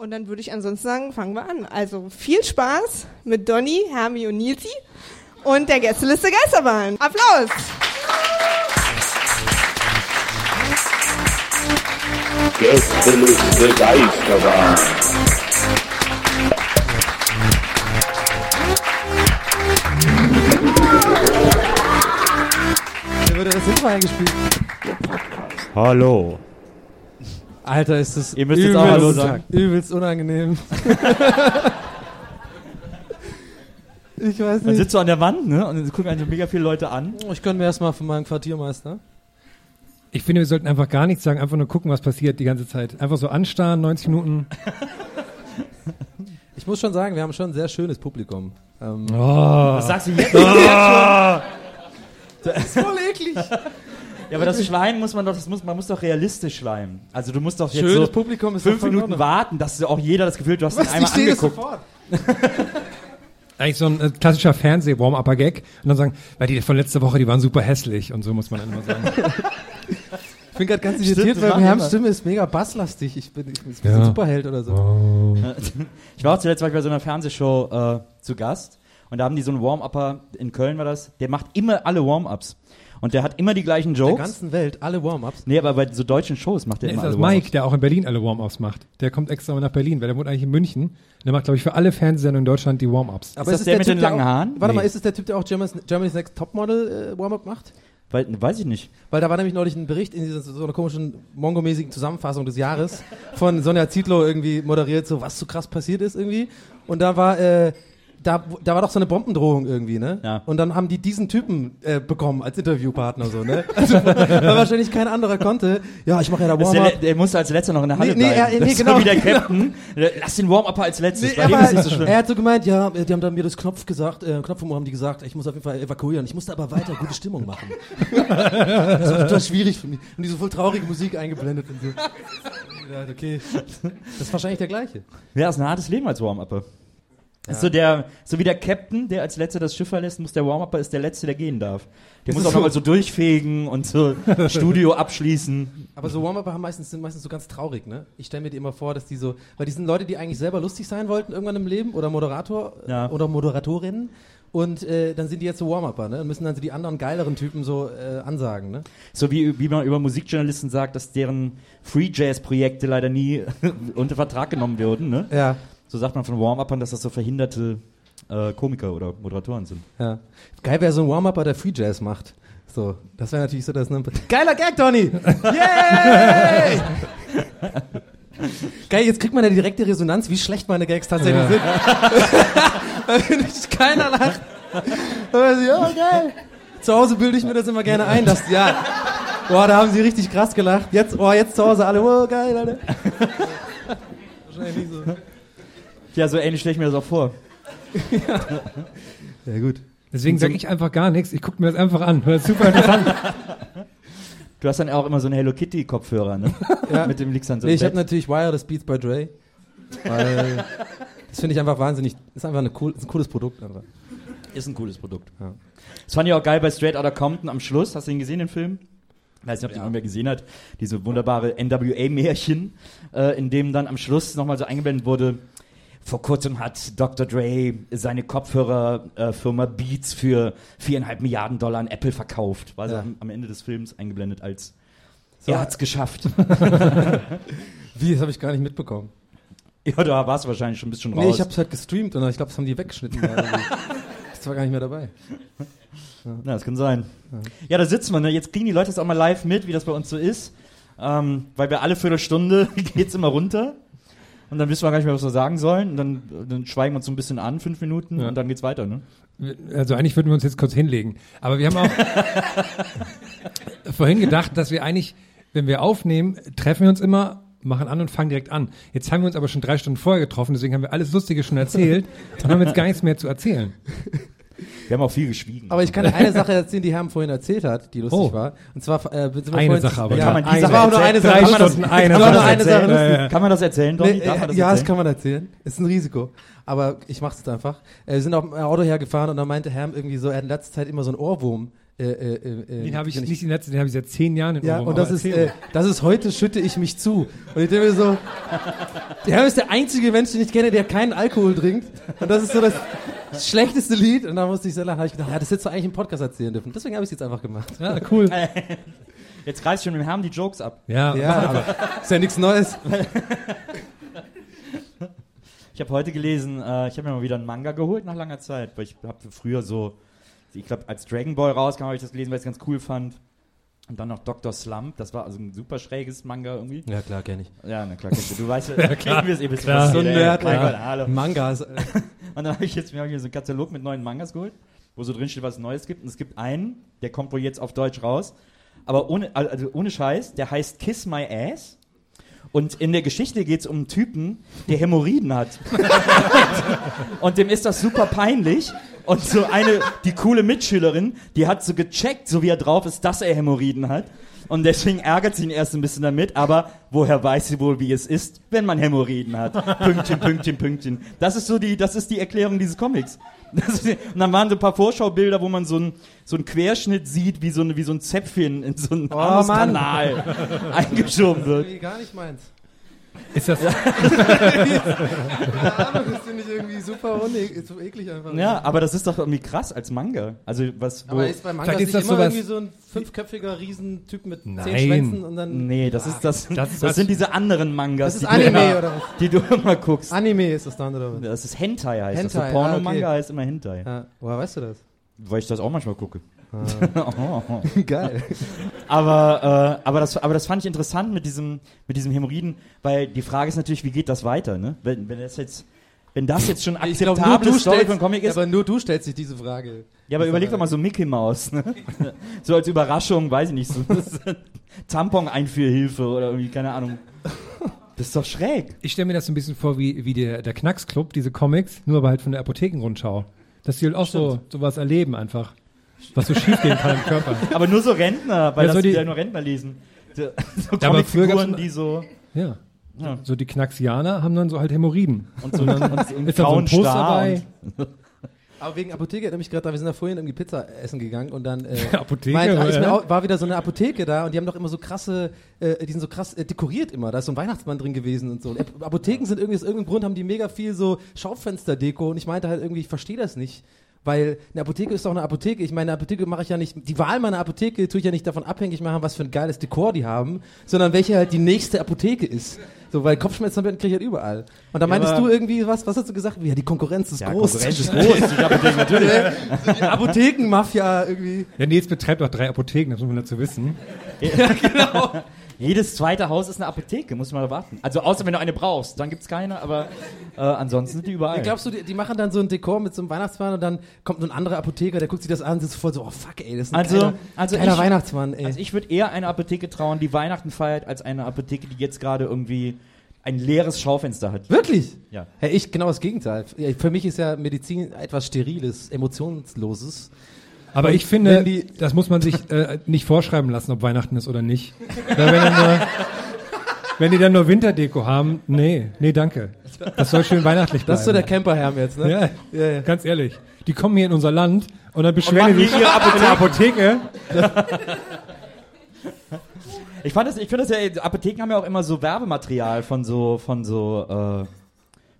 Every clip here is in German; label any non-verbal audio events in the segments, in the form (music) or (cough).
Und dann würde ich ansonsten sagen, fangen wir an. Also viel Spaß mit Donny, Hermi und Nilsi und der Gästeliste Geisterbahn. Applaus! Gästeliste Geisterbahn. Hier wird das Intro eingespielt. Hallo. Alter, ist das Ihr müsst jetzt auch Hallo sagen. übelst unangenehm. (laughs) ich weiß Man nicht. sitzt so an der Wand, ne? Und dann gucken einen so mega viele Leute an. Ich gönn mir erstmal von meinem Quartiermeister. Ich finde, wir sollten einfach gar nichts sagen, einfach nur gucken, was passiert die ganze Zeit. Einfach so anstarren, 90 Minuten. Ich muss schon sagen, wir haben schon ein sehr schönes Publikum. Ähm, Oh. Was sagst du jetzt? Das ist voll eklig. Ja, aber das Schleim muss man doch, das muss, man muss doch realistisch schleimen. Also du musst doch jetzt Schönes so Publikum ist fünf Minuten Ordnung. warten, dass auch jeder das Gefühl, hat, du hast ihn Was? Ich einmal das angeguckt. sofort. (laughs) Eigentlich so ein äh, klassischer Fernseh-Warm-Upper-Gag. Und dann sagen, weil die von letzter Woche, die waren super hässlich. Und so muss man dann immer sagen. Ich bin gerade ganz irritiert, weil Herms. Stimme ist mega basslastig. Ich bin, ich bin Ja. ein Superheld oder so. (laughs) Ich war auch zuletzt war ich bei so einer Fernsehshow äh, zu Gast und da haben die so einen Warm-Upper, in Köln war das, der macht immer alle Warm-Ups. Und der hat immer die gleichen Der Jokes. ganzen Welt, alle Warm-Ups. Nee, aber bei so deutschen Shows macht der Der immer ist das alle. Mike, der auch in Berlin alle Warm-Ups macht. Der kommt extra mal nach Berlin, weil der wohnt eigentlich in München. Und der macht, glaube ich, für alle Fernsehsendungen in Deutschland die Warm-Ups. Aber das der mit den Typ, langen auch, Haaren? Warte Nee. mal, ist es der Typ, der auch Germany's, Germany's Next Topmodel äh, Warm-Up macht? Weil, weiß ich nicht. Weil da war nämlich neulich ein Bericht in dieser, so einer komischen mongomäßigen Zusammenfassung des Jahres von Sonja Zietlow irgendwie moderiert, so was so krass passiert ist irgendwie. Und da war, äh, da, da war doch so eine Bombendrohung irgendwie, ne? Ja. Und dann haben die diesen Typen äh, bekommen als Interviewpartner so, ne? (laughs) Also, weil wahrscheinlich kein anderer konnte. Ja, ich mache ja da der, Warm-Up. le- der musste als letzter noch in der Halle Nee, nee, bleiben. er- nee, genau. so wie der (laughs) Captain. Lass den Warm-Upper als letztes. Nee, ist nicht so schlimm. er hat so gemeint, ja, die haben dann mir das Knopf gesagt, äh, Knopfhumor haben die gesagt, ich muss auf jeden Fall evakuieren. Ich musste aber weiter gute Stimmung machen. (laughs) das war total schwierig für mich. Und diese voll traurige Musik eingeblendet und so. Ja, okay. Das ist wahrscheinlich der gleiche. Ja, ist ein hartes Leben als Warm-Upper. Ist So, der, so wie der Captain, der als letzter das Schiff verlässt, muss der Warm-Upper ist der Letzte, der gehen darf. Der muss auch so. nochmal so durchfegen und so (laughs) Studio abschließen. Aber so Warm-Upper haben meistens, sind meistens so ganz traurig, ne? Ich stelle mir die immer vor, dass die so, weil die sind Leute, die eigentlich selber lustig sein wollten irgendwann im Leben oder Moderator Ja. oder Moderatorinnen. Und äh, dann sind die jetzt so Warm-Upper, ne? Und müssen dann so die anderen geileren Typen so äh, ansagen, ne? So wie, wie man über Musikjournalisten sagt, dass deren Free Jazz-Projekte leider nie (laughs) unter Vertrag genommen würden. Ne? Ja. So sagt man von Warm-Uppern, dass das so verhinderte äh, Komiker oder Moderatoren sind. Ja. Geil wäre so ein Warm-Upper, der Free Jazz macht. So, das wäre natürlich so das. Ne? Geiler Gag, Donny! Yay! (laughs) Geil, jetzt kriegt man ja direkte Resonanz, wie schlecht meine Gags tatsächlich sind. (laughs) Weil nicht keiner lacht. Aber so, ja, geil. Zu Hause bilde ich mir das immer gerne ein, dass, ja, boah, da haben sie richtig krass gelacht. Jetzt, boah, jetzt zu Hause alle, oh, geil, Alter. Wahrscheinlich nicht so. Ja, so ähnlich stelle ich mir das auch vor. (laughs) Ja, gut. Deswegen sage ich einfach gar nichts. Ich gucke mir das einfach an. Das ist super interessant. Du hast dann auch immer so einen Hello Kitty-Kopfhörer, ne? (laughs) Ja. Mit dem liegst dann so Nee, ich habe natürlich Wireless Beats by Dre. Weil (laughs) das finde ich einfach wahnsinnig. Ist einfach eine cool, ist ein cooles Produkt einfach. Ist ein cooles Produkt. Ja. Das fand ich auch geil bei Straight Outta Compton am Schluss. Hast du ihn gesehen, den Film? Weiß nicht, ob den irgendwer gesehen hat. Diese wunderbare NWA-Märchen, äh, in dem dann am Schluss nochmal so eingeblendet wurde. Vor kurzem hat Dr. Dre seine Kopfhörerfirma Beats für viereinhalb Milliarden Dollar an Apple verkauft. War so Ja. am, Ende des Films eingeblendet als Er hat's geschafft. (laughs) Wie, das habe ich gar nicht mitbekommen. ja, da warst du wahrscheinlich schon ein bisschen raus. Nee, ich habe es halt gestreamt und ich glaube, das haben die weggeschnitten. (laughs) das war gar nicht mehr dabei. Na, das kann sein. Ja, da sitzen wir. Ne? Jetzt kriegen die Leute das auch mal live mit, wie das bei uns so ist. Ähm, weil wir alle Viertelstunde (laughs) geht's immer runter. Und dann wissen wir gar nicht mehr, was wir sagen sollen. Und dann, dann schweigen wir uns so ein bisschen an, fünf Minuten, Ja. und dann geht's weiter. Ne? Also eigentlich würden wir uns jetzt kurz hinlegen. Aber wir haben auch (laughs) vorhin gedacht, dass wir eigentlich, wenn wir aufnehmen, treffen wir uns immer, machen an und fangen direkt an. Jetzt haben wir uns aber schon drei Stunden vorher getroffen, deswegen haben wir alles Lustige schon erzählt und haben jetzt gar nichts mehr zu erzählen. (laughs) Wir haben auch viel geschwiegen. Aber ich kann dir (laughs) eine Sache erzählen, die Herm vorhin erzählt hat, die lustig Oh. war. Und zwar äh, sind wir Eine vorhin- Sache aber. Ja, Kann man die eine, Sache das war auch nur eine? Sache. Kann man das- eine das war nur Sache eine Sache erzählen. ja. Kann man das erzählen, Donny? Nee, Darf man das ja, das erzählen? kann man erzählen. Ist ein Risiko. Aber ich mach's jetzt einfach. Äh, wir sind auf dem Auto hergefahren und dann meinte Herm irgendwie so, er hat in letzter Zeit immer so einen Ohrwurm. Äh, äh, äh, Den habe ich nicht den letzten, den habe ich seit zehn Jahren in Ja, Ohrwurm, und das ist, äh, das ist heute schütte ich mich zu. Und ich denke mir so, der Herr ist der einzige Mensch, den ich kenne, der keinen Alkohol trinkt. Und das ist so das (laughs) schlechteste Lied. Und da musste ich so lachen. Da habe ich gedacht, ja, das hättest du eigentlich im Podcast erzählen dürfen. Deswegen habe ich es jetzt einfach gemacht. Ja, cool. (laughs) Jetzt reißt schon mit dem Herrn die Jokes ab. Ja, Ja, aber ist ja nichts Neues. (laughs) Ich habe heute gelesen, äh, ich habe mir mal wieder einen Manga geholt nach langer Zeit, weil ich habe früher so, ich glaube, als Dragon Ball rauskam, habe ich das gelesen, weil ich es ganz cool fand. Und dann noch Dr. Slump, das war also ein super schräges Manga irgendwie. Ja, klar, kenne ich. Ja, na klar, kennst du. Du weißt ja, klar. wir es eh, bist Klar. was So ein Nerd, hallo. Mangas. äh, Und dann habe ich jetzt mir hier so einen Katalog mit neuen Mangas geholt, wo so drin steht, was es Neues gibt. Und es gibt einen, der kommt wohl jetzt auf Deutsch raus, aber ohne, also ohne Scheiß, der heißt Kiss My Ass. Und in der Geschichte geht es um einen Typen, der Hämorrhoiden hat. (laughs) und dem ist das super peinlich. Und so eine, die coole Mitschülerin, die hat so gecheckt, so wie er drauf ist, dass er Hämorrhoiden hat. Und deswegen ärgert sie ihn erst ein bisschen damit, aber woher weiß sie wohl, wie es ist, wenn man Hämorrhoiden hat? Pünktchen, Pünktchen, Pünktchen. Das ist so die, das ist die Erklärung dieses Comics. Das ist, und dann waren so ein paar Vorschaubilder, wo man so einen so einen Querschnitt sieht, wie so, eine, wie so ein Zäpfchen in so einen Oh. Kanal eingeschoben wird. Nee, gar nicht meins. Ist das, (laughs) Keine Ahnung, das finde ich irgendwie super unek so eklig einfach. Ja, aber das ist doch irgendwie krass als Manga. Also was, wo, Aber ist bei Vielleicht ist nicht das immer irgendwie so ein fünfköpfiger Riesentyp mit Nein. zehn Schwänzen und dann... Nee, das ist das. Das Das, ist sind diese anderen Mangas, Das ist die, du Anime immer, oder was? die du immer guckst. Anime ist das dann, oder was? Das ist Hentai heißt das. Hentai, So ah, Porno-Manga okay. heißt immer Hentai. Ja, woher weißt du das? Weil ich das auch manchmal gucke. (laughs) Geil. Aber, äh, aber, das, aber das fand ich interessant mit diesem, mit diesem Hämorrhoiden, weil die Frage ist natürlich, wie geht das weiter, ne? Wenn, wenn das jetzt, wenn das jetzt schon Ich glaub, akzeptable Story von Comic ist. aber nur du stellst dich diese Frage. Ja, aber überleg doch mal so Mickey Mouse, ne? (laughs) So als Überraschung, weiß ich nicht, so (laughs) Tampon-Einführhilfe oder irgendwie, keine Ahnung. Das ist doch schräg. ich stelle mir das so ein bisschen vor wie, wie der, der Knacksclub, diese Comics, nur aber halt von der Apothekenrundschau. Dass die halt auch so sowas erleben einfach. Was so schief gehen kann im Körper. (laughs) Aber nur so Rentner, weil Ja, so das die- ja nur Rentner lesen. So, (laughs) so Ja, aber schon- die so Ja. Ja. So die Knaxianer haben dann so halt Hämorrhoiden. und so, und, (laughs) und Ist da so ein Poster dabei? Aber wegen Apotheke erinnere mich gerade, da wir sind da vorhin irgendwie Pizza essen gegangen und dann äh, Apotheke, mir auch, war wieder so eine Apotheke da und die haben doch immer so krasse, äh, die sind so krass äh, dekoriert immer. Da ist so ein Weihnachtsmann drin gewesen und so. Und Ap- Apotheken sind irgendwie aus irgendeinem Grund haben die mega viel so Schaufensterdeko und ich meinte halt irgendwie, ich verstehe das nicht. Weil eine Apotheke ist doch eine Apotheke. Ich meine, eine Apotheke mache ich ja nicht, die Wahl meiner Apotheke tue ich ja nicht davon abhängig machen, was für ein geiles Dekor die haben, sondern welche halt die nächste Apotheke ist. So, weil Kopfschmerztabletten kriege ich halt überall. Und da meintest aber- du irgendwie was, was hast du gesagt? Ja, die Konkurrenz ist ja, groß. Konkurrenz ist (laughs) groß. Die Apotheke natürlich. die Apothekenmafia irgendwie. Ja, Nils betreibt auch drei Apotheken, das muss man dazu wissen. Jedes zweite Haus ist eine Apotheke, muss man warten. Also außer wenn du eine brauchst, dann gibt's keine, aber äh, ansonsten sind die überall. Glaubst du, die, die machen dann so ein Dekor mit so einem Weihnachtsmann und dann kommt so ein anderer Apotheker, der guckt sich das an und sitzt voll so, oh fuck, ey, das ist ein Also- geiler, also geiler ich- Weihnachtsmann, ey. Also ich würde eher eine Apotheke trauen, die Weihnachten feiert, als eine Apotheke, die jetzt gerade irgendwie ein leeres Schaufenster hat. Wirklich? Ja. Hey, ich genau das Gegenteil. Für mich ist ja Medizin etwas Steriles, Emotionsloses. Aber Und ich finde, die- das muss man sich äh, nicht vorschreiben lassen, ob Weihnachten ist oder nicht. Wenn, dann nur, wenn die dann nur Winterdeko haben, nee, nee, danke. Das soll schön weihnachtlich bleiben. Das ist so der Camperherr jetzt, ne? ja, Ja, ja. ganz ehrlich. Die kommen hier in unser Land und dann beschweren die sich in der Apotheke. Ich fand das, ich finde das ja, Apotheken haben ja auch immer so Werbematerial von so, von so, äh,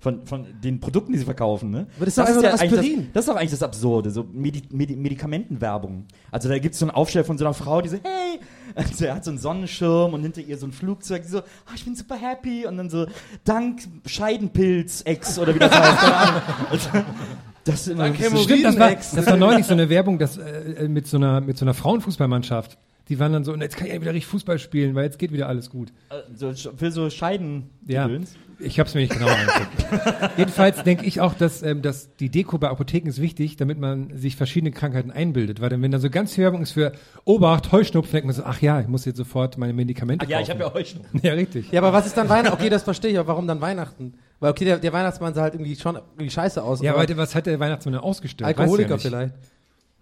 von, von den Produkten, die sie verkaufen, ne? Aber das ist doch ja Aspirin. Das, das ist doch eigentlich das Absurde, so Medi Medi Medikamentenwerbung. Also da gibt's so einen Aufsteller von so einer Frau, die so, hey, Also er hat so einen Sonnenschirm und hinter ihr so ein Flugzeug. Die so, ah, ich bin super happy. Und dann so, dank Scheidenpilz-Ex oder wie das heißt. Also, das ist immer ein bisschen- Stimmt, das war, das war neulich so eine Werbung das, äh, mit, so einer, mit so einer Frauenfußballmannschaft. Die waren dann so, und jetzt kann ich ja wieder richtig Fußball spielen, weil jetzt geht wieder alles gut. so, für so Scheiden. Ja, ich habe es mir nicht genau angeguckt. (laughs) Jedenfalls denke ich auch, dass, ähm, dass die Deko bei Apotheken ist wichtig, damit man sich verschiedene Krankheiten einbildet. Weil dann, wenn da so ganz viel Werbung ist für Obacht, Heuschnupfen, denkt man so, ach ja, ich muss jetzt sofort meine Medikamente Ach ja, kaufen. ich habe ja Heuschnupfen. Ja, richtig. Ja, aber was ist dann Weihnachten? Okay, das verstehe ich, aber warum dann Weihnachten? Weil okay, der, der Weihnachtsmann sah halt irgendwie schon irgendwie scheiße aus. Ja, aber was hat der Weihnachtsmann denn ausgestellt? Alkoholiker ja nicht. vielleicht.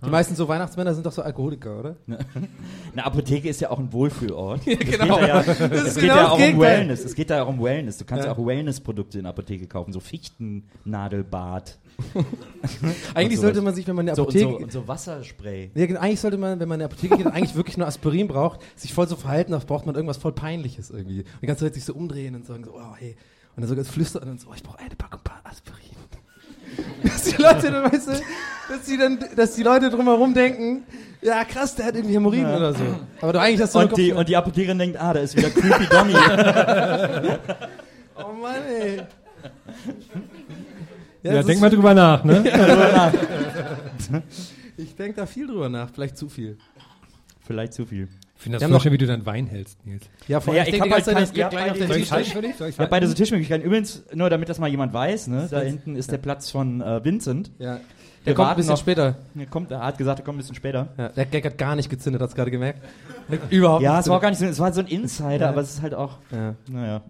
Die meisten so Weihnachtsmänner sind doch so Alkoholiker, oder? (laughs) Eine Apotheke ist ja auch ein Wohlfühlort. Ja, genau. Es (laughs) geht, da ja, Das es geht genau ja auch um. Wellness. Es geht da auch um Wellness. Du kannst ja, Ja. auch Wellness-Produkte in der Apotheke kaufen. So Fichtennadelbad. (laughs) Eigentlich sollte man sich, wenn man in der So, und, Apotheke... so, und so Wasserspray. Ja, genau, eigentlich sollte man, wenn man in der Apotheke geht, eigentlich wirklich nur Aspirin braucht, sich voll so verhalten, da braucht man irgendwas voll Peinliches irgendwie. Und die ganze Zeit sich so umdrehen und sagen so, oh, hey. Und dann so ganz flüstern und so, oh, ich brauche eine Packung Pa- Aspirin. Dass die Leute dann, weißt du, dass die dann, dass die Leute drumherum denken, ja krass, der hat irgendwie Hämorrhoiden oder so. Aber du eigentlich hast so einen Und die, und die Apothekerin denkt, ah, da ist wieder Creepy Donny. (laughs) Oh Mann, ey. Ja, das denk ist- mal drüber nach, ne? (laughs) Ich denke da viel drüber nach, vielleicht zu viel. Vielleicht zu viel. Ich finde Wir das haben voll noch- schön, wie du deinen Wein hältst, Nils. Ja, vor allem, ich denke hab die ganze halt das ja, gleich auf beide den Tisch ich Ich habe beide so Tischmöglichkeiten. Übrigens, nur damit das mal jemand weiß, ne, da hinten ist der Platz von äh, Vincent. Ja. Der kommt ein bisschen noch- später. Er, kommt, er hat gesagt, er kommt ein bisschen später. Ja, der Gag hat gar nicht gezündet, hat's gerade gemerkt. Überhaupt Ja, nicht es war auch gar nicht so, es war so ein Insider, Ja. aber es ist halt auch, Ja. naja.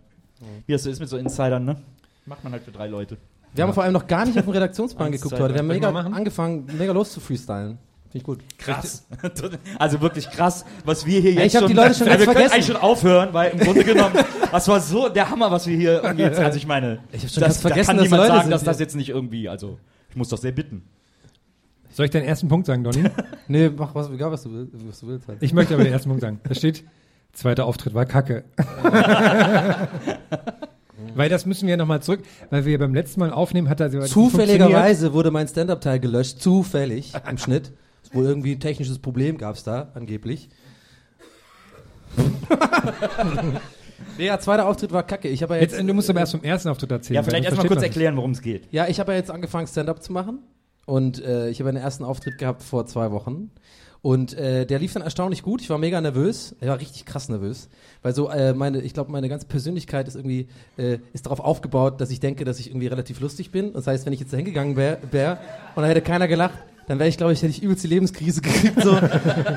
Wie das so ist mit so Insidern, ne? Macht man halt für drei Leute. Wir haben vor allem noch gar nicht auf den Redaktionsplan geguckt heute. Wir haben mega angefangen, mega los zu freestylen. Finde ich gut. Krass. also wirklich krass, was wir hier jetzt ich hab schon... die Leute schon ja, ganz wir können vergessen. eigentlich schon aufhören, weil im Grunde genommen, das war so der Hammer, was wir hier irgendwie jetzt... Also ich meine, Ich hab schon das, ganz vergessen, da kann dass niemand Leute sagen, sind dass das jetzt nicht irgendwie... Also, ich muss doch sehr bitten. Soll ich deinen ersten Punkt sagen, Donny? (laughs) Nee, mach was, egal was du, will- was du willst. Halt. Ich möchte aber den ersten Punkt sagen. Da steht, zweiter Auftritt war kacke. (laughs) weil das müssen wir nochmal zurück, weil wir beim letzten Mal aufnehmen, hat er so Zufälligerweise wurde mein Stand-Up-Teil gelöscht. Zufällig im Schnitt. Wohl irgendwie ein technisches Problem gab's da, angeblich. nee, (laughs) ja, zweiter Auftritt war kacke. Ich habe ja jetzt, Jetzt, du musst aber erst vom ersten Auftritt erzählen. Ja, vielleicht erstmal kurz erklären, worum es geht. ja, ich habe ja jetzt angefangen, Stand-Up zu machen. Und äh, ich habe einen ersten Auftritt gehabt vor zwei Wochen. Und äh, der lief dann erstaunlich gut. Ich war mega nervös. Ich war richtig krass nervös. Weil so äh, meine, ich glaube, meine ganze Persönlichkeit ist irgendwie, äh, ist darauf aufgebaut, dass ich denke, dass ich irgendwie relativ lustig bin. Das heißt, wenn ich jetzt da hingegangen wäre wär, und da hätte keiner gelacht, dann wäre ich, glaube ich, hätte ich übelst die Lebenskrise (laughs) gekriegt. So,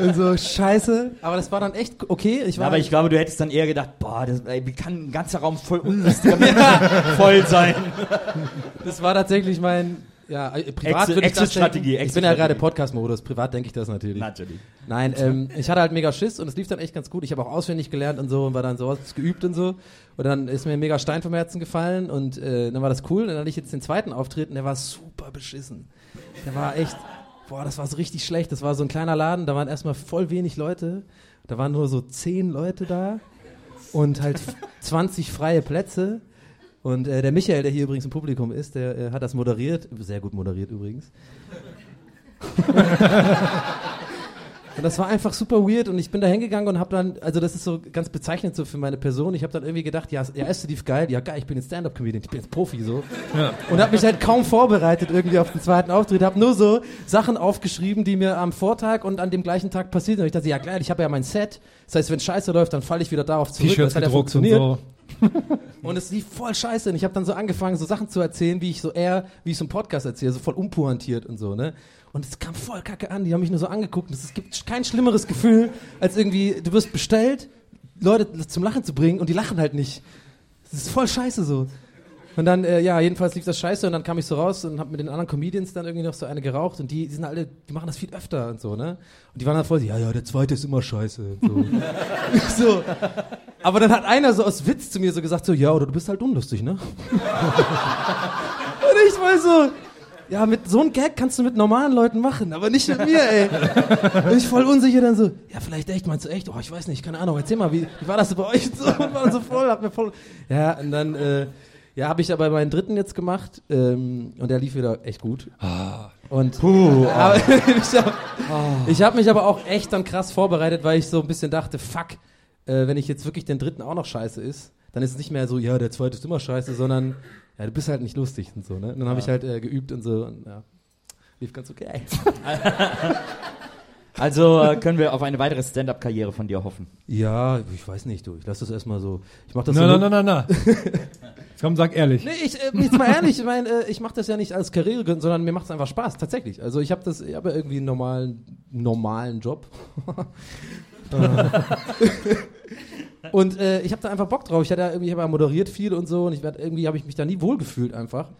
und so, scheiße. Aber das war dann echt okay. Ich war Ja, aber ich glaube, du hättest dann eher gedacht, boah, das, ey, wie kann ein ganzer Raum voll unlustiger (laughs) voll sein? Das war tatsächlich mein, ja, äh, privat Exit- würde ich denken. Ich bin ja gerade. Podcast-Modus, privat denke ich das natürlich. Natürlich. Nein, ähm, ich hatte halt mega Schiss und es lief dann echt ganz gut. Ich habe auch auswendig gelernt und so und war dann so was geübt und so. Und dann ist mir ein mega Stein vom Herzen gefallen und äh, dann war das cool. Und dann hatte ich jetzt den zweiten Auftritt und der war super beschissen. Der war echt, boah, das war so richtig schlecht. Das war so ein kleiner Laden, da waren erstmal voll wenig Leute. Da waren nur so zehn Leute da und halt (laughs) 20 freie Plätze. Und äh, der Michael, der hier übrigens im Publikum ist, der äh, hat das moderiert. Sehr gut moderiert übrigens. (laughs) Und das war einfach super weird und ich bin da hingegangen und habe dann, also das ist so ganz bezeichnend so für meine Person, ich habe dann irgendwie gedacht, ja, ja, ist Steve geil, ja geil, ich bin jetzt Stand-Up-Comedian, ich bin jetzt Profi so. Und habe mich halt kaum vorbereitet irgendwie auf den zweiten Auftritt, habe nur so Sachen aufgeschrieben, die mir am Vortag und an dem gleichen Tag passiert sind. Und ich dachte, ja geil, ich habe ja mein Set, das heißt, wenn Scheiße läuft, dann falle ich wieder darauf zurück. Das hat ja gedruckt und funktioniert. so. (laughs) Und es lief voll scheiße. Und ich habe dann so angefangen, so Sachen zu erzählen, wie ich so eher, wie ich so einen Podcast erzähle, so voll unpointiert und so, ne? Und es kam voll kacke an. Die haben mich nur so angeguckt. Es gibt kein schlimmeres Gefühl, als irgendwie, du wirst bestellt, Leute zum Lachen zu bringen und die lachen halt nicht. Das ist voll scheiße so. Und dann, äh, ja, jedenfalls lief das scheiße und dann kam ich so raus und habe mit den anderen Comedians dann irgendwie noch so eine geraucht und die, die sind alle, die machen das viel öfter und so, ne? Und die waren dann voll, so, ja, ja, der zweite ist immer scheiße. So. (laughs) so. Aber dann hat einer so aus Witz zu mir so gesagt, so, ja, oder du bist halt unlustig, ne? (laughs) und ich war so, ja, mit so einem Gag kannst du mit normalen Leuten machen, aber nicht mit mir, ey. Und ich voll unsicher dann so, ja, vielleicht echt, meinst du echt? Oh, ich weiß nicht, keine Ahnung, erzähl mal, wie, wie war das bei euch? So, und (laughs) war so voll, hab mir voll, ja, und dann, äh, ja, habe ich aber meinen dritten jetzt gemacht ähm, und der lief wieder echt gut. Und Puh, (laughs) aber ich habe hab mich aber auch echt dann krass vorbereitet, weil ich so ein bisschen dachte, fuck, äh, wenn ich jetzt wirklich den dritten auch noch scheiße ist, dann ist es nicht mehr so, ja, der zweite ist immer scheiße, sondern ja, du bist halt nicht lustig und so. Ne? Und dann habe ich halt äh, geübt und so und ja, lief ganz okay. (laughs) Also äh, können wir auf eine weitere Stand-up-Karriere von dir hoffen. Ja, ich weiß nicht, du. Ich lasse das erstmal so. Ich mach das Na, so na, na, na, na. (laughs) Komm, sag ehrlich. Nee, ich, äh, jetzt mal ehrlich, ich meine, äh, ich mache das ja nicht als Karriere, sondern mir macht es einfach Spaß, tatsächlich. Also ich habe das, ich habe ja irgendwie einen normalen, normalen Job. (laughs) und äh, ich habe da einfach Bock drauf. Ich hatte ja irgendwie, ich habe ja moderiert viel und so und ich werd, irgendwie habe ich mich da nie wohlgefühlt einfach.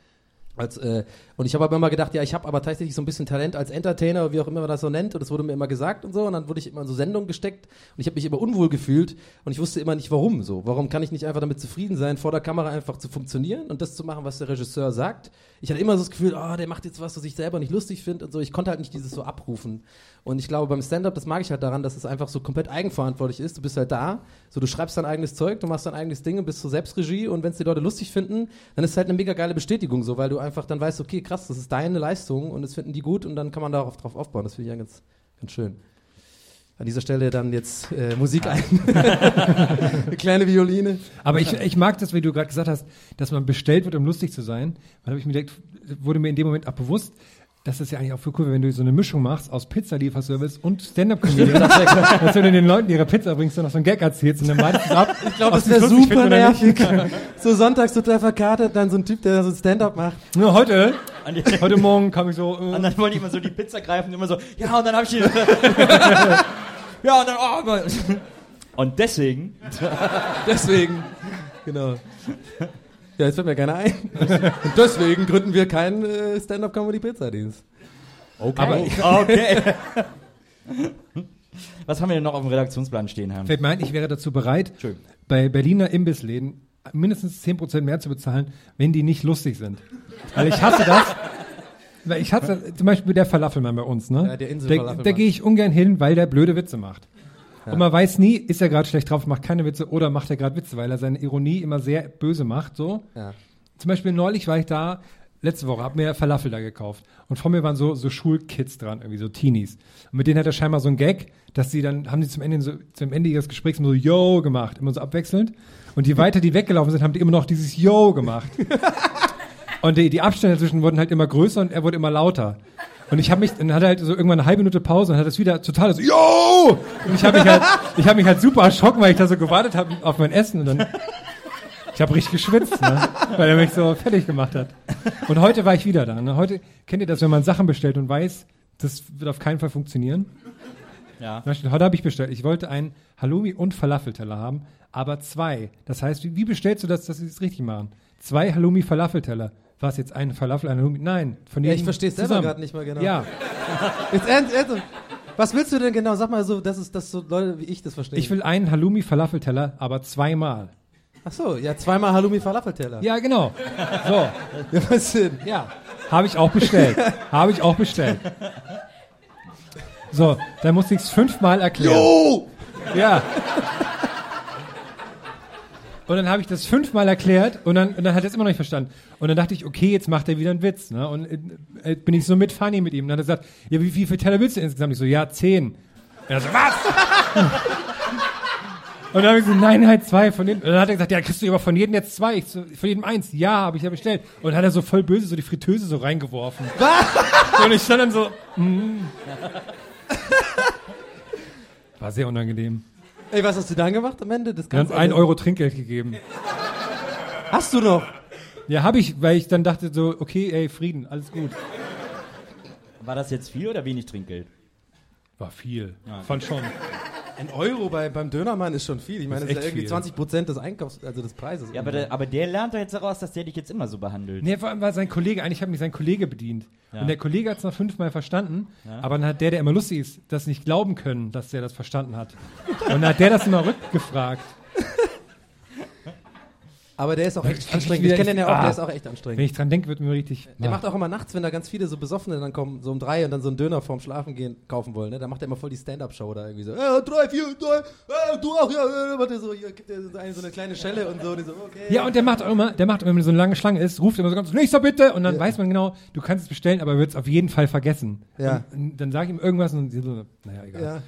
Als, äh, und ich habe aber immer gedacht, ja, ich habe aber tatsächlich so ein bisschen Talent als Entertainer, wie auch immer man das so nennt. Und das wurde mir immer gesagt und so. Und dann wurde ich immer in so Sendungen gesteckt und ich habe mich immer unwohl gefühlt und ich wusste immer nicht, warum so. Warum kann ich nicht einfach damit zufrieden sein, vor der Kamera einfach zu funktionieren und das zu machen, was der Regisseur sagt. Ich hatte immer so das Gefühl, ah, der macht jetzt was, was ich selber nicht lustig finde und so. Ich konnte halt nicht dieses so abrufen. Und ich glaube, beim Stand-up, das mag ich halt daran, dass es einfach so komplett eigenverantwortlich ist. Du bist halt da, so du schreibst dein eigenes Zeug, du machst dein eigenes Ding und bist so Selbstregie und wenn es die Leute lustig finden, dann ist es halt eine mega geile Bestätigung so, weil du einfach dann weißt, okay, krass, das ist deine Leistung und das finden die gut und dann kann man darauf drauf aufbauen. Das finde ich ja ganz, ganz schön. An dieser Stelle dann jetzt äh, Musik ein. eine (laughs) kleine Violine. Aber ich, ich mag das, wie du gerade gesagt hast, dass man bestellt wird, um lustig zu sein. Dann habe ich mir gedacht, wurde mir in dem Moment auch bewusst, das ja eigentlich auch für cool wenn du so eine Mischung machst aus Pizzalieferservice und Stand-Up-Comedian. dass du den Leuten ihre Pizza bringst und noch so einen Gag erzählst und dann meintest du ab. Ich glaube, das wäre super nervig. (laughs) so sonntags total verkartet, dann so ein Typ, der so ein Stand-up macht. Ja, heute, heute Morgen kam ich so, äh, und dann wollte ich immer so die Pizza greifen und immer so, ja, und dann habe ich die. (laughs) ja, und dann, oh, Mann. Und deswegen, (laughs) Deswegen. Genau. Ja, jetzt fällt mir keiner ein. Und deswegen gründen wir keinen äh, Stand-up-Comedy-Pizza-Dienst. okay. (laughs) okay. (laughs) Was haben wir denn noch auf dem Redaktionsplan stehen, Herr? fällt mir ein, ich wäre dazu bereit, Schön. bei Berliner Imbissläden mindestens 10% mehr zu bezahlen, wenn die nicht lustig sind. Weil ich hasse das. (laughs) Weil ich hasse zum Beispiel der Falafelmann bei uns, ne? Ja, der Da, Insel-Falafelmann. da gehe ich ungern hin, weil der blöde Witze macht. Und man weiß nie, ist er gerade schlecht drauf, macht keine Witze oder macht er gerade Witze, weil er seine Ironie immer sehr böse macht, so. Ja. Zum Beispiel neulich war ich da, letzte Woche, hab mir Falafel da gekauft. Und vor mir waren so, so Schulkids dran, irgendwie so Teenies. Und mit denen hat er scheinbar so einen Gag, dass sie dann, haben sie zum Ende, so, zum Ende ihres Gesprächs immer so Yo gemacht, immer so abwechselnd. Und je weiter die weggelaufen sind, haben die immer noch dieses Yo gemacht. (laughs) und die, die Abstände dazwischen wurden halt immer größer und er wurde immer lauter. Und ich habe mich, dann hat er halt so irgendwann eine halbe Minute Pause und hat das wieder total so, Yo! Und ich habe mich halt, ich habe mich halt super erschrocken, weil ich da so gewartet habe auf mein Essen und dann, ich habe richtig geschwitzt, ne? weil er mich so fertig gemacht hat. Und heute war ich wieder da. Ne? Heute kennt ihr das, wenn man Sachen bestellt und weiß, das wird auf keinen Fall funktionieren. Ja. Beispiel, heute habe ich bestellt. Ich wollte einen Halloumi und Falafelteller haben, aber zwei. Das heißt, wie, wie bestellst du das, dass sie es richtig machen? Zwei Halloumi Falafelteller. Was jetzt ein Falafel, ein Halloumi? Nein, von Ja, jedem ich verstehe es selber gerade nicht mal genau. Ja, (laughs) Jetzt ernst, ernst. Was willst du denn genau? Sag mal so, dass es, dass so Leute wie ich das verstehen. ich will einen Halloumi Falafelteller, aber zweimal. Ach so, ja, zweimal Halloumi Falafelteller. Ja, genau. So, (laughs) Ja, was denn? ja, habe ich auch bestellt. habe ich auch bestellt. So, dann musste ich es fünfmal erklären. Oh! Ja. Und dann habe ich das fünfmal erklärt und dann, und dann hat er es immer noch nicht verstanden. Und dann dachte ich, okay, jetzt macht er wieder einen Witz. Ne? Und äh, bin ich so mit funny mit ihm. Und dann hat er gesagt, ja, wie, wie viele Teller willst du insgesamt? Ich so, ja, zehn. Und er so, was? (laughs) und dann habe ich so, nein, halt zwei von denen. Und dann hat er gesagt, ja, kriegst du aber von jedem jetzt zwei. Ich so, von jedem eins. Ja, habe ich ja bestellt. Und dann hat er so voll böse so die Fritteuse so reingeworfen. Was? Und ich stand dann so, mm. War sehr unangenehm. Ey, was hast du dann gemacht am Ende? Das Dann Ganze? ein Euro Trinkgeld gegeben. Hast du noch? Ja, habe ich, weil ich dann dachte so, okay, ey, Frieden, alles gut. War das jetzt viel oder wenig Trinkgeld? War viel. Fand schon. Ein Euro bei, beim Dönermann ist schon viel. Ich meine, Das das ist ist ja echt irgendwie viel. 20 Prozent des Einkaufs, also des Preises. Ja, aber der, aber der lernt doch jetzt daraus, dass der dich jetzt immer so behandelt. Nee, vor allem war sein Kollege, eigentlich hat mich sein Kollege bedient. Ja. Und der Kollege hat es noch fünfmal verstanden, aber dann hat der, der immer lustig ist, das nicht glauben können, dass der das verstanden hat. Und dann hat der das immer rückgefragt. Aber der ist auch echt anstrengend. ich- Ich kenne den ja auch, ah. der ist auch echt Wenn anstrengend. ich dran denke, wird mir richtig. Der Ah. macht auch immer nachts, wenn da ganz viele so Besoffene dann kommen, so um drei und dann so einen Döner vorm Schlafen gehen kaufen wollen, ne? Da macht er immer voll die Stand-Up-Show da irgendwie so, äh, drei, vier, drei, äh, du auch, ja, äh, warte, so, hier gibt er so eine, kleine Schelle und so, und so, okay. Ja, und der macht auch immer, der macht, wenn so eine lange Schlange ist, ruft immer so ganz, nächster bitte, und dann weiß man genau, du kannst es bestellen, aber er wird es auf jeden Fall vergessen. Ja. Und, und dann sage ich ihm irgendwas und sie so, naja, egal. ja.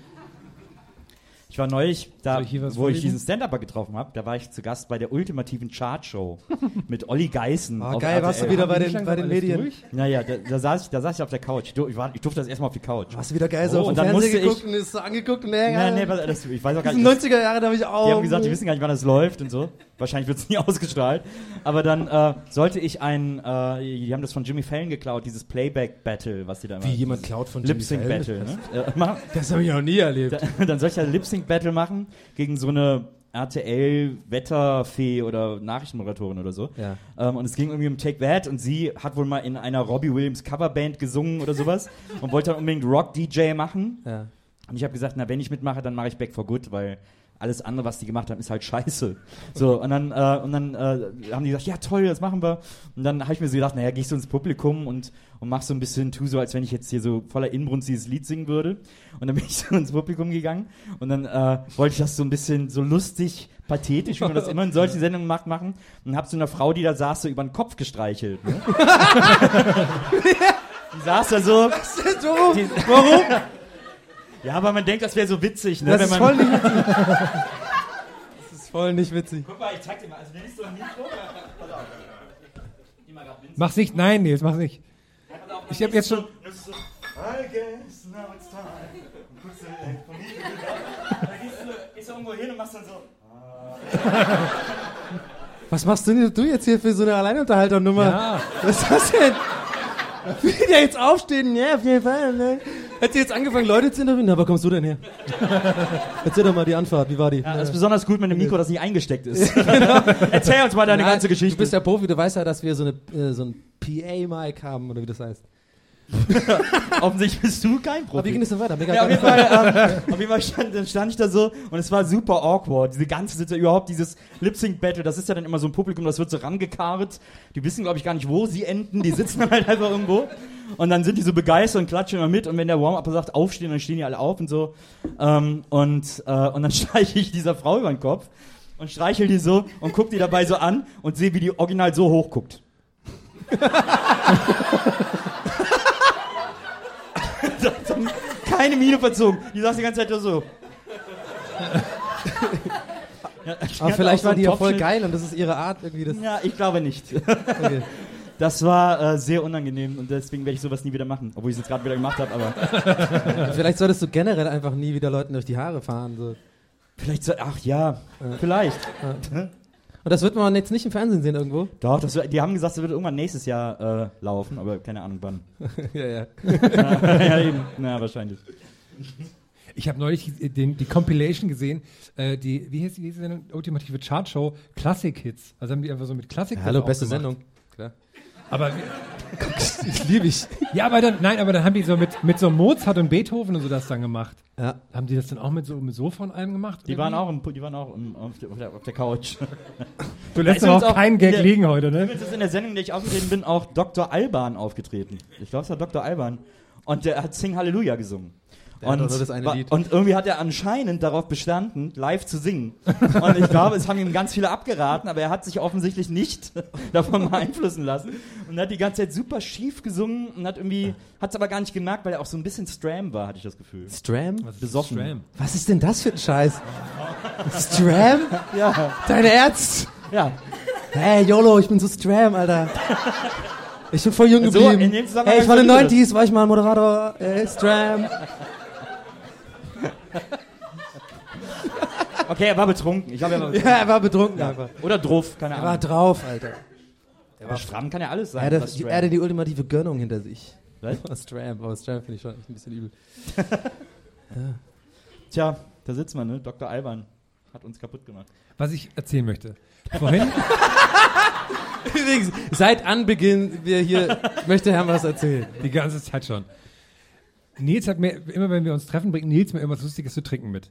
Ich war neulich, da, ich wo ich vorlesen? diesen Stand-Upper getroffen habe, da war ich zu Gast bei der ultimativen Chartshow (laughs) mit Olli Geißen. Oh, geil, warst du wieder bei den, bei den Medien. durch? Naja, da, da, saß ich, da saß ich auf der Couch. Ich, du- ich, war, ich durfte das erstmal auf die Couch. Hast du wieder geil so Oh, auf und dann ich- geguckt und ist so angeguckt und Nee, nee, nee, das, ich weiß auch gar nicht. 90er Jahre, da habe ich auch. Die haben gesagt, die wissen gar nicht, wann das läuft und so. Wahrscheinlich wird es (laughs) nie ausgestrahlt. Aber dann äh, sollte ich ein, äh, die haben das von Jimmy Fallon geklaut, dieses Playback-Battle, was die da immer. Wie jemand klaut von Jimmy Lip-Sync-Battle, Fallon? ne? Äh, machen. Das habe ich noch nie erlebt. Da- (laughs) dann soll ich ja Lip-Sync-Battle machen gegen so eine RTL-Wetterfee oder Nachrichtenmoderatorin oder so. Ja. Ähm, und es ging irgendwie um Take That und sie hat wohl mal in einer Robbie Williams Coverband gesungen oder sowas (laughs) und wollte dann unbedingt Rock-DJ machen. Ja. Und ich habe gesagt, na, wenn ich mitmache, dann mache ich Back for Good, weil alles andere, was die gemacht haben, ist halt scheiße. So, und dann, äh, und dann äh, haben die gesagt, ja toll, das machen wir. Und dann habe ich mir so gedacht, naja, ich so ins Publikum und, und mach so ein bisschen, tu so, als wenn ich jetzt hier so voller Inbrunst dieses Lied singen würde. Und dann bin ich (laughs) so ins Publikum gegangen und dann äh, wollte ich das so ein bisschen so lustig, pathetisch, wie man das immer in solchen Sendungen macht, machen. Und hab so einer Frau, die da saß, so über den Kopf gestreichelt. Ne? (laughs) die saß da so. Warum? Die, warum? Ja, aber man denkt, das wäre so witzig, ne? Das ist voll nicht witzig. (laughs) Das ist voll nicht witzig. Guck mal, ich zeig dir mal, also wenn ich so ein Mikro. Mach's nicht, nein, Nils, mach's nicht. Ich hab jetzt schon- I guess now it's time. Und guckst du, äh, von. Dann gehst du, gehst du irgendwo hin und machst dann so. Was machst du du jetzt hier für so eine Alleinunterhalternummer? Ja. Was ist das denn? Will der jetzt aufstehen? Ja, auf jeden Fall. Ne? Hat sie jetzt angefangen, Leute zu interviewen? Na, wo kommst du denn her? Erzähl doch mal die Anfahrt, wie war die? Ja, das ist besonders gut mit einem Mikro, das nicht eingesteckt ist. (laughs) Erzähl uns mal deine Nein, ganze Geschichte. Du bist ja Profi, du weißt ja, dass wir so, eine, äh, so ein PA-Mic haben, oder wie das heißt. (laughs) Offensichtlich bist du kein Aber wie Profi. ging es denn weiter? Mega Ja, auf jeden Fall, ähm, auf jeden Fall stand, dann stand ich da so und es war super awkward. Diese ganze Situation, überhaupt dieses Lip-Sync-Battle, das ist ja dann immer so ein Publikum, das wird so rangekarrt. Die wissen, glaube ich, gar nicht, wo sie enden. Die sitzen dann halt einfach irgendwo. Und dann sind die so begeistert und klatschen immer mit. Und wenn der Warm-Up sagt, aufstehen, dann stehen die alle auf und so. Ähm, und, äh, und dann (laughs) streiche ich dieser Frau über den Kopf und streichel die so und guck die dabei so an und sehe, wie die original so hoch guckt. (laughs) (laughs) dann keine Miene verzogen. Die saß die ganze Zeit nur so. (laughs) Ja, Aber hat vielleicht so war die ja voll geil und das ist ihre Art irgendwie. Das, Ja, ich glaube nicht. (laughs) okay. Das war äh, sehr unangenehm und deswegen werde ich sowas nie wieder machen. Obwohl ich es jetzt gerade wieder gemacht habe, aber Vielleicht solltest du generell einfach nie wieder Leuten durch die Haare fahren. So. vielleicht so, ach ja, vielleicht. Und das wird man jetzt nicht im Fernsehen sehen irgendwo. Doch, das, die haben gesagt, es wird irgendwann nächstes Jahr äh, laufen, aber keine Ahnung wann. (laughs) ja, ja. ja, eben. Na, wahrscheinlich. Ich habe neulich die- den, die Compilation gesehen, äh, die, wie heißt die, diese Sendung? ultimative Chartshow, Classic Hits. Also haben die einfach so mit Classic Hits Hallo, beste aufgemacht. Sendung. Klar. Aber Ich liebe ich. ja, aber dann, nein, aber dann haben die so mit, mit so Mozart und Beethoven und so das dann gemacht. Ja. Haben die das dann auch mit so mit Sofa und allem gemacht? Die waren auch, im, die waren auch im, auf, der, auf, der, auf der Couch. Du lässt auch auch keinen Gag der- liegen heute, ne? Übrigens ist in der Sendung, in der ich aufgetreten bin, auch Dr. Alban aufgetreten. Ich glaube, es war Dr. Alban. Und der hat Sing Halleluja gesungen. Und, doch nur das eine wa- Lied. und irgendwie hat er anscheinend darauf bestanden, live zu singen. Und ich glaube, es haben ihm ganz viele abgeraten, aber er hat sich offensichtlich nicht (laughs) davon beeinflussen lassen. Und hat die ganze Zeit super schief gesungen und hat irgendwie, hat es aber gar nicht gemerkt, weil er auch so ein bisschen Stram war, hatte ich das Gefühl. Stram? Besoffen. Stram. Was ist denn das für ein Scheiß? Stram? Ja, Dein Ernst? ja. Hey, YOLO, ich bin so Stram, Alter. Ich bin voll jung So, geblieben. in dem Zusammenhang hey, ich war in den verliebe ich 90s, war ich mal Moderator. Hey, Stram. Okay, er war betrunken. Ich glaube, er war Ja, er war betrunken einfach. Oder druff, keine Er war Ahnung. drauf, Alter. Aber stramm kann ja alles sein. Er hatte, die, er hatte die ultimative Gönnung hinter sich. (laughs) Was? Stram, aber Stram finde ich schon echt ein bisschen übel. (laughs) Tja, da sitzt man, ne? Dr. Alban hat uns kaputt gemacht. Was ich erzählen möchte. Vorhin, (laughs) Übrigens, seit Anbeginn wir hier, möchte Herr was erzählen. die ganze Zeit schon. Nils hat mir, immer wenn wir uns treffen, bringt Nils mir irgendwas Lustiges zu trinken mit.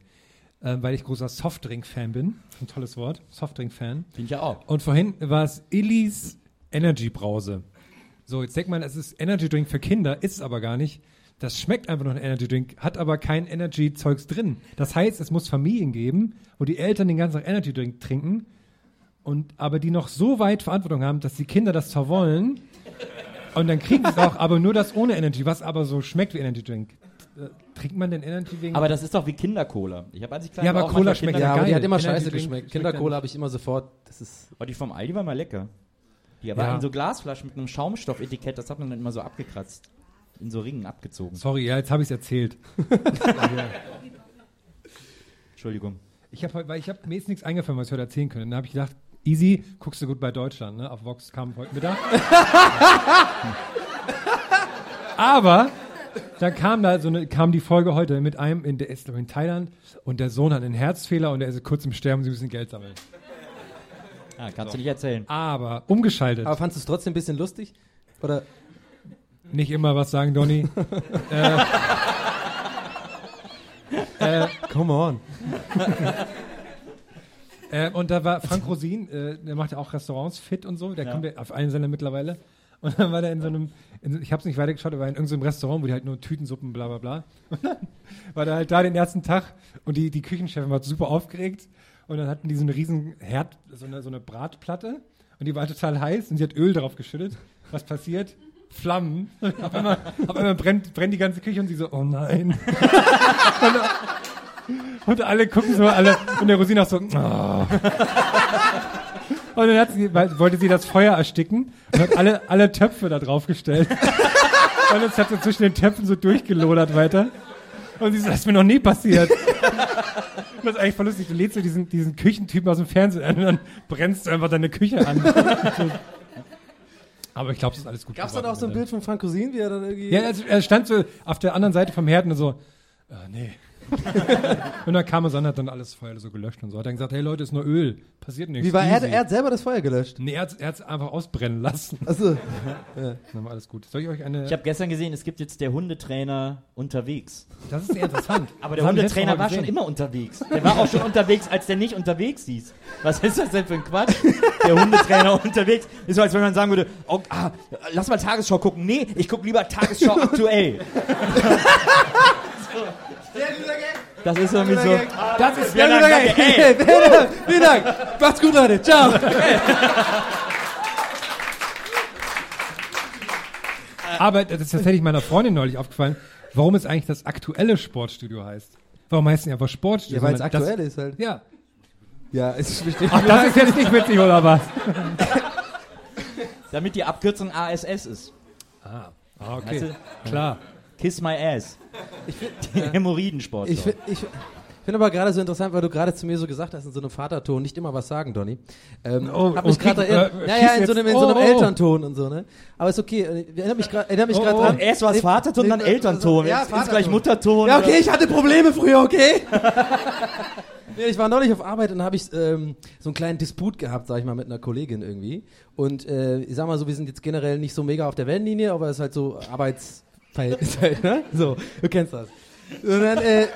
äh, weil ich großer Softdrink-Fan bin. Ein tolles Wort, Softdrink-Fan. Bin ich ja auch. Und vorhin war es Illis Energy Brause. So, jetzt denkt man, es ist Energy Drink für Kinder, ist es aber gar nicht. Das schmeckt einfach noch ein Energy Drink, hat aber kein Energy Zeugs drin. Das heißt, es muss Familien geben, wo die Eltern den ganzen Tag Energy Drink trinken und aber die noch so weit Verantwortung haben, dass die Kinder das zwar wollen und dann kriegen sie es auch, aber nur das ohne Energy, was aber so schmeckt wie Energy Drink. Äh, Trinkt man denn Energy wegen Aber das ist doch wie Kindercola. Ich habe als ich klein Ja, war aber auch Cola schmeckt ja Ja, aber die hat immer Energy scheiße Drink geschmeckt. schmeckt Kindercola habe ich immer sofort. Das ist. Aber die vom Aldi war mal lecker. Die war Ja. in so Glasflaschen mit einem Schaumstoffetikett, das hat man dann immer so abgekratzt. In so Ringen abgezogen. Sorry, ja, jetzt habe ich es erzählt. (laughs) Entschuldigung. Ich habe weil ich habe mir ist nichts eingefallen, was ich heute erzählen könnte. Dann habe ich gedacht, easy, guckst du gut bei Deutschland, ne? Auf Vox kam heute Mittag. (laughs) Aber dann kam da so eine, kam die Folge heute mit einem, in, der ist in Thailand und der Sohn hat einen Herzfehler und er ist kurz im Sterben, sie müssen Geld sammeln. Ah, kannst du nicht erzählen. Aber umgeschaltet. Aber fandest du es trotzdem ein bisschen lustig? Oder? Nicht immer was sagen, Donny. (laughs) äh, äh, come on. (laughs) äh, und da war Frank Rosin, äh, der macht ja auch Restaurants fit und so, der Ja. kommt ja auf allen Sender mittlerweile. Und dann war der in so einem, in, ich habe es nicht weitergeschaut, aber in irgendeinem Restaurant, wo die halt nur Tütensuppen, bla bla bla. (laughs) Und dann war der halt da den ersten Tag und die, die Küchenchefin war super aufgeregt. Und dann hatten die so eine riesen Herd, so eine, so eine Bratplatte und die war total heiß und sie hat Öl drauf geschüttet. Was passiert? Flammen. (laughs) Auf einmal, auf einmal brennt, brennt die ganze Küche und sie so, oh nein. (laughs) und, alle gucken so, alle, und der Rosina auch so, oh. (laughs) Und dann hat sie, weil, wollte sie das Feuer ersticken und hat alle, alle Töpfe da drauf gestellt. (laughs) Und jetzt hat sie zwischen den Töpfen so durchgelodert weiter. Und sie so, das ist mir noch nie passiert. Und das ist eigentlich voll lustig. Du lädst so diesen, diesen Küchentypen aus dem Fernsehen an und dann brennst du einfach deine Küche an. Aber ich glaube, es ist alles gut Gab es dann auch so ein. Bild von Frank Cousin, wie er dann irgendwie. Ja, also er stand so auf der anderen Seite vom Herd und so, äh, nee. (laughs) und dann kam er so und hat dann alles Feuer so gelöscht und so. Hat dann gesagt, hey Leute, ist nur Öl. Passiert nichts. wie war er? Er hat selber das Feuer gelöscht. Nee, er hat es einfach ausbrennen lassen. Also, (laughs) Dann war alles gut. Soll ich euch eine. Ich habe gestern gesehen, es gibt jetzt der Hundetrainer unterwegs. das ist sehr interessant. (laughs) Aber der Hundetrainer war schon immer unterwegs. Der war auch schon unterwegs, als der nicht unterwegs hieß. Was ist das denn für ein Quatsch? Der Hundetrainer unterwegs. Ist so, als wenn man sagen würde, oh, ah, lass mal Tagesschau gucken. Nee, ich gucke lieber Tagesschau aktuell. Das ist irgendwie so. Das ist dann, danke, ey. (laughs) vielen Dank. Macht's gut, Leute. Ciao. (laughs) Aber das ist tatsächlich meiner Freundin neulich aufgefallen, warum es eigentlich das aktuelle Sportstudio heißt. Warum heißt es nicht einfach Sportstudio? Ja, weil es aktuell das, ist halt. Ja. Ja, es besteht. Ach, das ist jetzt nicht witzig, oder was? Damit die Abkürzung ASS ist. Ah, okay. Weißt du? Klar. Kiss my ass. (laughs) Die Hämorrhoidensport. Ich, fi- ich finde aber gerade so interessant, weil du gerade zu mir so gesagt hast, in so einem Vaterton, nicht immer was sagen, Donny. Ähm, Oh, hab mich okay, gerade erinnert. äh, ja, schieß ja, in so einem, in so einem Oh, oh. Elternton und so, ne? Aber ist okay. Ich erinnere mich gerade erinnere mich Oh, gerade oh. dran. Erst war es Nee, Vaterton, dann nee, Elternton. Ja, Jetzt ist Vaterton. gleich Mutterton. Ja, okay, ich hatte Probleme früher, okay? (laughs) nee, ich war neulich auf Arbeit und dann habe ich ähm, so einen kleinen Disput gehabt, sag ich mal, mit einer Kollegin irgendwie. Und äh, ich sag mal so, wir sind jetzt generell nicht so mega auf der Wellenlinie, aber es ist halt so Arbeitsverhältnis (laughs) halt, ne? So, du kennst das. Und dann, äh,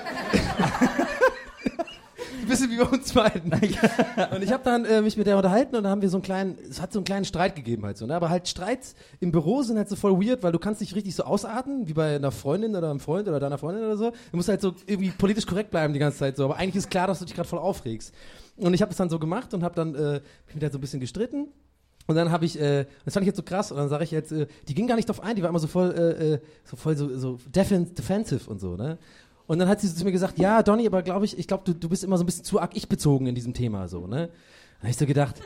ein (laughs) bisschen wie bei uns beiden. (laughs) Und ich habe dann äh, mich mit der unterhalten und dann haben wir so einen kleinen, es hat so einen kleinen Streit gegeben halt so, ne? Aber halt Streits im Büro sind halt so voll weird, weil du kannst nicht richtig so ausatmen, wie bei einer Freundin oder einem Freund oder deiner Freundin oder so. Du musst halt so irgendwie politisch korrekt bleiben die ganze Zeit so, aber eigentlich ist klar, dass du dich gerade voll aufregst. Und ich habe das dann so gemacht und habe dann äh, mich mit der so ein bisschen gestritten. Und dann habe ich, äh, das fand ich jetzt so krass, und dann sage ich jetzt, äh, die ging gar nicht drauf ein, die war immer so voll, äh, äh, so voll so, so defen defensive und so, ne? Und dann hat sie so zu mir gesagt, ja, Donny, aber glaube ich, ich glaube, du, du bist immer so ein bisschen zu arg ich-bezogen in diesem Thema, so, ne? Dann habe ich so gedacht,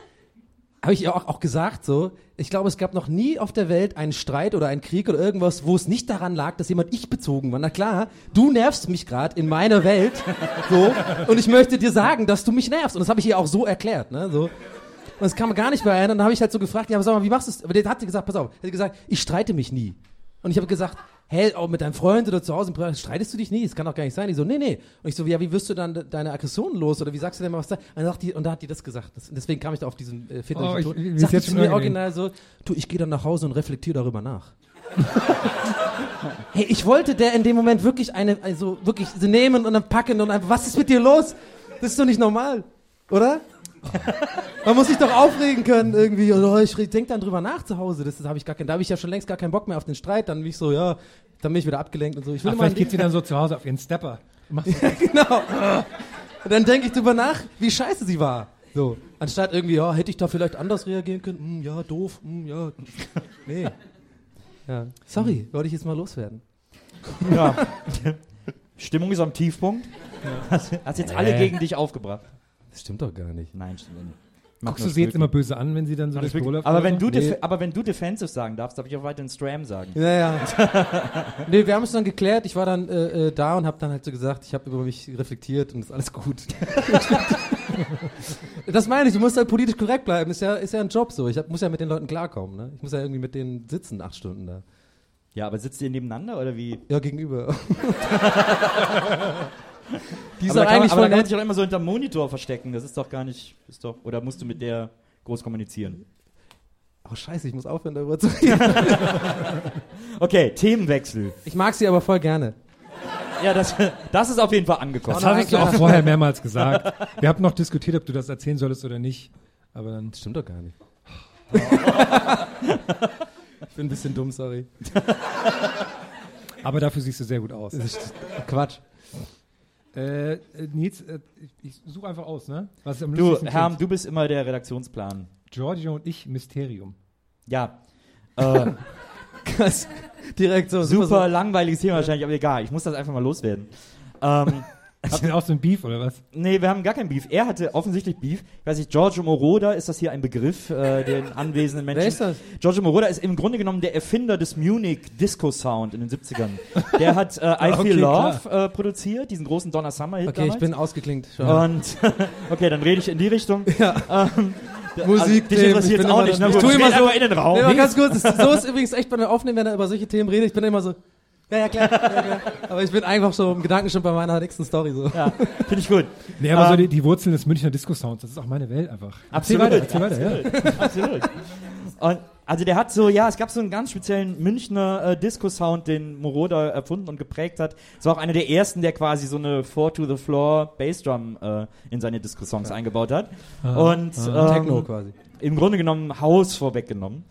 habe ich ihr auch, auch gesagt, so, ich glaube, es gab noch nie auf der Welt einen Streit oder einen Krieg oder irgendwas, wo es nicht daran lag, dass jemand ich-bezogen war. Na klar, du nervst mich gerade in meiner Welt, (laughs) so, und ich möchte dir sagen, dass du mich nervst. Und das habe ich ihr auch so erklärt, ne, so. Und das kam gar nicht mehr ein. Und dann habe ich halt so gefragt, ja, aber sag mal, wie machst du es? Aber der hat gesagt, pass auf, er hat gesagt, ich streite mich nie. Und ich habe gesagt, hä, auch mit deinem Freund oder zu Hause streitest du dich nie? Das kann doch gar nicht sein. Die so, nee, nee. Und ich so, ja, wie wirst du dann de- deine Aggressionen los? Oder wie sagst du denn mal was da? Und, die, und da hat die das gesagt. Das, deswegen kam ich da auf diesen äh, Oh, ich- ist Sagt zu mir original so, du, ich gehe dann nach Hause und reflektiere darüber nach. (laughs) hey, ich wollte der in dem Moment wirklich eine, also wirklich sie nehmen und dann packen und einfach, was ist mit dir los? Das ist doch nicht normal, oder? (laughs) Man muss sich doch aufregen können irgendwie. Und, oh, ich denk dann drüber nach zu Hause. Das, das habe ich gar keinen. Da habe ich ja schon längst gar keinen Bock mehr auf den Streit. Dann bin ich so, ja, dann bin ich wieder abgelenkt und so. Ich will Ach, vielleicht geht sie dann so zu Hause auf ihren Stepper. Machst (laughs) genau. Und dann denke ich drüber nach, wie scheiße sie war. So. Anstatt irgendwie, ja, hätte ich da vielleicht anders reagieren können. Hm, ja, doof. Hm, ja. Nee. Ja. Sorry, wollte ich jetzt mal loswerden. Ja. (laughs) Stimmung ist am Tiefpunkt. Hast, hast jetzt alle gegen dich aufgebracht. Das stimmt doch gar nicht. Nein, stimmt nicht. Guckst du sie jetzt immer böse an, wenn sie dann so wirklich- läuft? aber, wenn du Nee. aber wenn du defensive sagen darfst, darf ich auch weiterhin Stram sagen. Ja, ja. (laughs) nee, wir haben es dann geklärt. Ich war dann äh, äh, da und habe dann halt so gesagt, ich habe über mich reflektiert und ist alles gut. (laughs) das meine ich, du musst halt politisch korrekt bleiben. Ist ja, ist ja ein Job so. Ich hab, muss ja mit den Leuten klarkommen. Ne? Ich muss ja irgendwie mit denen sitzen, acht Stunden da. Ja, aber sitzt ihr nebeneinander oder wie? Ja, gegenüber. (laughs) Die aber ist da doch kann, man, eigentlich aber voll kann man sich doch immer so hinterm Monitor verstecken. Das ist doch gar nicht. Ist doch, oder musst du mit der groß kommunizieren? Oh, scheiße, ich muss aufhören, darüber zu reden. (laughs) Okay, Themenwechsel. Ich mag sie aber voll gerne. Ja, das, das ist auf jeden Fall angekommen. Das hast du auch vorher (laughs) mehrmals gesagt. Wir haben noch diskutiert, ob du das erzählen solltest oder nicht. Aber dann. Das stimmt doch gar nicht. (laughs) ich bin ein bisschen dumm, sorry. Aber dafür siehst du sehr gut aus. Das ist Quatsch. Äh, äh, Nils, äh, ich, ich suche einfach aus, ne? Was am Du, Herm, du bist immer der Redaktionsplan. Giorgio und ich, Mysterium. Ja. Äh. (laughs) (laughs) Direkt so. super langweiliges Thema wahrscheinlich, aber egal. Ich muss das einfach mal loswerden. Ähm, Habt ihr auch so ein Beef oder was? Nee, wir haben gar keinen Beef. Er hatte offensichtlich Beef. Ich weiß nicht, Giorgio Moroder, ist das hier ein Begriff äh, den anwesenden Menschen? Wer ist das? Giorgio Moroder ist im Grunde genommen der Erfinder des Munich Disco Sound in den 70ern. Der hat äh, (laughs) I Okay, Feel Love äh, produziert, diesen großen Donna Summer Hit Okay, damals. ich bin ausgeklinkt. Schon. Und (laughs) okay, dann rede ich in die Richtung. Ja. Ähm, (laughs) Musik, dich interessiert auch nicht. Ne? Ich tue immer so in den Raum. Nee, ganz kurz, so ist übrigens echt bei den Aufnehmen, wenn er über solche Themen redet. Ich bin immer so, ja, ja, klar, ja, klar. Aber ich bin einfach so im Gedanken schon bei meiner nächsten Story so. Ja, finde ich gut. Nee, aber so Ähm, die, die Wurzeln des Münchner Disco-Sounds, das ist auch meine Welt einfach. Absolut. Erzähl weiter, erzähl weiter, ja. Absolut. Und also der hat so, ja, es gab so einen ganz speziellen Münchner äh, Disco-Sound, den Moroder erfunden und geprägt hat. Es war auch einer der ersten, der quasi so eine Four-to-the-Floor Bassdrum äh, in seine Disco-Songs eingebaut hat. und ähm, Techno quasi. im Grunde genommen Haus vorweggenommen.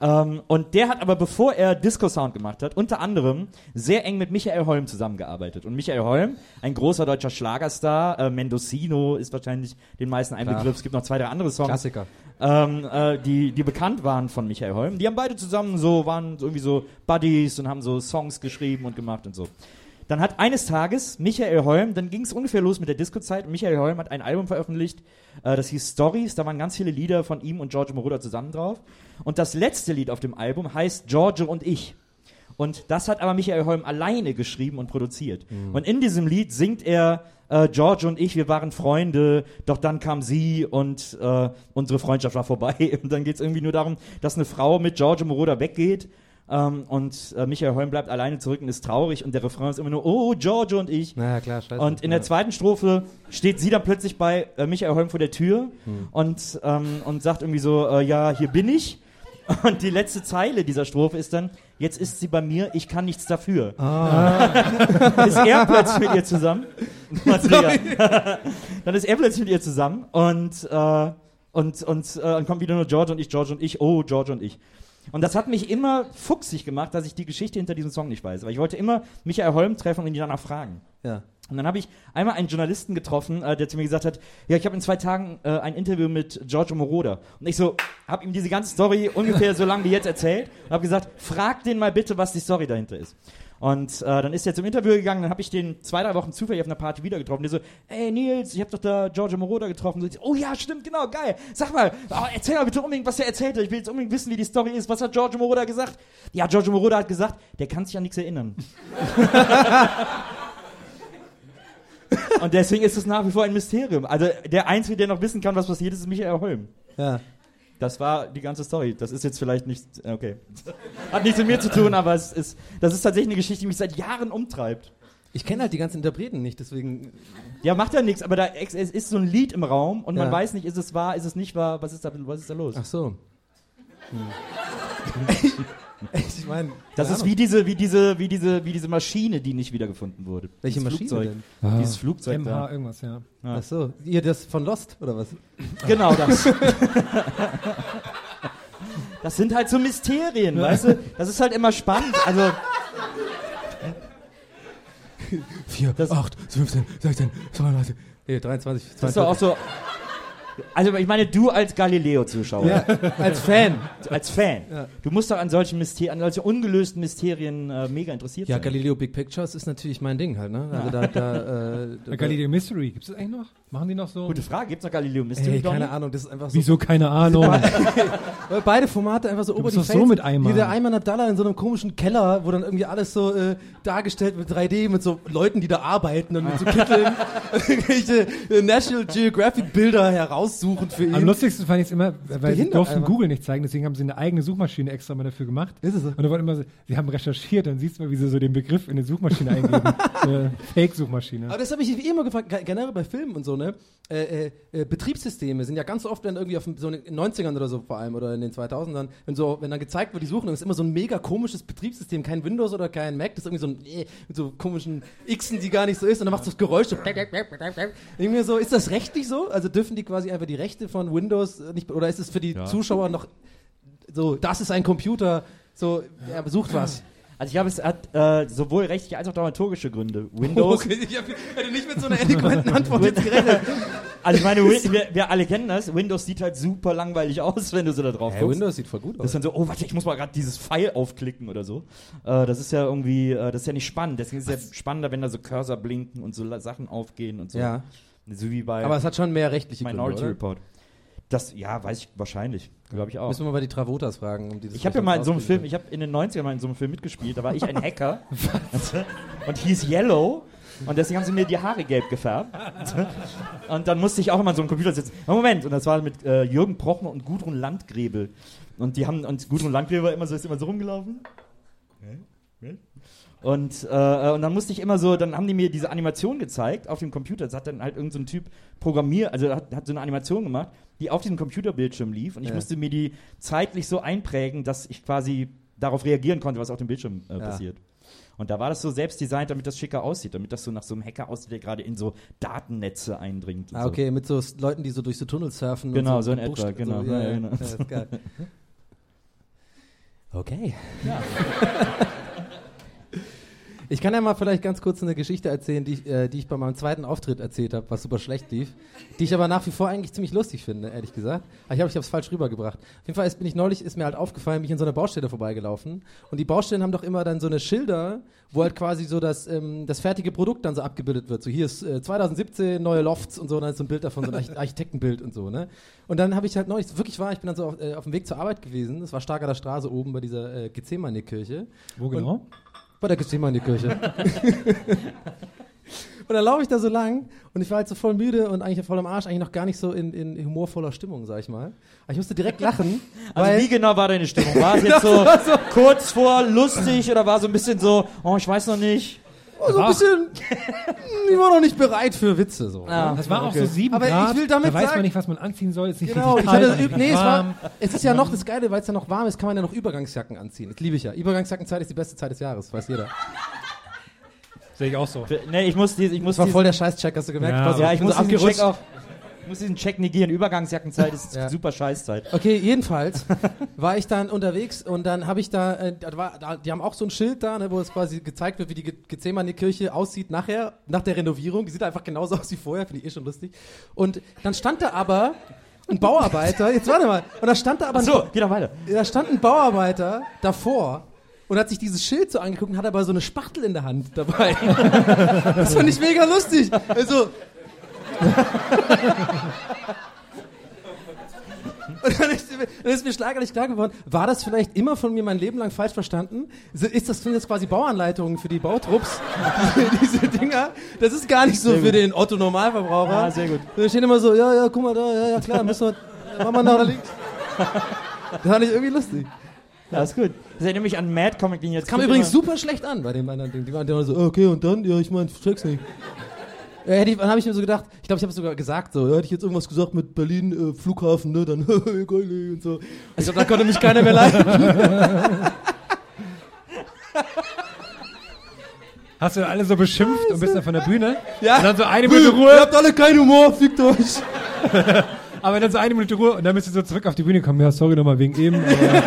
Ähm, und der hat aber, bevor er Disco-Sound gemacht hat, unter anderem sehr eng mit Michael Holm zusammengearbeitet. Und Michael Holm, ein großer deutscher Schlagerstar, äh, Mendocino ist wahrscheinlich den meisten ein. Begriff. Es gibt noch zwei, drei andere Songs Klassiker. ähm, äh, die, die bekannt waren von Michael Holm. Die haben beide zusammen so, waren irgendwie so Buddies und haben so Songs geschrieben und gemacht und so. Dann hat eines Tages Michael Holm, dann ging es ungefähr los mit der Disco-Zeit und Michael Holm hat ein Album veröffentlicht, äh, das hieß Stories, da waren ganz viele Lieder von ihm und Giorgio Moroder zusammen drauf. Und das letzte Lied auf dem Album heißt Giorgio und ich. Und das hat aber Michael Holm alleine geschrieben und produziert. Und in diesem Lied singt er, äh, George und ich, wir waren Freunde, doch dann kam sie und äh, unsere Freundschaft war vorbei. (laughs) Und dann geht es irgendwie nur darum, dass eine Frau mit Giorgio Moroder weggeht ähm, und äh, Michael Holm bleibt alleine zurück und ist traurig und der Refrain ist immer nur, oh, Giorgio und ich. Naja, klar, scheiße. Und in der zweiten Strophe steht sie dann plötzlich bei äh, Michael Holm vor der Tür und, ähm, und sagt irgendwie so, äh, ja, hier bin ich. (laughs) Und die letzte Zeile dieser Strophe ist dann, jetzt ist sie bei mir, ich kann nichts dafür. (laughs) ist er plötzlich mit ihr zusammen. (laughs) Dann ist er plötzlich mit ihr zusammen und, äh, und, und, äh, und kommt wieder nur George und ich, George und ich, oh, George und ich. Und das hat mich immer fuchsig gemacht, dass ich die Geschichte hinter diesem Song nicht weiß. Weil ich wollte immer Michael Holm treffen und ihn danach fragen. ja. Und dann habe ich einmal einen Journalisten getroffen, äh, der zu mir gesagt hat, ja, ich habe in zwei Tagen äh, ein Interview mit Giorgio Moroder. Und ich so, habe ihm diese ganze Story ungefähr so lang wie jetzt erzählt und habe gesagt, frag den mal bitte, was die Story dahinter ist. Und äh, dann ist er zum Interview gegangen, dann habe ich den zwei, drei Wochen zufällig auf einer Party wieder getroffen. Der so, ey Nils, ich habe doch da Giorgio Moroder getroffen. So, oh ja, stimmt, genau, geil. Sag mal, oh, erzähl mal bitte unbedingt, was er erzählt hat. Ich will jetzt unbedingt wissen, wie die Story ist. Was hat Giorgio Moroder gesagt? Ja, Giorgio Moroder hat gesagt, der kann sich an nichts erinnern. (laughs) Und deswegen ist es nach wie vor ein Mysterium. Also der Einzige, der noch wissen kann, was passiert ist, ist Michael Holm. ja. Das war die ganze Story. Das ist jetzt vielleicht nicht, okay. Hat nichts mit mir zu tun, aber es ist, das ist tatsächlich eine Geschichte, die mich seit Jahren umtreibt. Ich kenne halt die ganzen Interpreten nicht, deswegen. Ja, macht ja nichts, aber da es ist so ein Lied im Raum und man Ja. weiß nicht, ist es wahr, ist es nicht wahr, was ist da, was ist da los? Ach so. (laughs) (laughs) Ich meine, Das ist wie diese, wie diese, wie diese, wie diese Maschine, die nicht wiedergefunden wurde. Welche Dieses Maschine Flugzeug. denn? Dieses Flugzeug MH da. irgendwas, ja. Ach so, ihr das von Lost oder was? (laughs) Genau das. (laughs) das sind halt so Mysterien, weißt du? Das ist halt immer spannend. Also 4, 8, 15, 16, 32, nee, 23, das ist doch auch so. Also ich meine, du als Galileo-Zuschauer, Ja, als Fan. als Fan, du musst doch an solchen Mysterien, an solchen ungelösten Mysterien äh, mega interessiert Ja, sein. Galileo Big Pictures ist natürlich mein Ding halt, ne? Also da, da, äh, (laughs) da Galileo Mystery, gibt es das eigentlich noch? Machen die noch so? Gute Frage, gibt's noch Galileo Mystery? Ey, keine Ahnung, das ist einfach so. Wieso? Keine Ahnung. (laughs) Weil beide Formate einfach so ober bist die so mit Ayman. Wie der Ayman Abdallah in so einem komischen Keller, wo dann irgendwie alles so äh, dargestellt mit 3D, mit so Leuten, die da arbeiten und mit so Kitteln (laughs) irgendwelche National Geographic Bilder heraussuchen für ihn. Am lustigsten fand ich es immer, weil sie durften einfach. Google nicht zeigen, deswegen haben sie eine eigene Suchmaschine extra mal dafür gemacht. Ist es so? Und da wurde immer so, sie haben recherchiert, dann siehst du mal, wie sie so den Begriff in eine Suchmaschine eingeben. (laughs) äh, Fake-Suchmaschine. Aber das habe ich eh immer gefragt, ge- generell bei Filmen und so, ne? Äh, äh, äh, Betriebssysteme sind ja ganz oft dann irgendwie auf so in den 90ern oder so vor allem oder in den 2000ern, wenn so, wenn dann gezeigt wird, die suchen, dann ist immer so ein mega komisches Betriebssystem, kein Windows oder kein Mac, das ist irgendwie so ein, äh, mit so komischen Xen, die gar nicht so ist und dann macht so das Geräusch so, irgendwie so, ist das rechtlich so? Also dürfen die quasi einfach die Rechte von Windows äh, nicht, oder ist es für die Zuschauer noch so, das ist ein Computer, so, er besucht was. Also ich glaube, es hat äh, sowohl rechtliche als auch dramaturgische Gründe. (laughs) Windows, ich hab, hätte nicht mit so einer eloquenten Antwort jetzt gerechnet. (laughs) also ich meine, Win- wir, wir alle kennen das. Windows sieht halt super langweilig aus, wenn du so da drauf Hey, guckst. Windows sieht voll gut Das ist dann so, oh, warte, ich muss mal gerade dieses Pfeil aufklicken oder so. Äh, das ist ja irgendwie, äh, das ist ja nicht spannend. Deswegen ist es ja spannender, wenn da so Cursor blinken und so Sachen aufgehen und so. Ja. So wie bei Aber es hat schon mehr rechtliche Minority Gründe? Report. Das, ja, weiß ich wahrscheinlich. Glaube ich auch. Müssen wir mal die Travotas fragen. Um dieses Ich habe ja mal in so einem. Film, ich habe in den 90ern mal in so einem Film mitgespielt, da war ich ein (laughs) Hacker und hieß Yellow und deswegen haben sie mir die Haare gelb gefärbt. Und dann musste ich auch immer an so einem Computer sitzen. Moment, und das war mit äh, Jürgen Prochmer und Gudrun Landgrebel. Und die haben, und Gudrun Landgrebel war immer so, ist immer so rumgelaufen. Und, äh, und dann musste ich immer so, dann haben die mir diese Animation gezeigt auf dem Computer. Das hat dann halt irgendein so ein Typ programmiert, also hat, hat so eine Animation gemacht, die auf diesem Computerbildschirm lief. Und ich Ja. musste mir die zeitlich so einprägen, dass ich quasi darauf reagieren konnte, was auf dem Bildschirm äh, Ja. passiert. Und da war das so selbst designt, damit das schicker aussieht, damit das so nach so einem Hacker aussieht, der gerade in so Datennetze eindringt. Ah, so. okay, mit so Leuten, die so durch so Tunnel surfen. Genau, und so in mit etwa, genau. So, ja, Ja, ja, genau. ja. (laughs) Okay. (laughs) (laughs) Ich kann ja mal vielleicht ganz kurz eine Geschichte erzählen, die ich, äh, die ich bei meinem zweiten Auftritt erzählt habe, was super schlecht lief, die ich aber nach wie vor eigentlich ziemlich lustig finde, ehrlich gesagt. Aber ich glaube, ich habe es falsch rübergebracht. Auf jeden Fall ist, bin ich neulich, ist mir halt aufgefallen, bin ich in so einer Baustelle vorbeigelaufen und die Baustellen haben doch immer dann so eine Schilder, wo halt quasi so das, ähm, das fertige Produkt dann so abgebildet wird. So hier ist äh, 2017 neue Lofts und so, und dann ist so ein Bild davon, so ein Arch- (laughs) Architektenbild und so, ne? Und dann habe ich halt neulich, wirklich war, ich bin dann so auf, äh, auf dem Weg zur Arbeit gewesen, das war stark an der Straße oben bei dieser äh, Gethsemane-Kirche. Wo genau? Bei der Gethsemane-Kirche. und dann laufe ich da so lang und ich war halt so voll müde und eigentlich voll am Arsch, eigentlich noch gar nicht so in, in humorvoller Stimmung, sag ich mal. Aber ich musste direkt lachen, (laughs) Also wie genau war deine Stimmung? War es (laughs) jetzt so, kurz vor lustig oder war so ein bisschen so, oh, ich weiß noch nicht? Oh, so ein bisschen, ich war noch nicht bereit für Witze. So. Ah, Das war auch okay. so sieben Aber ich will damit da weiß sagen- man nicht, was man anziehen soll. Ist nicht Genau, ich hatte, üb- nee, es, war, es ist ja noch das Geile, weil es ja noch warm ist, kann man ja noch Übergangsjacken anziehen. Das liebe ich ja. Übergangsjackenzeit ist die beste Zeit des Jahres, weiß jeder. Sehe ich auch so. Nee, ich muss, ich muss Das war voll der Scheißcheck, hast du gemerkt? Ja, so, ja, ich bin muss so abgerutscht. Muss diesen Check negieren. Übergangsjackenzeit ist (laughs) Ja. super Scheißzeit. Okay, jedenfalls (laughs) war ich dann unterwegs und dann habe ich da, äh, da, war, da, die haben auch so ein Schild da, ne, wo es quasi gezeigt wird, wie die Ge- Gethsemane-Kirche aussieht nachher, nach der Renovierung. Die sieht einfach genauso aus wie vorher, finde ich eh schon lustig. Und dann stand da aber ein Bauarbeiter, jetzt warte mal, und da stand da aber ein, so, geh doch weiter. da stand ein Bauarbeiter davor und hat sich dieses Schild so angeguckt und hat aber so eine Spachtel in der Hand dabei. (laughs) das fand ich mega lustig. Also. (laughs) Und dann ist, dann ist mir schlagartig klar geworden, war das vielleicht immer von mir mein Leben lang falsch verstanden? Ist das, sind das quasi Bauanleitungen für die Bautrupps? (laughs) Diese Dinger? Das ist gar nicht so für den Otto-Normalverbraucher. Ja, sehr gut. Da stehen immer so, ja, ja, guck mal da, ja, ja, klar, müssen wir, machen wir nach links. Das fand ich irgendwie lustig. Ja, ist gut. Das erinnert mich an Mad Comic, den jetzt. Kam übrigens super schlecht an bei dem anderen Ding. Die waren immer so, okay, und dann? Ja, ich meine, check's nicht. Hätte ich, dann habe ich mir so gedacht, ich glaube, ich habe es sogar gesagt, so, hätte ich jetzt irgendwas gesagt mit Berlin äh, Flughafen, ne, dann (laughs) geil und so. Und ich glaube, da konnte mich keiner mehr leiden. (laughs) Hast du alle so beschimpft Scheiße. und bist dann von der Bühne? Ja. Und dann so eine Minute Ruhe. Ihr habt alle keinen Humor, fickt euch. (laughs) aber dann so eine Minute Ruhe und dann bist du so zurück auf die Bühne kommen. Ja, sorry nochmal wegen eben. Aber, ja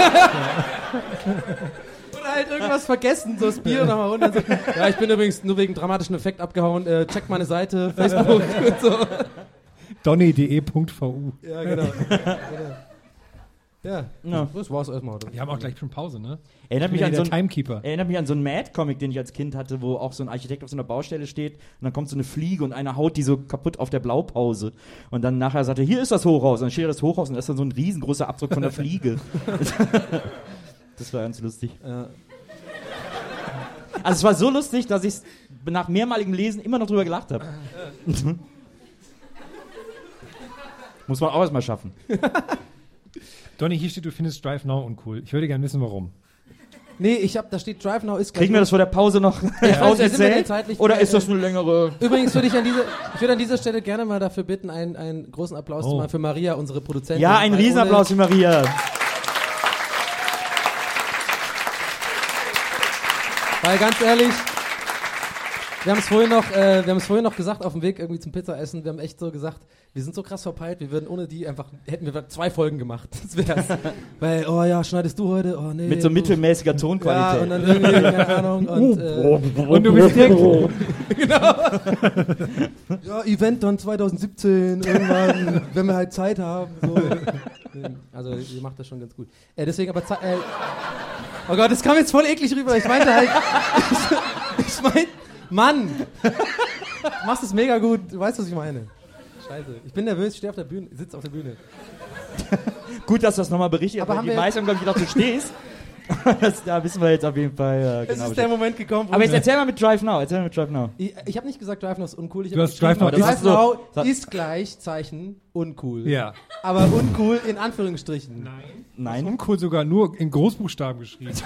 irgendwas vergessen, so das Bier nochmal runter. So. (laughs) Ja, ich bin übrigens nur wegen dramatischen Effekt abgehauen. Äh, checkt meine Seite, Facebook (laughs) und so. donny.de.vu. Ja, genau. ja, Ja. das war's erstmal. Wir haben auch gleich schon Pause, ne? Erinnert Ich mich, an so ein, Timekeeper. erinnert mich an so einen Mad-Comic, den ich als Kind hatte, wo auch so ein Architekt auf so einer Baustelle steht und dann kommt so eine Fliege und einer haut die so kaputt auf der Blaupause. Und dann nachher sagt er, hier ist das Hochhaus. Und dann steht da das Hochhaus und da ist dann so ein riesengroßer Abdruck von der Fliege. (laughs) das war ganz lustig. Ja. Also es war so lustig, dass ich nach mehrmaligem Lesen immer noch drüber gelacht habe. (laughs) Muss man auch erstmal schaffen. Donny, hier steht, du findest Drive Now uncool. Ich würde gerne wissen, warum. Nee, ich hab, da steht Drive Now ist gleich. Kriegen wir das vor der Pause noch auserzählt? zeitlich- Oder ist das eine längere... Übrigens würde ich an dieser, ich würde an dieser Stelle gerne mal dafür bitten, einen, einen großen Applaus Oh. mal für Maria, unsere Produzentin. Ja, ein Weil Riesenapplaus für Maria. Weil ganz ehrlich, wir haben es vorhin noch, äh, wir haben es vorhin noch gesagt auf dem Weg irgendwie zum Pizzaessen. Wir haben echt so gesagt, wir sind so krass verpeilt, wir würden ohne die einfach hätten wir zwei Folgen gemacht. (laughs) Das wär's. Weil oh ja, schneidest du heute? Oh nee. Mit so oh. mittelmäßiger Ja, Tonqualität. und dann irgendwie keine (laughs) Ahnung und äh, Und du bist direkt. (laughs) ja, Event dann 2017 irgendwann, wenn wir halt Zeit haben. So. Also ihr macht das schon ganz gut. Äh, deswegen aber Ze- äh, Oh Gott, das kam jetzt voll eklig rüber. Ich meinte halt, ich, ich mein, Mann, du machst es mega gut. Du weißt, was ich meine. Scheiße, ich bin nervös, ich stehe auf der Bühne, sitze auf der Bühne. (laughs) Gut, dass du das nochmal berichtet Aber hast. haben Die wir- meisten haben, glaube ich, gedacht, du stehst. (laughs) das, da wissen wir jetzt auf jeden Fall äh, Es genau. ist der Bescheid. Moment gekommen, wo Aber jetzt erzähl mal mit Drive Now. Erzähl mal mit Drive Now. ich, ich habe nicht gesagt, Drive Now ist uncool. Ich Du hab hast Drive Now ist- Drive Now so- ist gleich Zeichen uncool. Ja. Aber uncool in Anführungsstrichen. Nein. Uncool sogar nur in Großbuchstaben geschrieben. (laughs)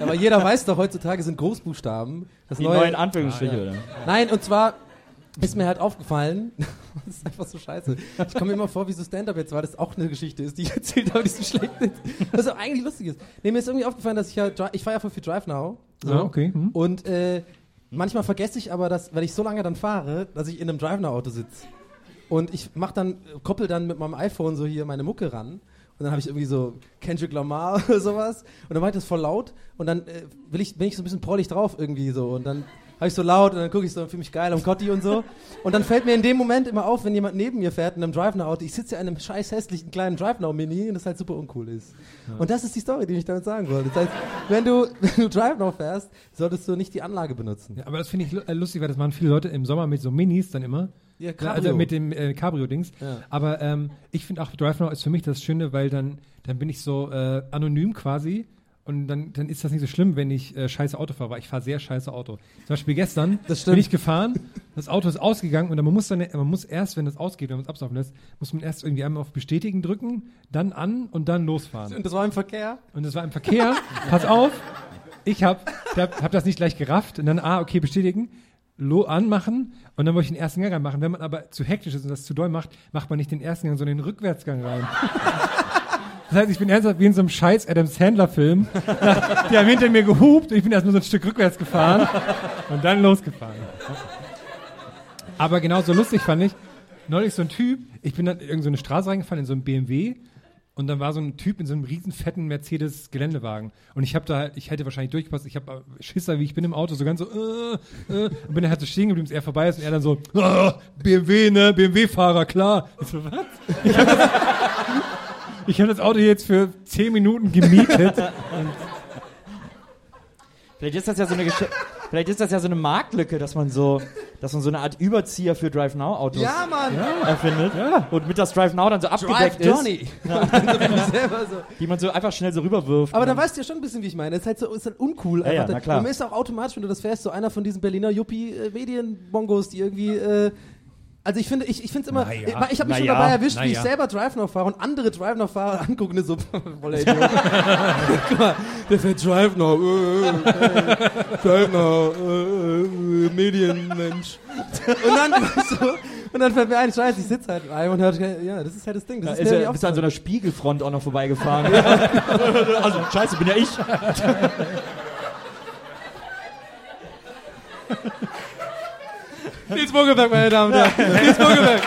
Aber jeder weiß doch, heutzutage sind Großbuchstaben das Die neue. neuen Anführungsstriche, oder? Nein, und zwar ist mir halt aufgefallen, (laughs) das ist einfach so scheiße. Ich komme mir immer vor, wie so Stand-Up jetzt war, das auch eine Geschichte ist, die ich erzählt habe, die so schlecht ist. Was auch eigentlich lustig ist. Nee, mir ist irgendwie aufgefallen, dass ich ja, ich fahre ja voll viel Drive Now. So. Ah, okay. Hm. Und äh, manchmal vergesse ich aber, dass, weil ich so lange dann fahre, dass ich in einem Drive Now Auto sitze. Und ich mach dann, koppel dann mit meinem iPhone so hier meine Mucke ran. Und dann habe ich irgendwie so Kendrick Lamar (laughs) oder sowas. Und dann war ich das voll laut. Und dann äh, will ich, bin ich so ein bisschen prollig drauf irgendwie so. Und dann habe ich so laut und dann gucke ich so und fühle mich geil am Gotti und so. Und dann fällt mir in dem Moment immer auf, wenn jemand neben mir fährt in einem Drive-Now-Auto, ich sitze ja in einem scheiß hässlichen kleinen Drive-Now-Mini und das halt super uncool ist. Und das ist die Story, die ich damit sagen wollte. Das heißt, wenn du, (laughs) wenn du Drive-Now fährst, solltest du nicht die Anlage benutzen. Ja, aber das finde ich äh, lustig, weil das machen viele Leute im Sommer mit so Minis dann immer. Ja, Ja, also mit dem äh, Cabrio-Dings. Ja. Aber ähm, ich finde auch Drive Now ist für mich das Schöne, weil dann, dann bin ich so äh, anonym quasi. Und dann, dann ist das nicht so schlimm, wenn ich äh, scheiße Auto fahre, weil ich fahre sehr scheiße Auto. Zum Beispiel gestern bin ich gefahren, das Auto ist ausgegangen und dann man muss dann, man muss erst, wenn das ausgeht, wenn man es absaufen lässt, muss man erst irgendwie einmal auf Bestätigen drücken, dann an und dann losfahren. Und das war im Verkehr. Und das war im Verkehr. Pass auf, ich hab, hab, hab das nicht gleich gerafft und dann, ah, okay, bestätigen, anmachen und dann wollte ich den ersten Gang reinmachen. Wenn man aber zu hektisch ist und das zu doll macht, macht man nicht den ersten Gang, sondern den Rückwärtsgang rein. (laughs) Das heißt, ich bin ernsthaft wie in so einem scheiß Adam Sandler-Film. (laughs) Die haben hinter mir gehupt und ich bin erst nur so ein Stück rückwärts gefahren und dann losgefahren. Aber genauso lustig fand ich, neulich so ein Typ, ich bin dann in irgendeine Straße reingefahren, in so einem BMW und dann war so ein Typ in so einem riesen fetten Mercedes Geländewagen und ich habe da ich hätte wahrscheinlich durchgepasst, ich habe Schisser, wie ich bin im Auto, so ganz so äh, äh, und bin dann halt so stehen geblieben, bis er vorbei ist und er dann so ah, BMW, ne, BMW-Fahrer, klar. Ich so, was? Ich habe das, (laughs) ich hab das Auto jetzt für 10 Minuten gemietet. (laughs) Vielleicht ist das ja so eine Gesch Vielleicht ist das ja so eine Marktlücke, dass man so, dass man so eine Art Überzieher für Drive Now Autos Mann. erfindet. Und mit das Drive Now dann so abgedeckt ist, Johnny. (laughs) selber so. die man so einfach schnell so rüberwirft. Aber dann weißt du ja schon ein bisschen, wie ich meine. Es ist halt so ist halt uncool. Ja, ja, einfach. na klar. Und man ist auch automatisch, wenn du das fährst, so einer von diesen Berliner Yuppie-Medien-Bongos, die irgendwie. Äh, also ich finde, ich, ich finde es immer, Naja. ich, ich habe mich schon Naja. dabei erwischt, wie ich selber Drive Now fahre und andere Drive Now Fahrer (laughs) angucken und so, (laughs) voller Idiot. (laughs) Guck mal, der fährt Drive Now, äh, äh, Drive Now, äh, äh, Medienmensch. Und dann, so, und dann fällt mir ein, scheiße, ich sitze halt rein und hört, ja, das ist halt das Ding. Das da ist ist er, bist du an so einer Spiegelfront auch noch vorbeigefahren. also, scheiße, bin ja ich. Nils Bogelberg, meine Damen und Herren. Nils Bogelberg.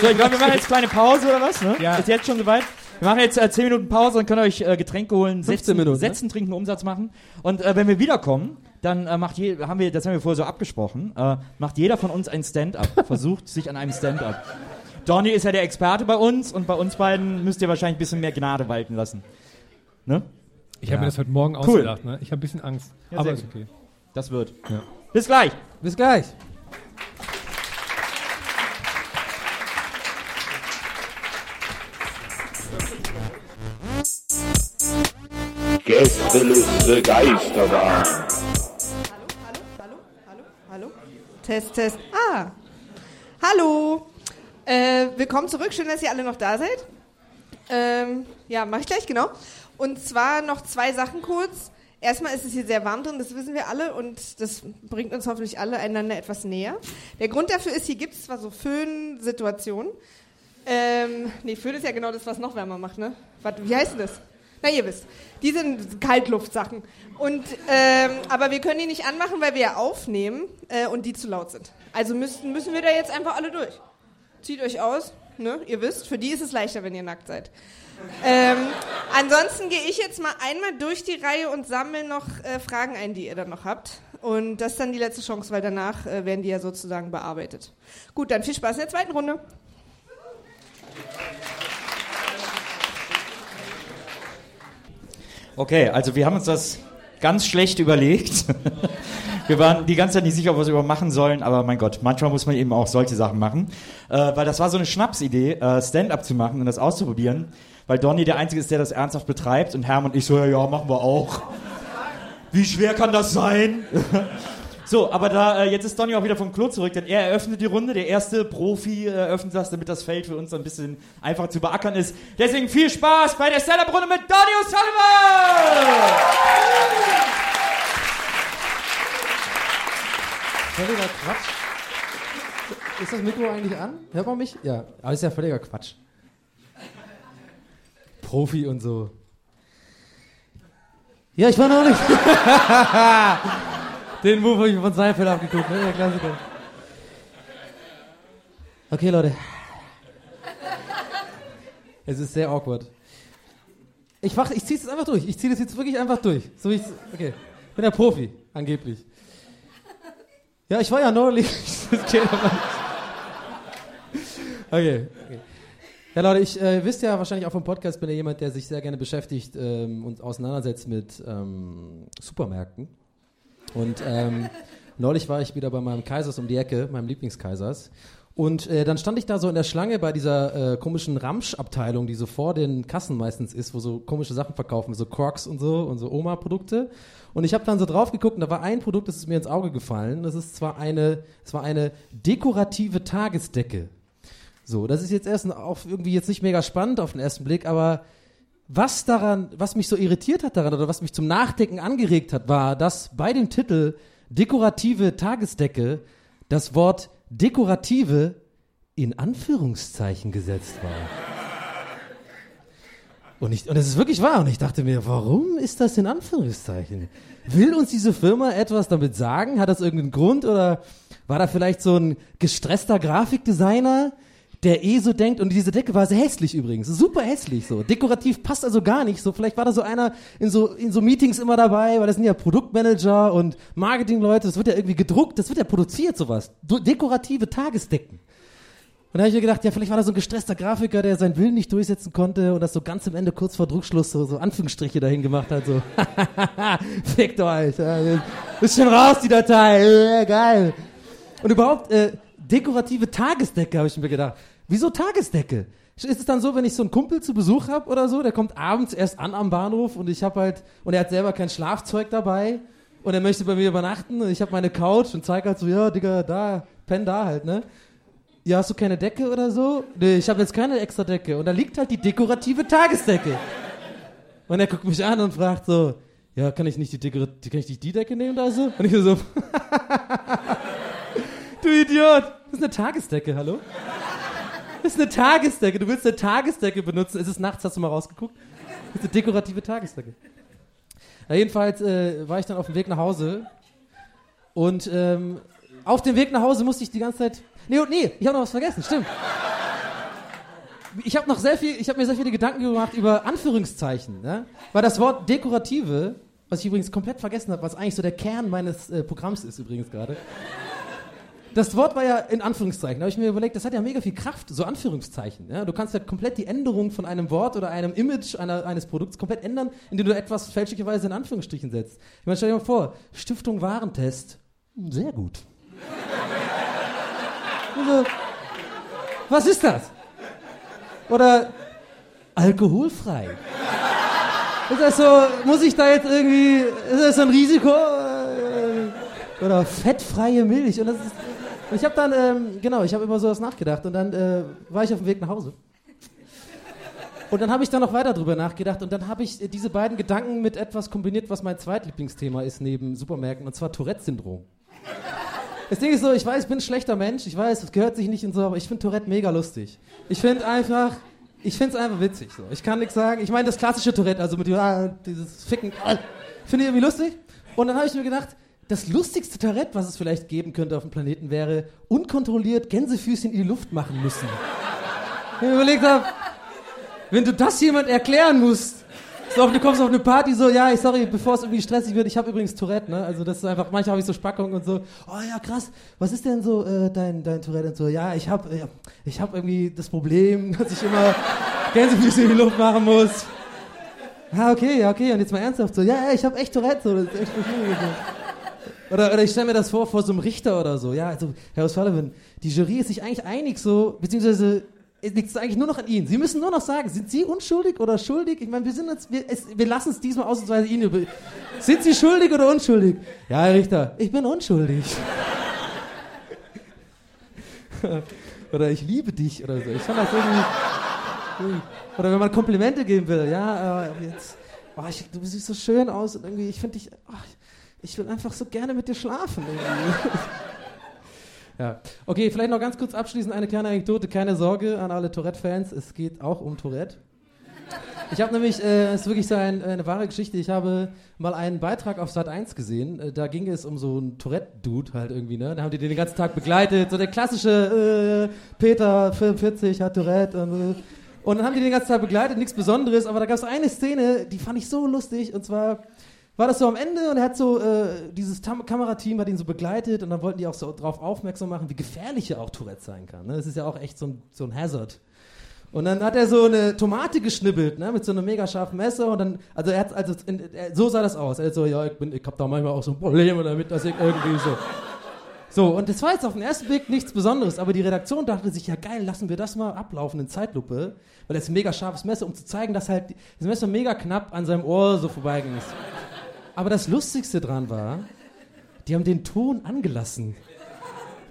So, ich glaube, wir machen jetzt eine kleine Pause oder was? Ne? Ja. Ist jetzt schon soweit? Wir machen jetzt äh, 10 Minuten Pause, dann könnt ihr euch äh, Getränke holen, 15 setzen, Minuten, ne? setzen trinken, Umsatz machen. Und äh, wenn wir wiederkommen, dann äh, macht je, haben wir, das haben wir vorher so abgesprochen, äh, macht jeder von uns ein Stand-up. (laughs) versucht sich an einem Stand-up. Donny ist ja der Experte bei uns und bei uns beiden müsst ihr wahrscheinlich ein bisschen mehr Gnade walten lassen. Ne? Ich habe mir das heute Morgen Cool. ausgedacht. Ne? Ich habe ein bisschen Angst. Ja, aber ist okay. Das wird. Ja. Bis gleich. Bis gleich. Gästeliste Geisterbahn. Hallo, hallo, hallo, hallo. Test, Test. Ah, hallo. Äh, willkommen zurück. Schön, dass ihr alle noch da seid. Ähm, ja, mache ich gleich, genau. Und zwar noch zwei Sachen kurz. Erstmal ist es hier sehr warm drin, das wissen wir alle und das bringt uns hoffentlich alle einander etwas näher. Der Grund dafür ist, hier gibt es zwar so Föhn-Situationen. Ähm, nee, Föhn ist ja genau das, was noch wärmer macht, ne? Warte, wie heißt denn das? Na, ihr wisst. Die sind Kaltluftsachen. Und, ähm, aber wir können die nicht anmachen, weil wir ja aufnehmen äh, und die zu laut sind. Also müssen, müssen wir da jetzt einfach alle durch. Zieht euch aus, ne? Ihr wisst, für die ist es leichter, wenn ihr nackt seid. Ähm, ansonsten gehe ich jetzt mal einmal durch die Reihe und sammle noch äh, Fragen ein, die ihr dann noch habt. Und das ist dann die letzte Chance, weil danach äh, werden die ja sozusagen bearbeitet. Gut, dann viel Spaß in der zweiten Runde. Okay, also wir haben uns das ganz schlecht überlegt. (laughs) Wir waren die ganze Zeit nicht sicher, was wir überhaupt machen sollen, aber mein Gott, manchmal muss man eben auch solche Sachen machen. Äh, weil das war so eine Schnapsidee, äh, Stand-up zu machen und das auszuprobieren, weil Donny der Einzige ist, der das ernsthaft betreibt und Herm und ich so, ja, ja, machen wir auch. Wie schwer kann das sein? (laughs) So, aber da äh, jetzt ist Donny auch wieder vom Klo zurück, denn er eröffnet die Runde. Der erste Profi äh, eröffnet das, damit das Feld für uns ein bisschen einfacher zu beackern ist. Deswegen viel Spaß bei der Stand-Up-Runde mit Donny O'Sullivan! Völliger Quatsch. Ist das Mikro eigentlich an? Hört man mich? Ja, aber ist ja völliger Quatsch. Profi und so. Ja, ich war noch nicht. (laughs) Den Move habe ich von Seinfeld abgeguckt, ne? Der. Okay, Leute. Es ist sehr awkward. Ich, mach, ich ziehe es jetzt einfach durch. Ich ziehe das jetzt wirklich einfach durch. So ich's- okay. Ich bin der Profi, angeblich. Ja, ich war ja neulich. (laughs) Okay. okay. Ja, Leute, ich äh, wisst ja wahrscheinlich auch vom Podcast, bin ja jemand, der sich sehr gerne beschäftigt ähm, und auseinandersetzt mit ähm, Supermärkten. Und ähm, (laughs) neulich war ich wieder bei meinem Kaisers um die Ecke, meinem Lieblingskaisers. Und äh, dann stand ich da so in der Schlange bei dieser äh, komischen Ramsch-Abteilung, die so vor den Kassen meistens ist, wo so komische Sachen verkaufen, so Crocs und so und so Oma-Produkte. Und ich habe dann so drauf geguckt und da war ein Produkt, das ist mir ins Auge gefallen. Das ist zwar eine, es war eine dekorative Tagesdecke. So, das ist jetzt erst auch irgendwie jetzt nicht mega spannend auf den ersten Blick, aber was daran, was mich so irritiert hat daran oder was mich zum Nachdenken angeregt hat, war, dass bei dem Titel dekorative Tagesdecke das Wort dekorative in Anführungszeichen gesetzt war. Und, ich, und das ist wirklich wahr. Und ich dachte mir, warum ist das in Anführungszeichen? Will uns diese Firma etwas damit sagen? Hat das irgendeinen Grund? Oder war da vielleicht so ein gestresster Grafikdesigner, der eh so denkt? Und diese Decke war sehr hässlich übrigens. Super hässlich so. Dekorativ passt also gar nicht. So, vielleicht war da so einer in so, in so Meetings immer dabei, weil das sind ja Produktmanager und Marketingleute. Das wird ja irgendwie gedruckt, das wird ja produziert, sowas. Dekorative Tagesdecken. Und da habe ich mir gedacht, ja, vielleicht war da so ein gestresster Grafiker, der seinen Willen nicht durchsetzen konnte und das so ganz am Ende kurz vor Druckschluss so, so Anführungsstriche dahin gemacht hat, so, (laughs) fickt euch, ist schon raus, die Datei, äh, geil. Und überhaupt, äh, dekorative Tagesdecke, habe ich mir gedacht. Wieso Tagesdecke? Ist es dann so, wenn ich so einen Kumpel zu Besuch habe oder so, der kommt abends erst an am Bahnhof und ich habe halt, und er hat selber kein Schlafzeug dabei und er möchte bei mir übernachten und ich habe meine Couch und zeige halt so, ja, Digga, da, penn da halt, ne? Ja, hast du keine Decke oder so? Nee, ich habe jetzt keine extra Decke. Und da liegt halt die dekorative Tagesdecke. Und er guckt mich an und fragt so, ja, kann ich nicht die, Dekora kann ich nicht die Decke nehmen oder so? Und ich so, (laughs) du Idiot, das ist eine Tagesdecke, hallo? Das ist eine Tagesdecke, du willst eine Tagesdecke benutzen. Es ist nachts, hast du mal rausgeguckt? Das ist eine dekorative Tagesdecke. Ja, jedenfalls äh, war ich dann auf dem Weg nach Hause Und ähm, auf dem Weg nach Hause musste ich die ganze Zeit. Nee, nee, ich habe noch was vergessen, stimmt. Ich habe noch sehr viel, ich habe mir sehr viele Gedanken gemacht über Anführungszeichen, ne? Weil das Wort dekorative, was ich übrigens komplett vergessen habe, was eigentlich so der Kern meines äh, Programms ist übrigens gerade. Das Wort war ja in Anführungszeichen. Da habe ich mir überlegt, das hat ja mega viel Kraft, so Anführungszeichen. Ja? Du kannst ja komplett die Änderung von einem Wort oder einem Image einer, eines Produkts komplett ändern, indem du etwas fälschlicherweise in Anführungsstrichen setzt. Ich meine, stell dir mal vor, Stiftung Warentest, sehr gut. also, was ist das? Oder alkoholfrei. Ist das so, muss ich da jetzt irgendwie, ist das so ein Risiko? Oder fettfreie Milch. Und das ist, und ich habe dann, ähm, genau, ich habe über sowas nachgedacht und dann äh, war ich auf dem Weg nach Hause. Und dann habe ich da noch weiter drüber nachgedacht und dann habe ich äh, diese beiden Gedanken mit etwas kombiniert, was mein zweitlieblingsthema ist neben Supermärkten, und zwar Tourette-Syndrom. Das Ding ist so, ich weiß, ich bin ein schlechter Mensch, ich weiß, es gehört sich nicht in so, aber ich finde Tourette mega lustig. Ich finde einfach, ich finde es einfach witzig so. Ich kann nichts sagen. Ich meine, das klassische Tourette, also mit ah, dieses Ficken, ah, finde ich irgendwie lustig. Und dann habe ich mir gedacht, das lustigste Tourette, was es vielleicht geben könnte auf dem Planeten, wäre unkontrolliert Gänsefüßchen in die Luft machen müssen. ich überlegt habe, wenn du das jemand erklären musst, so, du kommst auf eine Party so, ja, ich sorry, bevor es irgendwie stressig wird, ich habe übrigens Tourette, ne? Also das ist einfach, manchmal habe ich so Spackungen und so, oh ja, krass, was ist denn so äh, dein, dein Tourette und so? Ja, ich habe äh, ich hab irgendwie das Problem, (laughs) dass ich immer Gänsefüßchen in die Luft machen muss. Ja, okay, ja, okay, und jetzt mal ernsthaft so, ja, ich habe echt Tourette, so, das ist echt schwierig. Oder, oder ich stelle mir das vor, vor so einem Richter oder so. Ja, also, Herr O'Sullivan, die Jury ist sich eigentlich einig so, beziehungsweise liegt es eigentlich nur noch an Ihnen. Sie müssen nur noch sagen, sind Sie unschuldig oder schuldig? Ich meine, wir sind jetzt, wir, es, wir lassen es diesmal ausnahmsweise Ihnen über. Sind Sie schuldig oder unschuldig? Ja, Herr Richter, ich bin unschuldig. (laughs) oder ich liebe dich oder so. Ich fand das irgendwie. Oder wenn man Komplimente geben will, ja, äh, jetzt, oh, ich, du siehst so schön aus und irgendwie, ich finde dich, oh, will einfach so gerne mit dir schlafen. (laughs) ja. Okay, vielleicht noch ganz kurz abschließend eine kleine Anekdote. Keine Sorge an alle Tourette-Fans, es geht auch um Tourette. Ich habe nämlich, äh, es ist wirklich so ein, eine wahre Geschichte. Ich habe mal einen Beitrag auf Sat 1 gesehen. Äh, da ging es um so einen Tourette-Dude halt irgendwie, ne? Da haben die den den ganzen Tag begleitet. So der klassische äh, Peter, 45, hat Tourette und, äh, und dann haben die den ganzen Tag begleitet, nichts Besonderes. Aber da gab es eine Szene, die fand ich so lustig. Und zwar war das so am Ende und er hat so, äh, dieses Tam Kamerateam hat ihn so begleitet und dann wollten die auch so darauf aufmerksam machen, wie gefährlich er auch Tourette sein kann. Ne? Das ist ja auch echt so ein, so ein Hazard. Und dann hat er so eine Tomate geschnibbelt, ne, mit so einem mega scharfen Messer und dann, also er hat, also in, er, so sah das aus. Er hat so, ja, ich bin, ich hab da manchmal auch so Probleme damit, dass ich irgendwie so. So, und das war jetzt auf den ersten Blick nichts Besonderes, aber die Redaktion dachte sich, ja geil, lassen wir das mal ablaufen in Zeitlupe, weil das ist ein mega scharfes Messer, um zu zeigen, dass halt das Messer mega knapp an seinem Ohr so vorbeigegangen ist. Aber das Lustigste dran war, die haben den Ton angelassen.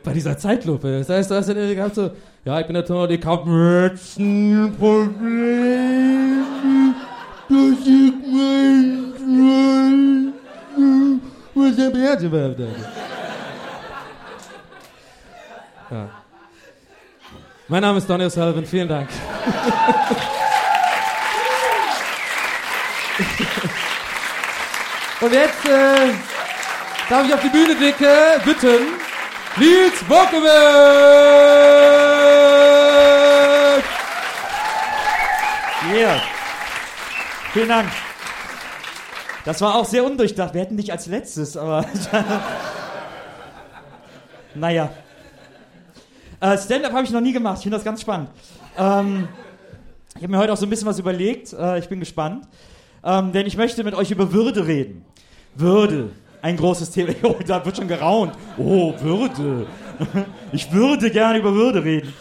Bei dieser Zeitlupe. Das heißt, du hast ja gehabt so, ja, ich bin der Ton, ich hab ein Problem, dass ich mein was der ja. Mein Name ist Donny O'Sullivan, vielen Dank. (laughs) Und jetzt äh, darf ich auf die Bühne blicke, bitten, Nils Bockewitz! Yeah. Vielen Dank. Das war auch sehr undurchdacht. Wir hätten dich als letztes, aber. (laughs) naja. Äh, Stand-up habe ich noch nie gemacht. Ich finde das ganz spannend. Ähm, ich habe mir heute auch so ein bisschen was überlegt. Äh, ich bin gespannt. Ähm, denn ich möchte mit euch über Würde reden. Würde, ein großes Thema. (laughs) Oh, da wird schon geraunt. Oh, Würde. (laughs) Ich würde gerne über Würde reden.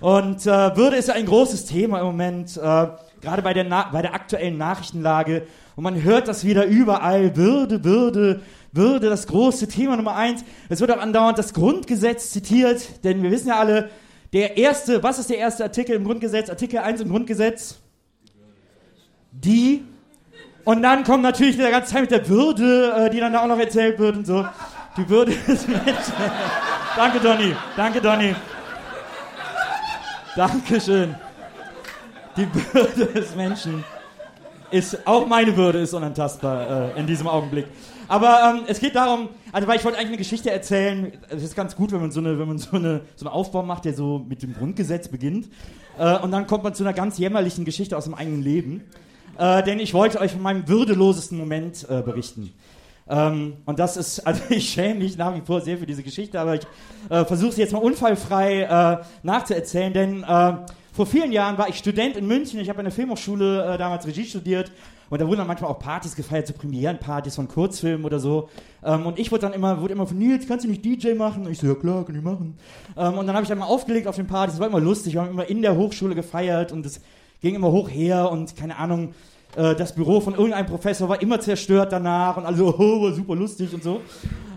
Und äh, Würde ist ja ein großes Thema im Moment, äh, gerade bei der, bei der aktuellen Nachrichtenlage. Und man hört das wieder überall. Würde, Würde, Würde, das große Thema Nummer eins. Es wird auch andauernd das Grundgesetz zitiert, denn wir wissen ja alle, der erste, was ist der erste Artikel im Grundgesetz? Artikel 1 im Grundgesetz? Die und dann kommt natürlich der ganze Zeit mit der Würde, äh, die dann da auch noch erzählt wird und so. Die Würde (laughs) des Menschen. Danke, Donny. Danke, Donny. Dankeschön. Die Würde des Menschen. ist auch meine Würde ist unantastbar äh, in diesem Augenblick. Aber ähm, es geht darum, also weil ich wollte eigentlich eine Geschichte erzählen. Es ist ganz gut, wenn man so eine, wenn man so eine, so einen Aufbau macht, der so mit dem Grundgesetz beginnt. Äh, und dann kommt man zu einer ganz jämmerlichen Geschichte aus dem eigenen Leben. Äh, denn ich wollte euch von meinem würdelosesten Moment äh, berichten. Ähm, und das ist, also (laughs) ich schäme mich nach wie vor sehr für diese Geschichte, aber ich äh, versuche sie jetzt mal unfallfrei äh, nachzuerzählen, denn äh, vor vielen Jahren war ich Student in München, ich habe an der Filmhochschule damals Regie studiert und da wurden dann manchmal auch Partys gefeiert, so Premierenpartys von Kurzfilmen oder so. Ähm, und ich wurde dann immer, wurde immer von Nils, kannst du nicht DJ machen? Und ich so, ja klar, kann ich machen. Ähm, und dann habe ich dann mal aufgelegt auf den Partys, das war immer lustig, wir haben immer in der Hochschule gefeiert und es ging immer hoch her und keine Ahnung, äh, das Büro von irgendeinem Professor war immer zerstört danach und also, (laughs) oh, super lustig und so.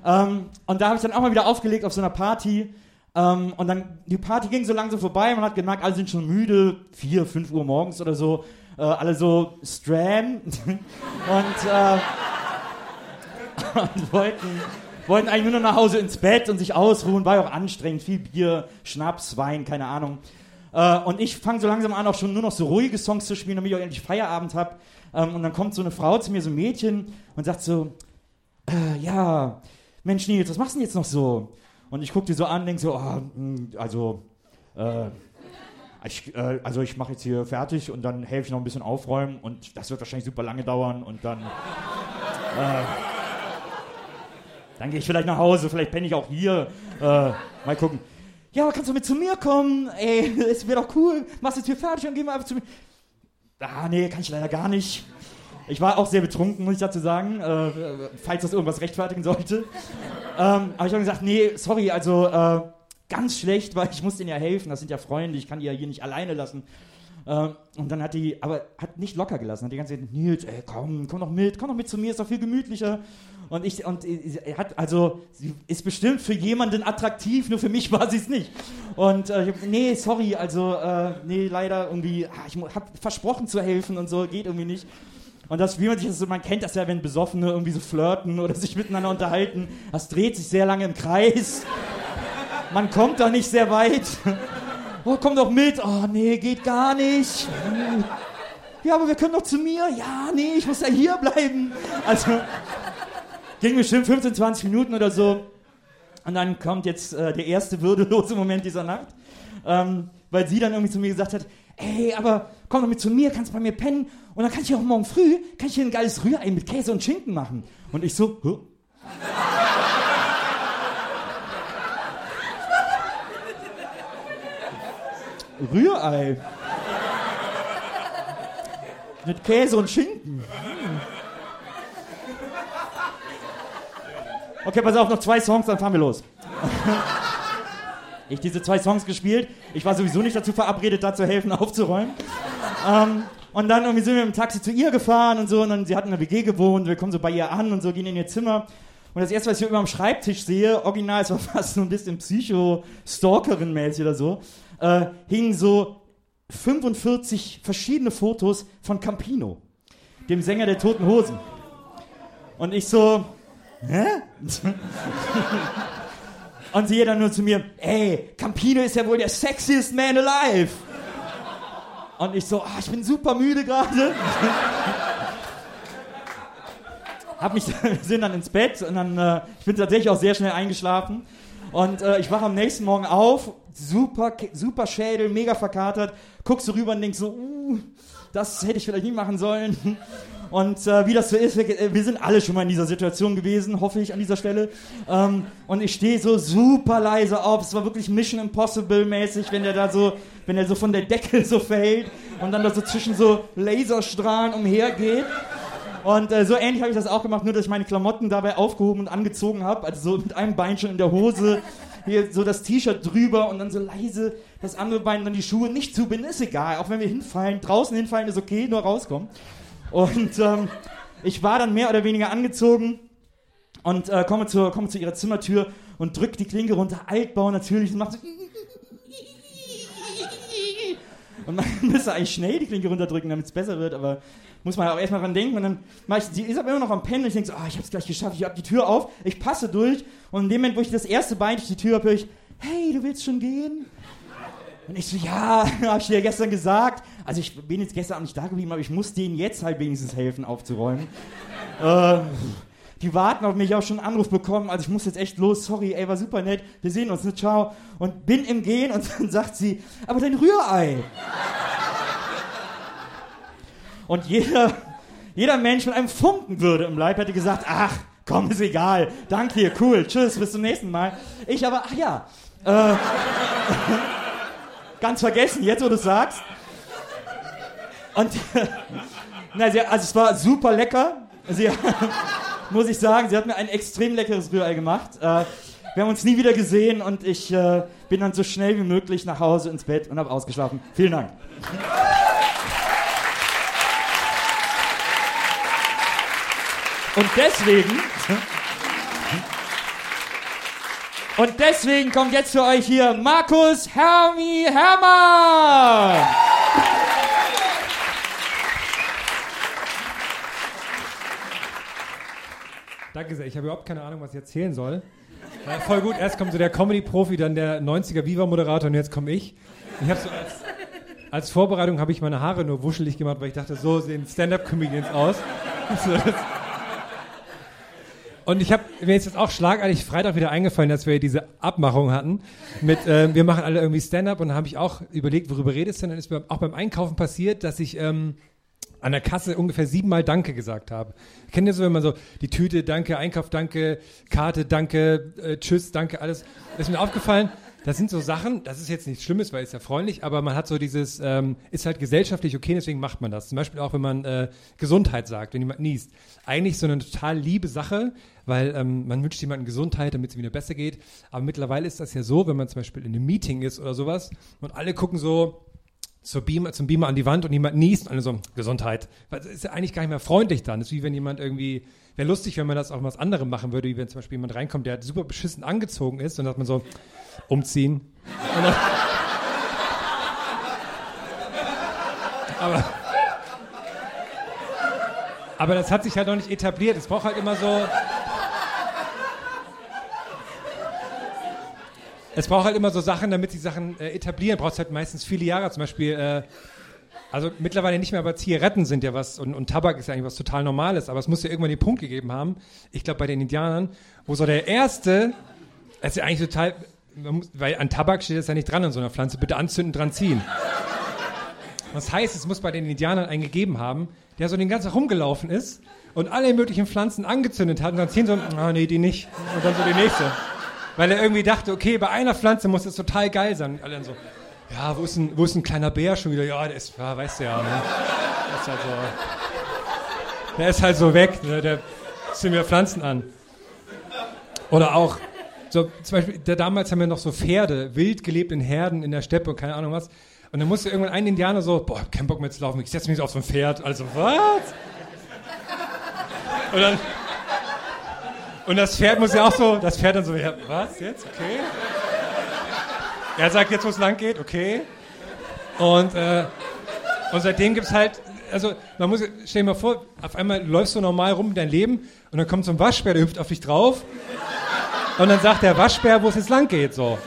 Ähm, und da habe ich dann auch mal wieder aufgelegt auf so einer Party. Ähm, und dann, die Party ging so langsam vorbei, man hat gemerkt, alle sind schon müde, vier, fünf Uhr morgens oder so. Äh, alle so stram (laughs) und, äh, (laughs) und wollten, wollten eigentlich nur noch nach Hause ins Bett und sich ausruhen. War ja auch anstrengend, viel Bier, Schnaps, Wein, keine Ahnung. Äh, und ich fange so langsam an, auch schon nur noch so ruhige Songs zu spielen, damit ich auch endlich Feierabend habe. Ähm, und dann kommt so eine Frau zu mir, so ein Mädchen, und sagt so, äh, ja, Mensch Nils, was machst du denn jetzt noch so? Und ich gucke die so an, denke so, oh, also, äh, ich, äh, also ich mache jetzt hier fertig und dann helfe ich noch ein bisschen aufräumen und das wird wahrscheinlich super lange dauern und dann, äh, dann gehe ich vielleicht nach Hause, vielleicht penne ich auch hier, äh, mal gucken ja, aber kannst du mit zu mir kommen? Ey, (laughs) es wäre doch cool. Machst jetzt hier fertig und gehen wir einfach zu mir. Ah, nee, kann ich leider gar nicht. Ich war auch sehr betrunken, muss ich dazu sagen, äh, falls das irgendwas rechtfertigen sollte. Ähm, aber ich habe gesagt, nee, sorry, also äh, ganz schlecht, weil ich muss denen ja helfen. Das sind ja Freunde, ich kann die ja hier nicht alleine lassen. Ähm, und dann hat die, aber hat nicht locker gelassen, hat die ganze Zeit, Nils, ey, komm, komm doch mit, komm doch mit zu mir, ist doch viel gemütlicher. Und ich, und er hat, also, sie ist bestimmt für jemanden attraktiv, nur für mich war sie es nicht. Und äh, ich hab, nee, sorry, also, äh, nee, leider irgendwie, ah, ich habe versprochen zu helfen und so, geht irgendwie nicht. Und das, wie man sich das so, man kennt das ja, wenn Besoffene irgendwie so flirten oder sich miteinander unterhalten, das dreht sich sehr lange im Kreis. Man kommt da nicht sehr weit. Oh, komm doch mit. Oh, nee, geht gar nicht. Ja, aber wir können doch zu mir. Ja, nee, ich muss ja hier bleiben. Also, Ging bestimmt 15, 20 Minuten oder so. Und dann kommt jetzt äh, der erste würdelose Moment dieser Nacht. Ähm, weil sie dann irgendwie zu mir gesagt hat, ey, aber komm doch mit zu mir, kannst bei mir pennen und dann kann ich auch morgen früh, kann ich hier ein geiles Rührei mit Käse und Schinken machen. Und ich so, Hö? Rührei. Mit Käse und Schinken. Okay, pass auf, noch zwei Songs, dann fahren wir los. ich diese zwei Songs gespielt. Ich war sowieso nicht dazu verabredet, da zu helfen, (laughs) aufzuräumen. Ähm, und dann irgendwie sind wir mit dem Taxi zu ihr gefahren und so. Und dann, sie hat in einer WG gewohnt. Wir kommen so bei ihr an und so, gehen in ihr Zimmer. Und das erste, was ich über am Schreibtisch sehe, original, es war (laughs) fast so ein bisschen Psycho-Stalkerin-mäßig oder so, äh, hingen so 45 verschiedene Fotos von Campino, dem Sänger der Toten Hosen. Und ich so, hä? Und sie dann nur zu mir, ey, Campino ist ja wohl der sexiest man alive. Und ich so, ah, ich bin super müde gerade. Hab mich, (laughs) sind dann ins Bett und dann, äh, ich bin tatsächlich auch sehr schnell eingeschlafen. Und äh, ich wache am nächsten Morgen auf, super, super Schädel, mega verkatert, guck so rüber und denk so, uh, das hätte ich vielleicht nie machen sollen. Und äh, wie das so ist, wir, äh, wir, sind alle schon mal in dieser Situation gewesen, hoffe ich an dieser Stelle. Ähm, und ich stehe so super leise auf. Es war wirklich Mission Impossible mäßig, wenn der da so, wenn er so von der Decke so fällt und dann da so zwischen so Laserstrahlen umhergeht. Und äh, so ähnlich habe ich das auch gemacht, nur dass ich meine Klamotten dabei aufgehoben und angezogen habe. Also so mit einem Bein schon in der Hose, hier so das T-Shirt drüber und dann so leise das andere Bein dann die Schuhe nicht zubinden. Ist egal, auch wenn wir hinfallen. Draußen hinfallen ist okay, nur rauskommen. Und ähm, ich war dann mehr oder weniger angezogen und äh, komme, zu, komme zu ihrer Zimmertür und drücke die Klinke runter. Altbau natürlich und macht so. Und man (laughs) müsste eigentlich schnell die Klinke runterdrücken, damit es besser wird, aber muss man auch erstmal dran denken. Und dann mache ich, sie ist aber immer noch am Pennen und ich denke so, oh, ich habe es gleich geschafft, ich habe die Tür auf, ich passe durch und in dem Moment, wo ich das erste Bein durch die Tür habe, höre ich, hey, du willst schon gehen? Und ich so, ja, (laughs) habe ich dir ja gestern gesagt, Also ich bin jetzt gestern Abend nicht da geblieben, aber ich muss denen jetzt halt wenigstens helfen aufzuräumen. (laughs) äh, die warten auf mich, auch schon einen Anruf bekommen, also ich muss jetzt echt los, sorry, ey, war super nett, wir sehen uns, ne, ciao. Und bin im Gehen und (laughs) dann sagt sie, aber dein Rührei. und jeder, jeder Mensch mit einem Funken würde im Leib hätte gesagt, ach, komm, ist egal, danke dir, cool, tschüss, bis zum nächsten Mal. Ich aber, ach ja, äh, ganz vergessen, jetzt wo du es sagst. Und, (laughs) na, sie, also es war super lecker. Sie, (laughs) muss ich sagen, sie hat mir ein extrem leckeres Rührei gemacht. Äh, wir haben uns nie wieder gesehen und ich äh, bin dann so schnell wie möglich nach Hause ins Bett und habe ausgeschlafen. Vielen Dank. Und deswegen. (laughs) Und deswegen kommt jetzt für euch hier Markus Hermi Hermann. Danke sehr. Ich habe überhaupt keine Ahnung, was ich erzählen soll. Ja, voll gut. Erst kommt so der Comedy-Profi, dann der 90er Viva-Moderator und jetzt komme ich. Ich habe so als, als Vorbereitung habe ich meine Haare nur wuschelig gemacht, weil ich dachte, so sehen Stand-up-Comedians aus. (laughs) So, und ich habe mir jetzt auch schlagartig Freitag wieder eingefallen, dass wir diese Abmachung hatten mit, äh, wir machen alle irgendwie Stand-up und dann habe ich auch überlegt, worüber redest du denn? Dann ist mir auch beim Einkaufen passiert, dass ich ähm, an der Kasse ungefähr siebenmal Danke gesagt habe. Kennt ihr so, wenn man so die Tüte, Danke, Einkauf, Danke, Karte, Danke, äh, Tschüss, Danke, alles. Das ist mir aufgefallen. Das sind so Sachen, das ist jetzt nichts Schlimmes, weil es ja freundlich, aber man hat so dieses, ähm, ist halt gesellschaftlich okay, deswegen macht man das. Zum Beispiel auch, wenn man äh, Gesundheit sagt, wenn jemand niest. Eigentlich so eine total liebe Sache, weil ähm, man wünscht jemandem Gesundheit, damit es wieder besser geht. Aber mittlerweile ist das ja so, wenn man zum Beispiel in einem Meeting ist oder sowas und alle gucken so, zur Beamer, zum Beamer an die Wand und jemand niest und alle so, Gesundheit. Weil das ist ja eigentlich gar nicht mehr freundlich dann. Das ist wie wenn jemand irgendwie, wäre lustig, wenn man das auch was anderem machen würde, wie wenn zum Beispiel jemand reinkommt, der super beschissen angezogen ist und hat man so, umziehen. Dann, (laughs) aber, aber das hat sich halt noch nicht etabliert. Es braucht halt immer so, es braucht halt immer so Sachen, damit sich Sachen äh, etablieren. Braucht es halt meistens viele Jahre. Zum Beispiel, äh, also mittlerweile nicht mehr, aber Zigaretten sind ja was und, und Tabak ist ja eigentlich was total Normales. Aber es muss ja irgendwann den Punkt gegeben haben, ich glaube bei den Indianern, wo so der erste, das ist ja eigentlich total, muss, weil an Tabak steht das ja nicht dran an so einer Pflanze, bitte anzünden, dran ziehen. Das heißt, es muss bei den Indianern einen gegeben haben, der so den ganzen Tag rumgelaufen ist und alle möglichen Pflanzen angezündet hat und dann ziehen so, ah nee, die nicht. Und dann so die nächste. Weil er irgendwie dachte, okay, bei einer Pflanze muss es total geil sein. Und alle dann so, ja, wo ist ein, wo ist ein kleiner Bär schon wieder? Ja, der ist, ja, weißt du ja, ne? Der ist halt so, der ist halt so weg, ne? der zieht mir Pflanzen an. Oder auch, so, zum Beispiel, der, damals haben wir noch so Pferde, wild gelebt in Herden in der Steppe und keine Ahnung was. Und dann musste irgendwann ein Indianer so, boah, keinen Bock mehr zu laufen, ich setze mich auf so ein Pferd. Also, was? Und dann, und das Pferd muss ja auch so, das Pferd dann so, ja, was jetzt? Okay. Er sagt jetzt, wo es lang geht, okay. Und, äh, und seitdem gibt es halt, also man muss, stell dir mal vor, auf einmal läufst du normal rum in dein Leben und dann kommt so ein Waschbär, der hüpft auf dich drauf. Und dann sagt der Waschbär, wo es jetzt lang geht, so.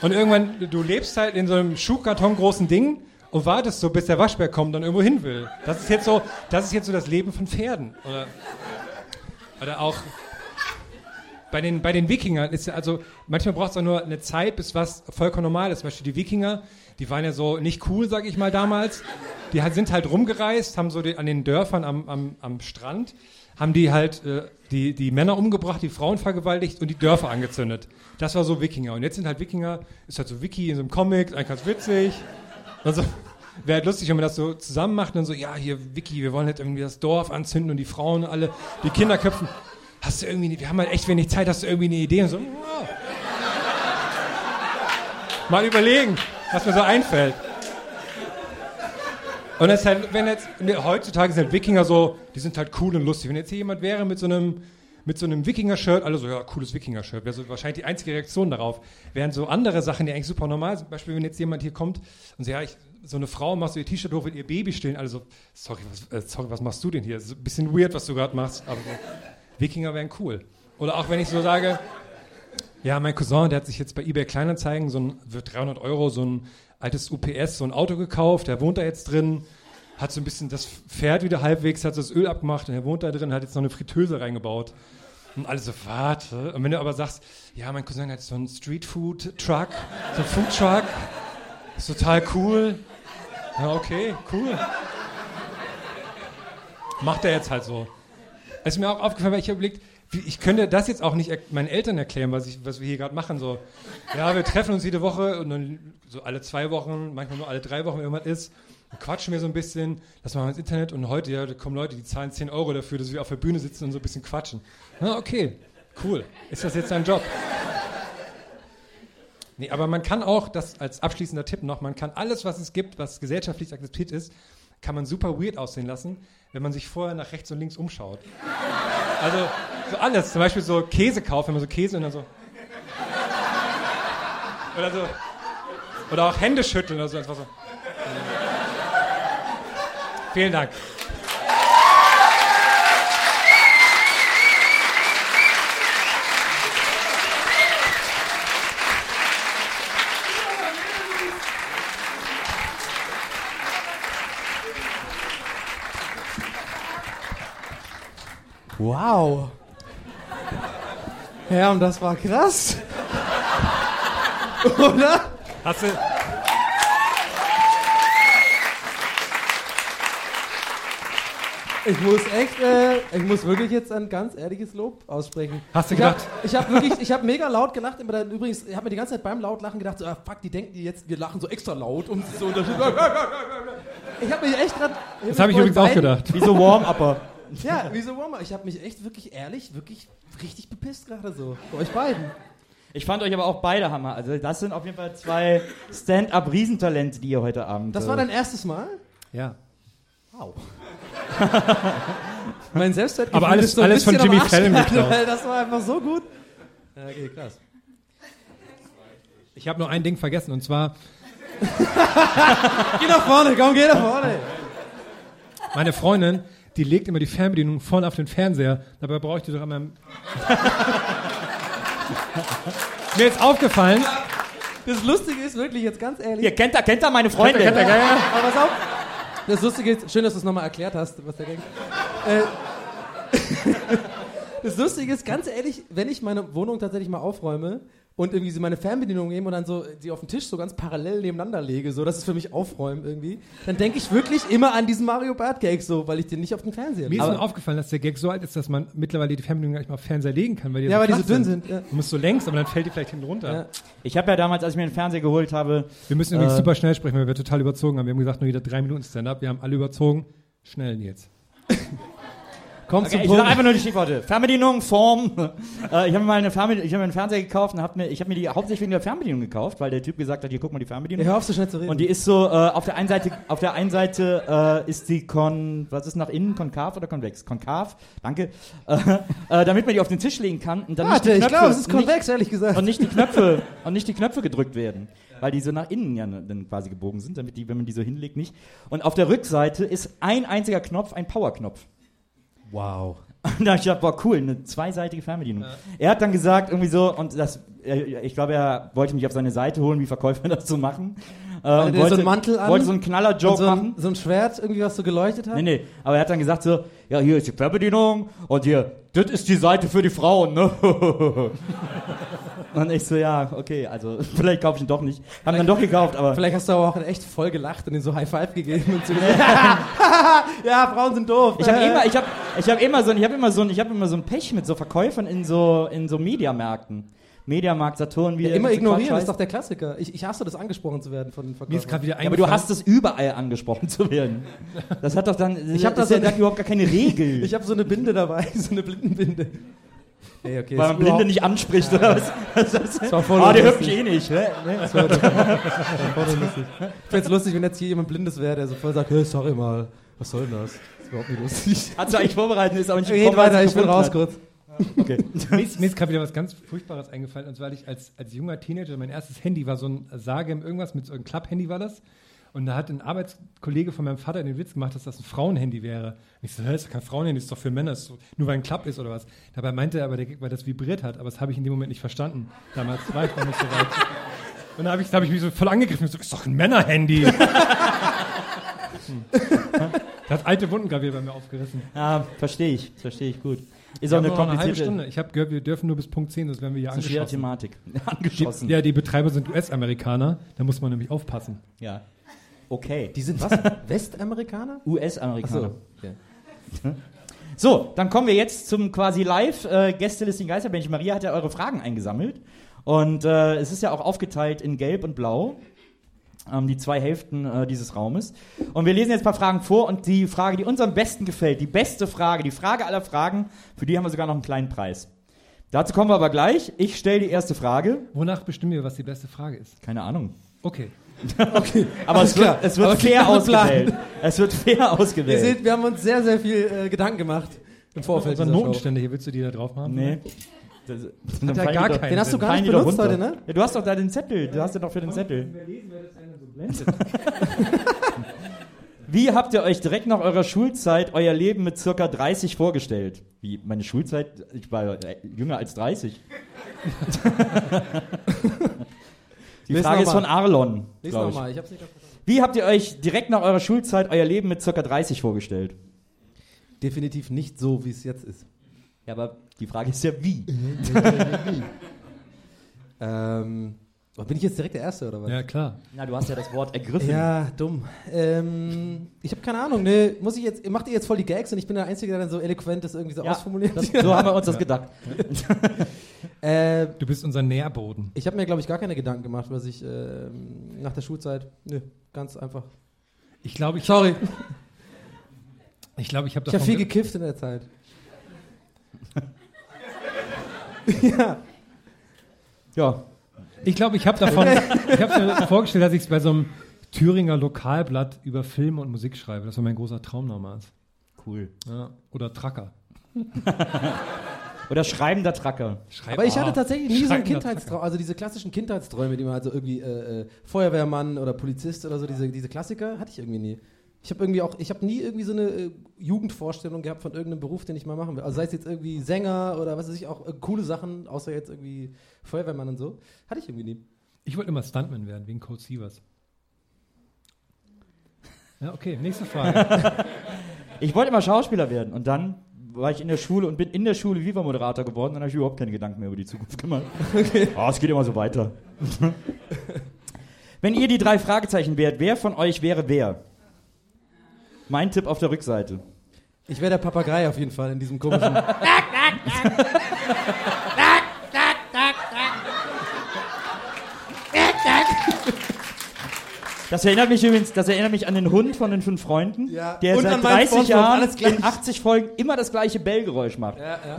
Und irgendwann, du lebst halt in so einem Schuhkarton großen Ding und wartest so, bis der Waschbär kommt und irgendwo hin will. Das ist jetzt so, das ist jetzt so das Leben von Pferden. Oder oder auch bei den, bei den Wikingern ist ja, also manchmal braucht es auch nur eine Zeit, bis was vollkommen normal ist. Zum Beispiel die Wikinger, die waren ja so nicht cool, sag ich mal damals. Die sind halt rumgereist, haben so die, an den Dörfern am, am, am Strand, haben die halt äh, die, die Männer umgebracht, die Frauen vergewaltigt und die Dörfer angezündet. Das war so Wikinger. Und jetzt sind halt Wikinger, ist halt so Wiki in so einem Comic, eigentlich ganz witzig. Also, wäre halt lustig, wenn man das so zusammen macht und dann so, ja, hier, Vicky, wir wollen jetzt irgendwie das Dorf anzünden und die Frauen alle, die Kinder köpfen. Hast du irgendwie, wir haben halt echt wenig Zeit, hast du irgendwie eine Idee? Und so, oh. mal überlegen, was mir so einfällt. Und das ist halt, wenn jetzt, heutzutage sind halt Wikinger so, die sind halt cool und lustig. Wenn jetzt hier jemand wäre mit so einem, mit so einem Wikinger-Shirt, alle so, ja, cooles Wikinger-Shirt, wäre so wahrscheinlich die einzige Reaktion darauf. Während so andere Sachen, die eigentlich super normal sind, zum Beispiel, wenn jetzt jemand hier kommt und sagt, ja, ich, so eine Frau machst du ihr T-Shirt hoch, will ihr Baby stillen, alle so, sorry, was, äh, sorry, was machst du denn hier? Das ist ein bisschen weird, was du gerade machst, aber so, Wikinger wären cool. Oder auch wenn ich so sage, ja, mein Cousin, der hat sich jetzt bei eBay Kleinanzeigen so ein, für 300 Euro so ein altes UPS, so ein Auto gekauft, der wohnt da jetzt drin, hat so ein bisschen das Pferd wieder halbwegs, hat so das Öl abgemacht und er wohnt da drin, hat jetzt noch eine Fritteuse reingebaut. Und alle so, warte. Und wenn du aber sagst, ja, mein Cousin hat so einen Streetfood-Truck, so einen Food-Truck, ist total cool. Ja, okay, cool. Macht er jetzt halt so. Es ist mir auch aufgefallen, weil ich habe überlegt, ich könnte das jetzt auch nicht meinen Eltern erklären, was, ich, was wir hier gerade machen. So, ja, wir treffen uns jede Woche und dann so alle zwei Wochen, manchmal nur alle drei Wochen, wenn irgendwas ist. Dann quatschen wir so ein bisschen, das machen wir ins Internet und heute, ja, da kommen Leute, die zahlen 10 Euro dafür, dass wir auf der Bühne sitzen und so ein bisschen quatschen. Na, okay, cool. Ist das jetzt dein Job? Nee, aber man kann auch, das als abschließender Tipp noch, man kann alles, was es gibt, was gesellschaftlich akzeptiert ist, kann man super weird aussehen lassen, wenn man sich vorher nach rechts und links umschaut. Also so alles, zum Beispiel so Käse kaufen, wenn man so Käse und dann so. Oder so. Oder auch Hände schütteln oder so. So. Vielen Dank. Wow. Ja, und das war krass. (laughs) Oder? Hast du. Ich muss echt, äh, ich muss wirklich jetzt ein ganz ehrliches Lob aussprechen. Hast du ich hab, gedacht? ich habe wirklich, (laughs) ich habe mega laut gelacht. Aber dann, übrigens, ich habe mir die ganze Zeit beim Lautlachen gedacht, so, ah, fuck, die denken die jetzt, wir lachen so extra laut, um so (laughs) Ich habe mich echt gerade. Das habe ich übrigens auch gedacht. Wie so Warm-Upper. (laughs) Ja, wie so Warmer. Ich habe mich echt wirklich ehrlich, wirklich richtig bepisst gerade so. Bei euch beiden. Ich fand euch aber auch beide Hammer. Also das sind auf jeden Fall zwei Stand-up-Riesentalente, die ihr heute Abend. Das äh, war dein erstes Mal? Ja. Wow. (laughs) mein Selbstwertgefühl Aber alles- ist so ein alles von Jimmy Fallon weil Das war einfach so gut. Ja, okay, krass. Ich habe nur ein Ding vergessen und zwar (laughs) Geh nach vorne, komm, geh nach vorne. meine Freundin, die legt immer die Fernbedienung vorne auf den Fernseher. Dabei brauche ich die doch immer. im- (laughs) Mir ist aufgefallen, Das Lustige ist wirklich jetzt ganz ehrlich. Ihr kennt da, kennt da meine Freundin. Kennt er, kennt er, ja, ja. Aber pass auf. Das Lustige ist, schön, dass du es nochmal erklärt hast, was der denkt. Äh, (laughs) das Lustige ist, ganz ehrlich, wenn ich meine Wohnung tatsächlich mal aufräume und irgendwie so meine Fernbedienung nehme und dann so die auf den Tisch so ganz parallel nebeneinander lege, so, das ist für mich Aufräumen irgendwie, dann denke ich wirklich immer an diesen Mario Bart Cake so, weil ich den nicht auf den Fernseher mir ist nur aufgefallen, dass der Gag so alt ist, dass man mittlerweile die Fernbedienung gar nicht mal auf den Fernseher legen kann, weil die Ja, so weil die so dünn sind, ja. Du musst so längs, aber dann fällt die vielleicht hinten runter. Ja. Ich habe ja damals, als ich mir den Fernseher geholt habe, Wir müssen übrigens Äh, super schnell sprechen, weil wir total überzogen haben. Wir haben gesagt, nur wieder drei Minuten Stand-up. Wir haben alle überzogen. Schnell jetzt. (laughs) Komm Okay, zum ich Punkt. sag einfach nur die Stichworte. Fernbedienung, Form. äh, ich habe mir mal eine Fernbedienung, ich habe mir einen Fernseher gekauft und hab mir, ich habe mir die hauptsächlich wegen der Fernbedienung gekauft, weil der Typ gesagt hat, hier guck mal die Fernbedienung. Ja, hör auf so schnell zu reden. Und die ist so, äh, auf der einen Seite, auf der einen Seite äh, ist die kon, was ist nach innen, konkav oder konvex? Konkav, danke. Äh, äh, damit man die auf den Tisch legen kann und dann Warte, nicht die ich Knöpfe, glaube, es ist nicht- konvex, ehrlich gesagt. und nicht die Knöpfe (laughs) und nicht die Knöpfe gedrückt werden, weil die so nach innen ja ne- dann quasi gebogen sind, damit die, wenn man die so hinlegt, nicht. Und auf der Rückseite ist ein einziger Knopf, ein Powerknopf. Wow. Und da hab ich gedacht, boah, cool, eine zweiseitige Fernbedienung. Er hat dann gesagt, irgendwie so, und das, äh, ich glaube, er wollte mich auf seine Seite holen, wie Verkäufer (laughs) das so machen. Äh, und der so einen Mantel an wollte so einen Und Knaller-Joke so machen. so ein Schwert, irgendwie, was so geleuchtet hat? Nee, nee, aber er hat dann gesagt so, ja, hier ist die Fernbedienung und hier, das ist die Seite für die Frauen, ne? (laughs) und ich so, ja, okay, also (laughs) vielleicht kaufe ich ihn doch nicht. Haben dann doch gekauft, aber Vielleicht hast du aber auch echt voll gelacht und ihm so High Five gegeben und so (laughs) gesagt, (laughs) ja, Frauen sind doof. ich habe immer, ich habe, ich habe immer so, ich habe immer so, ich habe immer so ein Pech mit so Verkäufern in so, in so Mediamärkten. Mediamarkt, Saturn, wie ja, immer ignorieren, Quatsch das ist doch der Klassiker. Ich, ich hasse das, angesprochen zu werden von den Mir ist Verkäufern. gerade wieder Ja, aber du hast es überall angesprochen zu werden. Das hat doch dann, Ich hab da so ja überhaupt gar keine Regel. Ich habe so eine Binde dabei, so eine Blindenbinde. Ey, okay, weil man Blinde nicht anspricht, oder was? was (laughs) ist das? war voll Ah, der lustig. hüpft eh nicht, ne? Das war- (laughs) das war voll lustig. Ich find's lustig, wenn jetzt hier jemand Blindes wäre, der so voll sagt, hey, sorry mal, was soll denn das? Das ist überhaupt nicht lustig. (laughs) Hat sie eigentlich vorbereitet, ist aber nicht Geht weiter, ich bin raus hat. kurz. Okay. Mir ist, mir ist gerade wieder was ganz Furchtbares eingefallen. Und zwar, weil ich als, als junger Teenager, mein erstes Handy war so ein Sage im irgendwas, mit so einem Club-Handy war das. Und da hat ein Arbeitskollege von meinem Vater den Witz gemacht, dass das ein Frauenhandy wäre. Und ich so, hä, ist doch kein Frauenhandy, ist doch für Männer, so, nur weil ein Club ist oder was. Dabei meinte er aber, weil das vibriert hat. Aber das habe ich in dem Moment nicht verstanden. Damals war ich noch nicht so weit. Und da habe ich, da hab ich mich so voll angegriffen. So, ist doch ein Männerhandy. (laughs) Hm. Das alte Wundengravier bei mir aufgerissen. Ja, verstehe ich, verstehe ich gut. Ist auch eine noch eine halbe komplizierte, Stunde. Ich habe gehört, wir dürfen nur bis Punkt 10, sonst werden wir hier das ist eine schwere angeschossen. Thematik. (laughs) Angeschossen. Die, ja, die Betreiber sind US-Amerikaner. Da muss man nämlich aufpassen. Ja. Okay. Die sind was? (laughs) Westamerikaner? US-Amerikaner. Okay. (laughs) So, dann kommen wir jetzt zum quasi live äh, Gästelisting Geisterbändchen. Maria hat ja eure Fragen eingesammelt und äh, es ist ja auch aufgeteilt in Gelb und Blau. Ähm, die zwei Hälften äh, dieses Raumes. Und wir lesen jetzt ein paar Fragen vor und die Frage, die uns am besten gefällt, die beste Frage, die Frage aller Fragen, für die haben wir sogar noch einen kleinen Preis. Dazu kommen wir aber gleich. Ich stelle die erste Frage. Wonach bestimmen wir, was die beste Frage ist? Keine Ahnung. Okay. Aber es wird, es wird Aber fair ausgewählt. Es wird fair Ihr ausgewählt. seht, wir haben uns sehr, sehr viel äh, Gedanken gemacht im Vorfeld Show. Notenständer hier, willst du die da drauf haben? Nee. Das, fallen gar keinen Den hast du gar nicht benutzt runter. heute, ne? Ja, du hast doch da den Zettel. Du hast ja doch für den Zettel. (laughs) Wie habt ihr euch direkt nach eurer Schulzeit euer Leben mit circa 30 vorgestellt? Wie, meine Schulzeit, ich war äh, jünger als 30. (laughs) Die Lies Frage ist von. Arlon. Lies nochmal, ich hab's nicht verstanden. Wie habt ihr euch direkt nach eurer Schulzeit euer Leben mit circa 30 vorgestellt? Definitiv nicht so, wie es jetzt ist. Ja, aber die Frage ist ja wie. (laughs) Ähm, bin ich jetzt direkt der Erste oder was? Ja, klar. Na, du hast ja das Wort ergriffen. Ja, dumm. Ähm, ich habe keine Ahnung. Ne, muss ich jetzt? Macht ihr jetzt voll die Gags und ich bin der Einzige, der dann so eloquent das irgendwie so Ja, ausformuliert? das, so haben wir uns das gedacht. (laughs) äh, Du bist unser Nährboden. ich habe mir glaube ich gar keine Gedanken gemacht, was ich ähm, nach der Schulzeit. Nö, ganz einfach. Ich glaube, ich, Sorry, (laughs) ich, glaube, ich habe ich habe viel ge- gekifft in der Zeit. (laughs) ja, Ja. Ich glaube, ich habe davon, (laughs) ich habe mir vorgestellt, dass ich es bei so einem Thüringer Lokalblatt über Filme und Musik schreibe. Das war mein großer Traum damals. Cool. Ja. Oder Tracker. Oder schreibender Tracker. aber ich hatte tatsächlich nie so einen Kindheitstraum, also diese klassischen Kindheitsträume, die man halt so irgendwie äh, äh, Feuerwehrmann oder Polizist oder so, diese, diese Klassiker, hatte ich irgendwie nie. Ich habe irgendwie auch, ich habe nie irgendwie so eine äh, Jugendvorstellung gehabt von irgendeinem Beruf, den ich mal machen will. Also sei es jetzt irgendwie Sänger oder was weiß ich, auch äh, coole Sachen, außer jetzt irgendwie Feuerwehrmann und so. Hatte ich irgendwie nie. Ich wollte immer Stuntman werden, wegen Cold Sievers. Ja, okay, nächste Frage. (laughs) Ich wollte immer Schauspieler werden und dann war ich in der Schule und bin in der Schule Viva-Moderator geworden. Dann habe ich überhaupt keine Gedanken mehr über die Zukunft gemacht. Okay. Oh, es geht immer so weiter. Wenn ihr die drei Fragezeichen wärt, wer von euch wäre wer? Mein Tipp auf der Rückseite. Ich wäre der Papagei auf jeden Fall in diesem komischen. Das erinnert mich übrigens, das erinnert mich an den Hund von den fünf Freunden, Ja. der Und seit an meinen 30 Spongebob, Jahren in 80 Folgen immer das gleiche Bellgeräusch macht. ja, ja.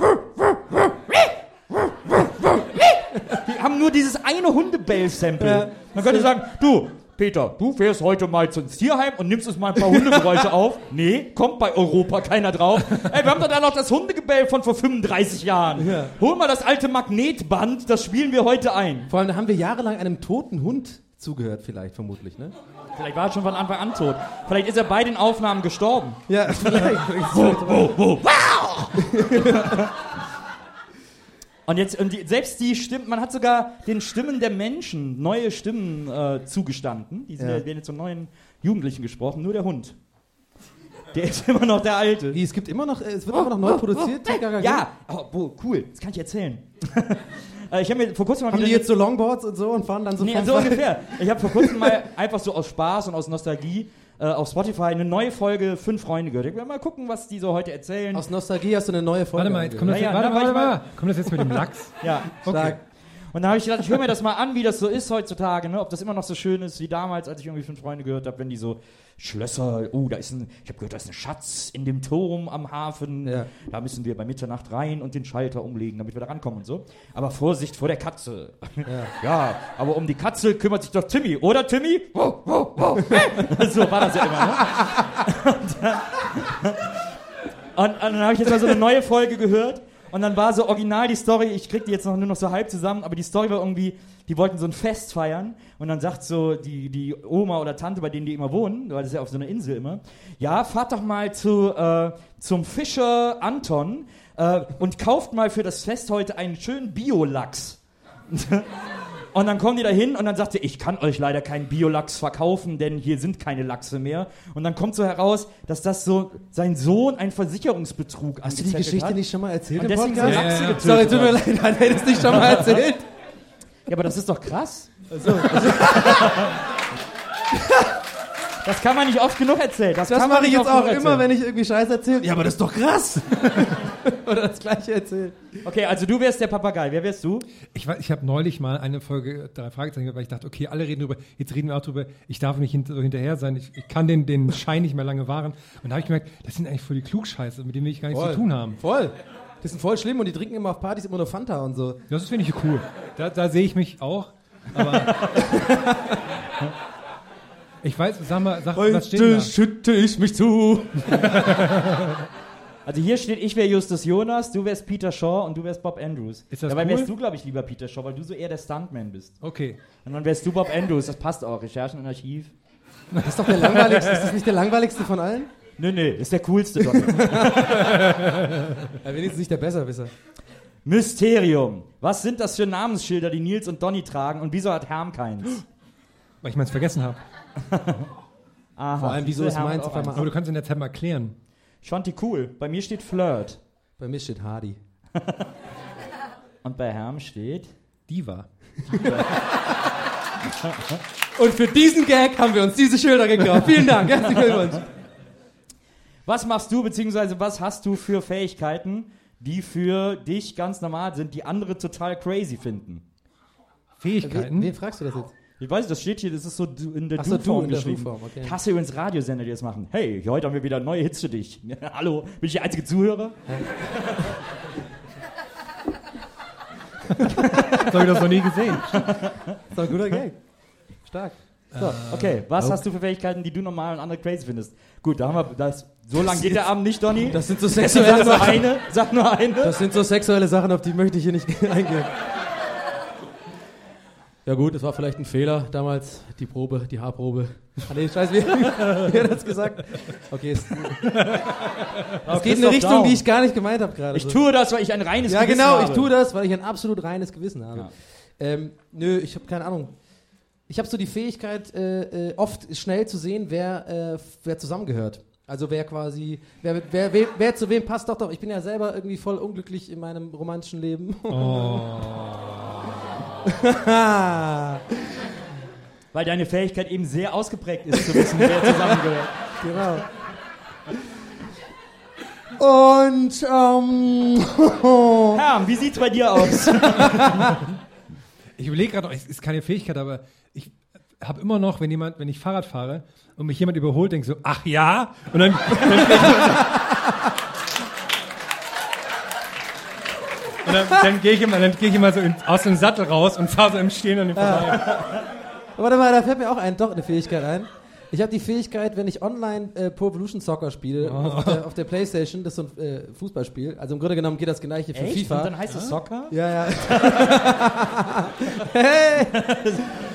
Die haben nur dieses eine Hundebell-Sample. Man könnte sagen, du, Peter, du fährst heute mal ins Tierheim und nimmst uns mal ein paar Hundegeräusche auf. Nee, kommt bei Europa keiner drauf. Ey, wir haben doch da noch das Hundegebell von vor 35 Jahren. Ja. Hol mal das alte Magnetband, das spielen wir heute ein. Vor allem, da haben wir jahrelang einem toten Hund zugehört, vielleicht, vermutlich, ne? Vielleicht war er schon von Anfang an tot. Vielleicht ist er bei den Aufnahmen gestorben. Ja, (laughs) vielleicht. Und jetzt, und die, selbst die Stimmen, man hat sogar den Stimmen der Menschen neue Stimmen äh, zugestanden. Die sind Ja. werden jetzt zu neuen Jugendlichen gesprochen, nur der Hund. Der ist immer noch der Alte. Wie, es gibt immer noch, äh, es wird immer noch neu produziert? TKKG? Ja, oh, cool, das kann ich erzählen. (laughs) Äh, ich habe mir vor kurzem mal Haben wieder die jetzt so Longboards und so und fahren dann so Nee, so ungefähr. Ich habe vor kurzem mal (laughs) einfach so aus Spaß und aus Nostalgie äh, auf Spotify eine neue Folge Fünf Freunde gehört. Ich will mal gucken, was die so heute erzähhlen. Aus Nostalgie hast du eine neue Folge. Warte mal, jetzt kommt das, Ja, ja, warte, warte, warte mal. warte, kommt das jetzt mit dem Lachs? ja. Stark. Und da habe ich gedacht, ich höre mir das mal an, wie das so ist heutzutage, ne? ob das immer noch so schön ist wie damals, als ich irgendwie Fünf Freunde gehört habe, wenn die so Schlösser, oh, da ist ein, ich habe gehört, da ist ein Schatz in dem Turm am Hafen, Ja. da müssen wir bei Mitternacht rein und den Schalter umlegen, damit wir da rankommen und so. Aber Vorsicht vor der Katze. Ja, (laughs) aber um die Katze kümmert sich doch Timmy, oder Timmy? Wow, wow, wow. (laughs) so war das ja immer, ne? (laughs) Und dann, und, und dann habe ich jetzt mal so eine neue Folge gehört und dann war so original die Story, ich krieg die jetzt noch nur noch so halb zusammen, aber die Story war irgendwie, die wollten so ein Fest feiern und dann sagt so die, die Oma oder Tante, bei denen die immer wohnen, weil das ist ja auf so einer Insel immer, ja, fahrt doch mal zu, äh, zum Fischer Anton äh, und kauft mal für das Fest heute einen schönen Biolachs. (laughs) Und dann kommen die da hin und dann sagt sie, ich kann euch leider keinen Biolachs verkaufen, denn hier sind keine Lachse mehr. Und dann kommt so heraus, dass das so sein Sohn einen Versicherungsbetrug Hast du die Geschichte hat. nicht schon mal erzählt Und deswegen Podcast? sind Lachse Ja, ja, Sorry, tut mir leid, hat er das nicht schon mal erzählt? Ja, aber das ist doch krass. (laughs) Das kann man nicht oft genug erzählen. Das, Das kann man mache ich nicht jetzt oft auch genug immer, erzählen. wenn ich irgendwie Scheiß erzähle. Ja, aber das ist doch krass. (laughs) Oder das gleiche erzählt. Okay, also du wärst der Papagei. Wer wärst du? Ich, war- ich habe neulich mal eine Folge drei Fragezeichen, gehört, weil ich dachte, okay, alle reden drüber, jetzt reden wir auch drüber, ich darf nicht hint so hinterher sein, ich, ich kann den, den Schein nicht mehr lange wahren. Und da habe ich gemerkt, das sind eigentlich voll die Klugscheiße, mit denen will ich gar nichts zu tun haben. Voll. Das sind voll schlimm und die trinken immer auf Partys immer nur Fanta und so. Das finde ich cool. Da, da sehe ich mich auch. Aber (laughs) ich weiß, sag mal, sag, was steht da? schütte ich mich zu. (laughs) Also hier steht, ich wäre Justus Jonas, du wärst Peter Shaw und du wärst Bob Andrews. Ist das Dabei cool? wärst du, glaube ich, lieber Peter Shaw, weil du so eher der Stuntman bist. Okay. Und dann wärst du Bob Andrews. Das passt auch. Recherchen und Archiv. Das ist doch der langweiligste. Ist das nicht der langweiligste von allen? Nee, nee, ist der coolste Donald. (laughs) Ja, wenigstens nicht der Besserwisser. Mysterium. Was sind das für Namensschilder, die Nils und Donny tragen und wieso hat Herm keins? Weil ich meins vergessen habe. Aha. Vor allem, wieso ist meins auf einmal. Aber du kannst in der Zeit mal fand die cool. Bei mir steht Flirt. Bei mir steht Hardy. (laughs) Und bei Herm steht... Diva. (laughs) Und für diesen Gag haben wir uns diese Schilder gekauft. Vielen Dank. Herzlichen Glückwunsch. Was machst du, beziehungsweise was hast du für Fähigkeiten, die für dich ganz normal sind, die andere total crazy finden? Fähigkeiten. Wen, wen fragst du das jetzt? Ich weiß, das steht hier, das ist so du- in der Ach so, Du-Form du in der geschrieben. Du-Form, okay. Ich hasse übrigens Radiosender, die das machen. Hey, heute haben wir wieder neue Hits für dich. (laughs) Hallo, bin ich der einzige Zuhörer? (laughs) Das habe ich das noch nie gesehen. Das ist ein guter Gag. Stark. So. Okay, was hast du für Fähigkeiten, die du normal und andere crazy findest? Gut, da haben wir das. So lang geht der Abend nicht, Donny. Das sind so Sag sexuelle nur Sachen. eine, sag nur eine. Das sind so sexuelle Sachen, auf die möchte ich hier nicht (laughs) eingehen. Ja gut, es war vielleicht ein Fehler damals, die Probe, die Haarprobe. Ah nee, scheiße, wie, (laughs) wie hat das gesagt? Okay, es, (laughs) es geht in eine Richtung, die ich gar nicht gemeint habe gerade. Ich so. tue das, weil ich ein reines Ja Gewissen genau, habe. ich tue das, weil ich ein absolut reines Gewissen habe. Ja. Ähm, nö, ich habe keine Ahnung. Ich habe so die Fähigkeit, äh, äh, oft schnell zu sehen, wer, äh, wer zusammengehört. Also wer quasi, wer, wer, wer, wer zu wem passt. Doch, doch, ich bin ja selber irgendwie voll unglücklich in meinem romantischen Leben. (laughs) (laughs) Weil deine Fähigkeit eben sehr ausgeprägt ist, zu wissen, wer zusammengehört. genau. Und, ähm, (laughs) Herm, wie sieht's bei dir aus? Ich überlege gerade, es ist keine Fähigkeit, aber ich habe immer noch, wenn jemand, wenn ich Fahrrad fahre und mich jemand überholt, denke ich so, ach ja? Und dann, (laughs) und dann, dann gehe ich immer, dann gehe ich immer so in, aus dem Sattel raus und fahre so im Stehen an dem vorbei. warte mal, da fällt mir auch ein, doch eine Fähigkeit ein. Ich habe die Fähigkeit, wenn ich online äh, Pro Evolution Soccer spiele, auf, der, auf der Playstation, das ist so ein äh, Fußballspiel, also im Grunde genommen geht das gleiche für Echt? FIFA. Und dann heißt es Soccer? ja, ja. (laughs) hey!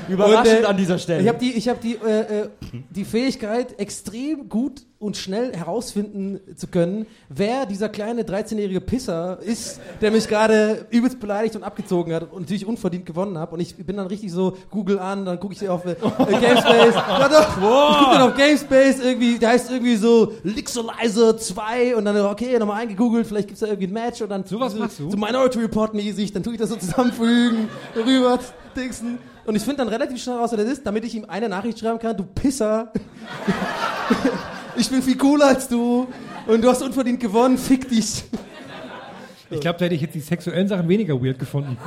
Überraschend Und, äh, an dieser Stelle. Ich habe die, ich hab die, äh, äh, die Fähigkeit, extrem gut und schnell herausfinden zu können, wer dieser kleine 13-jährige Pisser ist, der mich gerade übelst beleidigt und abgezogen hat und natürlich unverdient gewonnen habe. Und ich bin dann richtig so, Google an, dann gucke ich auf äh, (laughs) Gamespace. ja, doch, ich gucke dann auf Gamespace, irgendwie, der heißt irgendwie so Lixolizer 2 und dann, okay, nochmal eingegoogelt, vielleicht gibt's da irgendwie ein Match und dann so, machst du? so Minority Report mäßig, dann tue ich das so zusammenfügen, (laughs) rüber, dingsen. Und ich finde dann relativ schnell raus, wer das ist, damit ich ihm eine Nachricht schreiben kann, du Pisser. (laughs) ich bin viel cooler als du und du hast unverdient gewonnen, fick dich. Ich glaube, da hätte ich jetzt die sexuellen Sachen weniger weird gefunden. (laughs)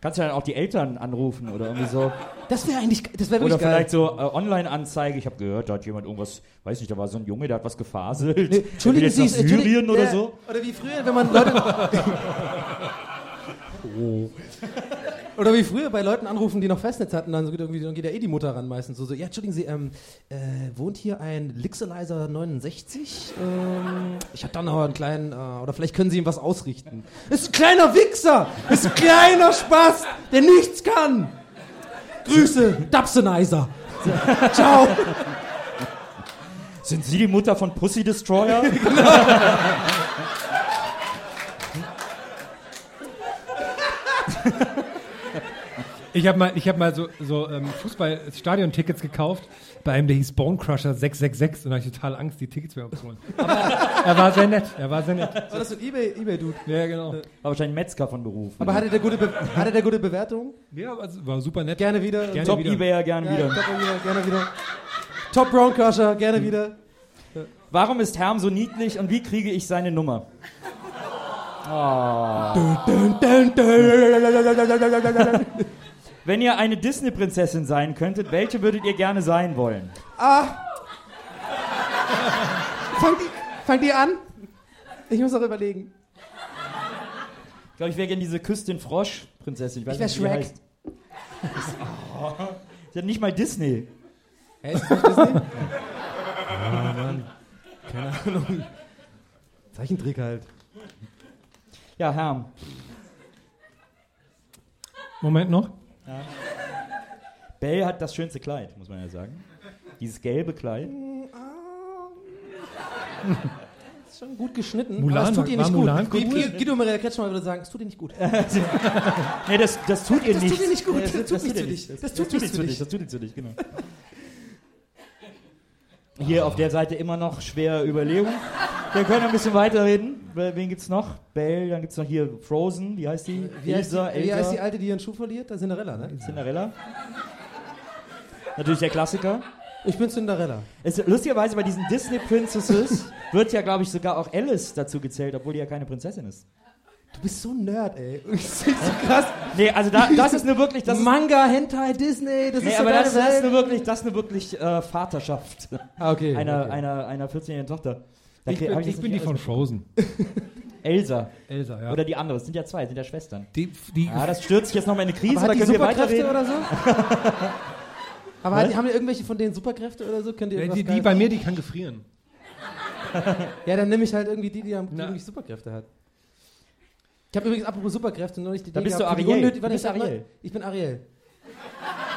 Kannst du dann auch die Eltern anrufen oder irgendwie so? Das wäre eigentlich, das wäre Oder wirklich geil. vielleicht so äh, Online-Anzeige. Ich habe gehört, da hat jemand irgendwas, weiß nicht, da war so ein Junge, der hat was gefaselt. Nee, Entschuldigen Sie, nach Syrien oder ja, so. Oder wie früher, wenn man Leute. (laughs) Oder wie früher bei Leuten anrufen, die noch Festnetz hatten, dann, so geht irgendwie, dann geht ja eh die Mutter ran meistens. So, so ja, entschuldigen Sie, ähm, äh, wohnt hier ein Lixelizer 69? Ähm, ich hab da noch einen kleinen, äh, oder vielleicht können Sie ihm was ausrichten. Ist ein kleiner Wichser! Ist ein kleiner Spaß, der nichts kann! Grüße, Dubsonizer! (laughs) Ciao! Sind Sie die Mutter von Pussy Destroyer? (laughs) (laughs) Ich habe mal, ich hab mal so, so ähm, Fußball-Stadion-Tickets gekauft bei einem, der hieß Bone Crusher 666 und da hatte ich total Angst, die Tickets mir abzuholen. Aber er war sehr nett, er war sehr nett. War das so ein Ebay- Ebay-Dude? Ja, genau. War wahrscheinlich Metzger von Beruf. Aber hatte der gute, Be hatte der gute Bewertung? Ja, also war super nett. Gerne wieder. Gerne Top wieder. Ebayer, gerne Ja, wieder. Top wieder, gerne wieder. Top Brown Crusher, gerne wieder. Warum ist Herm so niedlich und wie kriege ich seine Nummer? (laughs) Wenn ihr eine Disney-Prinzessin sein könntet, welche würdet ihr gerne sein wollen? Ah! Fang die, fang die an. Ich muss noch überlegen. Ich glaube, ich wäre gerne diese Küstin Frosch-Prinzessin. weiß Ich wär nicht, wie die Shrek. heißt. Oh, sie hat nicht mal Disney. Hä, ist das nicht Disney? Ah, Mann. Keine Ahnung. Zeichentrick halt. Ja, Herm. Moment noch. Belle hat das schönste Kleid, muss man ja sagen. Dieses gelbe Kleid. (laughs) Ist schon gut geschnitten. Mulan, aber es tut ihr nicht gut. Mulan gut? Wie- Guido Maria Kretschmer würde sagen, es tut ihr nicht gut. (laughs) Nee, das, das tut ihr Das nicht. tut ihr nicht gut. Das tut nichts für nicht. dich. Das, Das das tut nichts für dich. Das tut nichts für dich, genau. Hier auf der Seite immer noch schwere Überlegung. Wir können ein bisschen weiterreden. Wen gibt's noch? Belle, dann gibt's noch hier Frozen, wie heißt die? Wie heißt, Elsa, die, wie heißt die Alte, die ihren Schuh verliert? Da Cinderella, ne? Cinderella. Natürlich der Klassiker. Ich bin Cinderella. Es, lustigerweise bei diesen Disney Princesses wird ja, glaube ich, sogar auch Alice dazu gezählt, obwohl die ja keine Prinzessin ist. Du bist so ein Nerd, ey. (laughs) Das ist so krass. Nee, also da, das ist nur wirklich, das Manga, Hentai, Disney, das nee, ist so aber das, das ist nur wirklich, das ist nur wirklich äh, Vaterschaft Ah, okay. einer, okay. einer, einer 14-jährigen Tochter. Da Ich bin, ich das bin die von Frozen. (laughs) Elsa. Elsa, ja. Oder die andere, es sind ja zwei, sind ja Schwestern. die, die, Ja, das stürzt sich jetzt nochmal in eine Krise, Aber da hat die können wir weiterreden. oder so? (laughs) Aber hat, haben die irgendwelche von denen Superkräfte oder so? Könnt ihr die, irgendwas die, bei mir, die kann gefrieren. Ja, dann nehme ich halt irgendwie die, die, am, die irgendwie Superkräfte hat. Ich habe übrigens apropos Superkräfte neulich die Da Idee bist du gehabt, die Ariel. unnötig- Du warte, bist ich Ariel. Ich bin Ariel.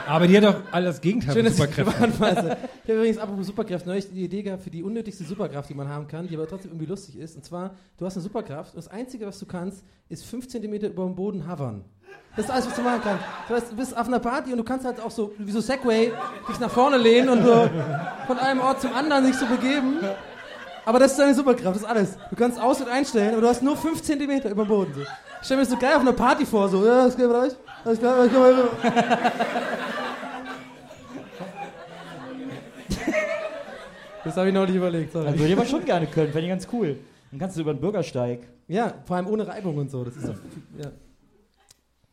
Aber die hat doch alles Gegenteil Schön, von ich Superkräften. Ich habe übrigens apropos Superkräfte neulich die Idee gehabt für die unnötigste Superkraft, die man haben kann, die aber trotzdem irgendwie lustig ist. Und zwar, du hast eine Superkraft und das Einzige, was du kannst, ist 5 cm über dem Boden hovern. Das ist alles, was du machen kannst. Du, weißt, du bist auf einer Party und du kannst halt auch so, wie so Segway, dich nach vorne lehnen und so von einem Ort zum anderen sich so begeben. Aber das ist deine Superkraft, das ist alles. Du kannst aus- und einstellen, aber du hast nur 5 cm über dem Boden. So. Ich stell mir das so geil auf einer Party vor, so, ja, das geht bei euch? Alles klar, mal rüber. (laughs) Das habe ich noch nicht überlegt, sorry. Das würde ich aber schon gerne können, fände ich ganz cool. Dann kannst du über den Bürgersteig. Ja, vor allem ohne Reibung und so. Das ist so, ja.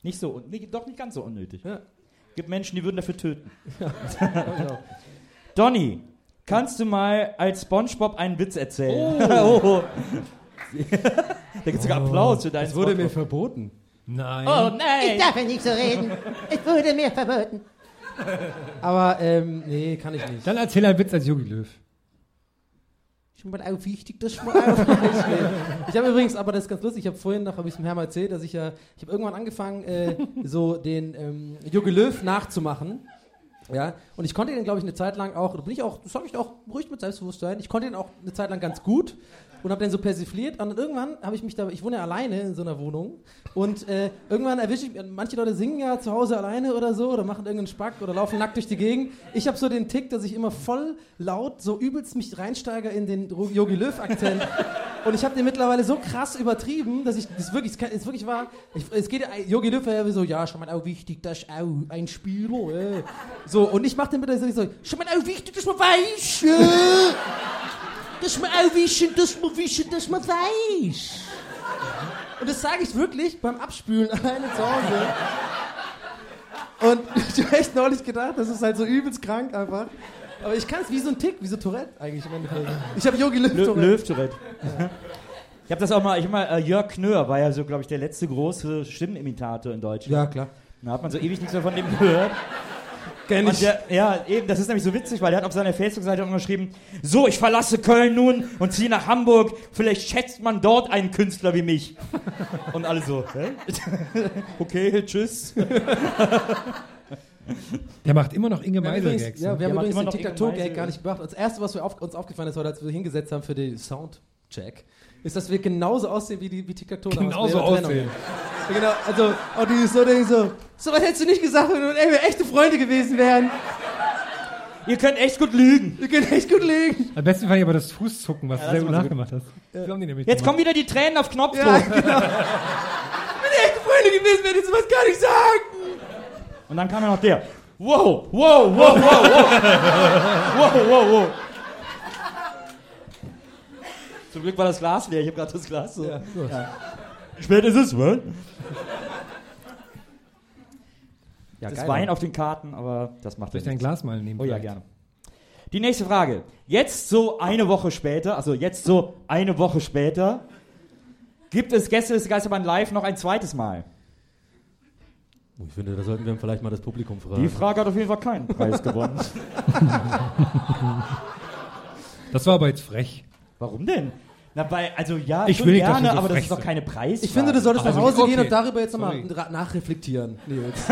Nicht so, nicht, doch nicht ganz so unnötig. Ja. Gibt Menschen, die würden dafür töten. (laughs) Genau. Donny, kannst du mal als Spongebob einen Witz erzählen? Oh. (laughs) da gibt es sogar Applaus für deinen Das wurde mir Spongebob. verboten. Nein. Oh nein! darf ja nicht so reden. Es wurde mir verboten. (laughs) Aber, ähm, nee, kann ich nicht. Dann erzähl einen Witz als Yogi Löw. Ich bin auch wichtig, das mal auf. (laughs) Ich habe übrigens, aber das ist ganz lustig, ich habe vorhin noch, habe ich es dem Herrn mal erzählt, dass ich ja, ich habe irgendwann angefangen, äh, so den ähm, Jogi Löw nachzumachen. Ja, und ich konnte den, glaube ich, eine Zeit lang auch, da bin ich auch, das sage ich auch ruhig mit Selbstbewusstsein, ich konnte den auch eine Zeit lang ganz gut und habe den so persifliert und irgendwann habe ich mich da, ich wohne ja alleine in so einer Wohnung und äh, irgendwann erwische ich, manche Leute singen ja zu Hause alleine oder so oder machen irgendeinen Spack oder laufen nackt durch die Gegend. Ich habe so den Tick, dass ich immer voll laut, so übelst mich reinsteige in den Yogi Löw-Akzent (laughs) und ich habe den mittlerweile so krass übertrieben, dass ich, das ist wirklich, ist wirklich wahr, ich, es geht, Yogi Löw war ja so, ja, schon mal auch wichtig, das ist auch ein Spieler, äh. so, und ich mache den mittlerweile so, schon mal auch wichtig, dass man weiß, äh. Dass man auch wissen, dass man wissen, dass man weiß. Und das sage ich wirklich beim Abspülen (laughs) alleine zu Hause. Und (laughs) ich habe echt neulich gedacht, das ist halt so übelst krank einfach. Aber ich kann es wie so ein Tick, wie so Tourette eigentlich im Endeffekt. Ich habe Yogi Löw Lö Tourette. Löw-Tourette. Ich habe das auch mal, ich hab mal, äh, Jörg Knör war ja so, glaube ich, der letzte große Stimmenimitator in Deutschland. Ja, klar. Da hat man so ewig nichts mehr von dem gehört. Kenn ich. der, ja, eben, das ist nämlich so witzig, weil der hat auf seiner Facebook-Seite auch geschrieben, so, ich verlasse Köln nun und ziehe nach Hamburg, vielleicht schätzt man dort einen Künstler wie mich. (laughs) Und alle so, hä? (laughs) okay, tschüss. (laughs) Der macht immer noch Inge Wir haben übrigens, Meisel-Gags. ja, ne? wir haben macht übrigens immer den noch Tic-Tac-Toe-Gag irgendeinen gar nicht gemacht. Das erste, was wir auf, uns aufgefallen ist, heute, als wir hingesetzt haben für den Soundcheck, ist, dass wir genauso aussehen wie die wie Tic-Tac-Toe. damals Genauso aussehen. genau, also auch dieses so Ding so, so was hättest du nicht gesagt, wenn wir ey, echte Freunde gewesen wären. Ihr könnt echt gut lügen. Wir können echt gut lügen. Am besten fand ich aber das Fußzucken, was Ja, du sehr gut nachgemacht hast. Nämlich Jetzt kommen wieder die Tränen auf Knopfdruck. Ja, genau. wenn ihr echte Freunde gewesen wären, hättest du was gar nicht sagen. Und dann kam ja noch der. Wow, wow, wow, wow, wow. wow, wow, wow. Zum Glück war das Glas leer. Ich habe gerade das Glas so. Ja, Spät ist es, was? Ja, das Wein auf den Karten, aber das macht Soll ja ich dein. Glas mal nehmen? Oh ja, gerne. Die nächste Frage. Jetzt so eine Woche später, also jetzt so eine Woche später, gibt es Gäste des Geisterbahn live noch ein zweites Mal? Oh, Ich finde, da sollten wir vielleicht mal das Publikum fragen. Die Frage hat auf jeden Fall keinen Preis gewonnen. (laughs) Das war aber jetzt frech. Warum denn? Na, weil, also ja, Ich will nicht, gerne, so aber das ist doch keine Preisfrage. Ich finde, du solltest nach Also, Hause okay. gehen und darüber jetzt nochmal nachreflektieren, (laughs) Nils.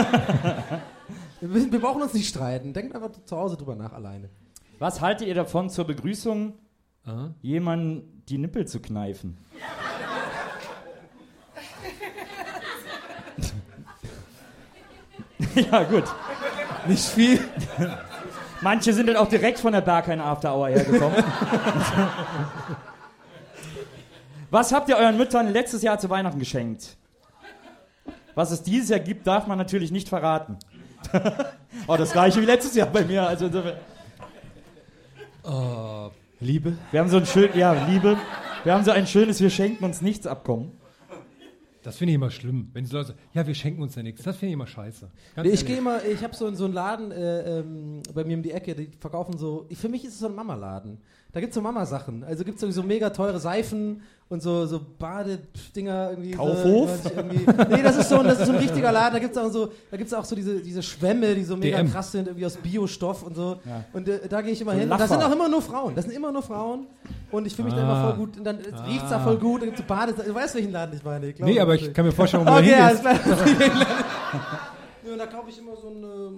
wir, wir brauchen uns nicht streiten. Denkt einfach zu Hause drüber nach alleine. Was haltet ihr davon zur Begrüßung, Aha. jemanden die Nippel zu kneifen? (laughs) (laughs) ja, gut. Nicht viel. Manche sind dann auch direkt von der Berghain After Hour hergekommen. Was habt ihr euren Müttern letztes Jahr zu Weihnachten geschenkt? Was es dieses Jahr gibt, darf man natürlich nicht verraten. (laughs) oh, das gleiche wie letztes Jahr bei mir. Also insofern- Liebe. wir haben so ein schön, ja, Liebe. Wir haben so ein schönes Wir schenken uns nichts Abkommen. Das finde ich immer schlimm. Wenn die Leute sagen, ja, wir schenken uns ja nichts. Das finde ich immer scheiße. Nee, ich gehe immer, ich habe so, so einen Laden äh, ähm, bei mir um die Ecke, die verkaufen so, ich, für mich ist es so ein Mama-Laden. Da gibt es so Mama-Sachen. Also gibt es so mega teure Seifen und so, so Badedinger irgendwie. Kaufhof? So, irgendwie. Nee, das ist so, ein- das ist so ein richtiger Laden. Da gibt es auch so, da gibt's auch so diese, diese Schwämme, die so mega DM. krass sind, irgendwie aus Biostoff und so. Ja. Und äh, da gehe ich immer So hin. Und Laffer. da sind auch immer nur Frauen. Das sind immer nur Frauen. Und ich fühle mich da immer Ah. voll gut. Und dann riecht es da voll gut. Es so Bade. Du weißt, welchen Laden ich meine. Ich glaube, Nee, aber ich kann mir vorstellen, wo (laughs) du Okay, klar. (laughs) (laughs) Ja, und da kaufe ich immer so eine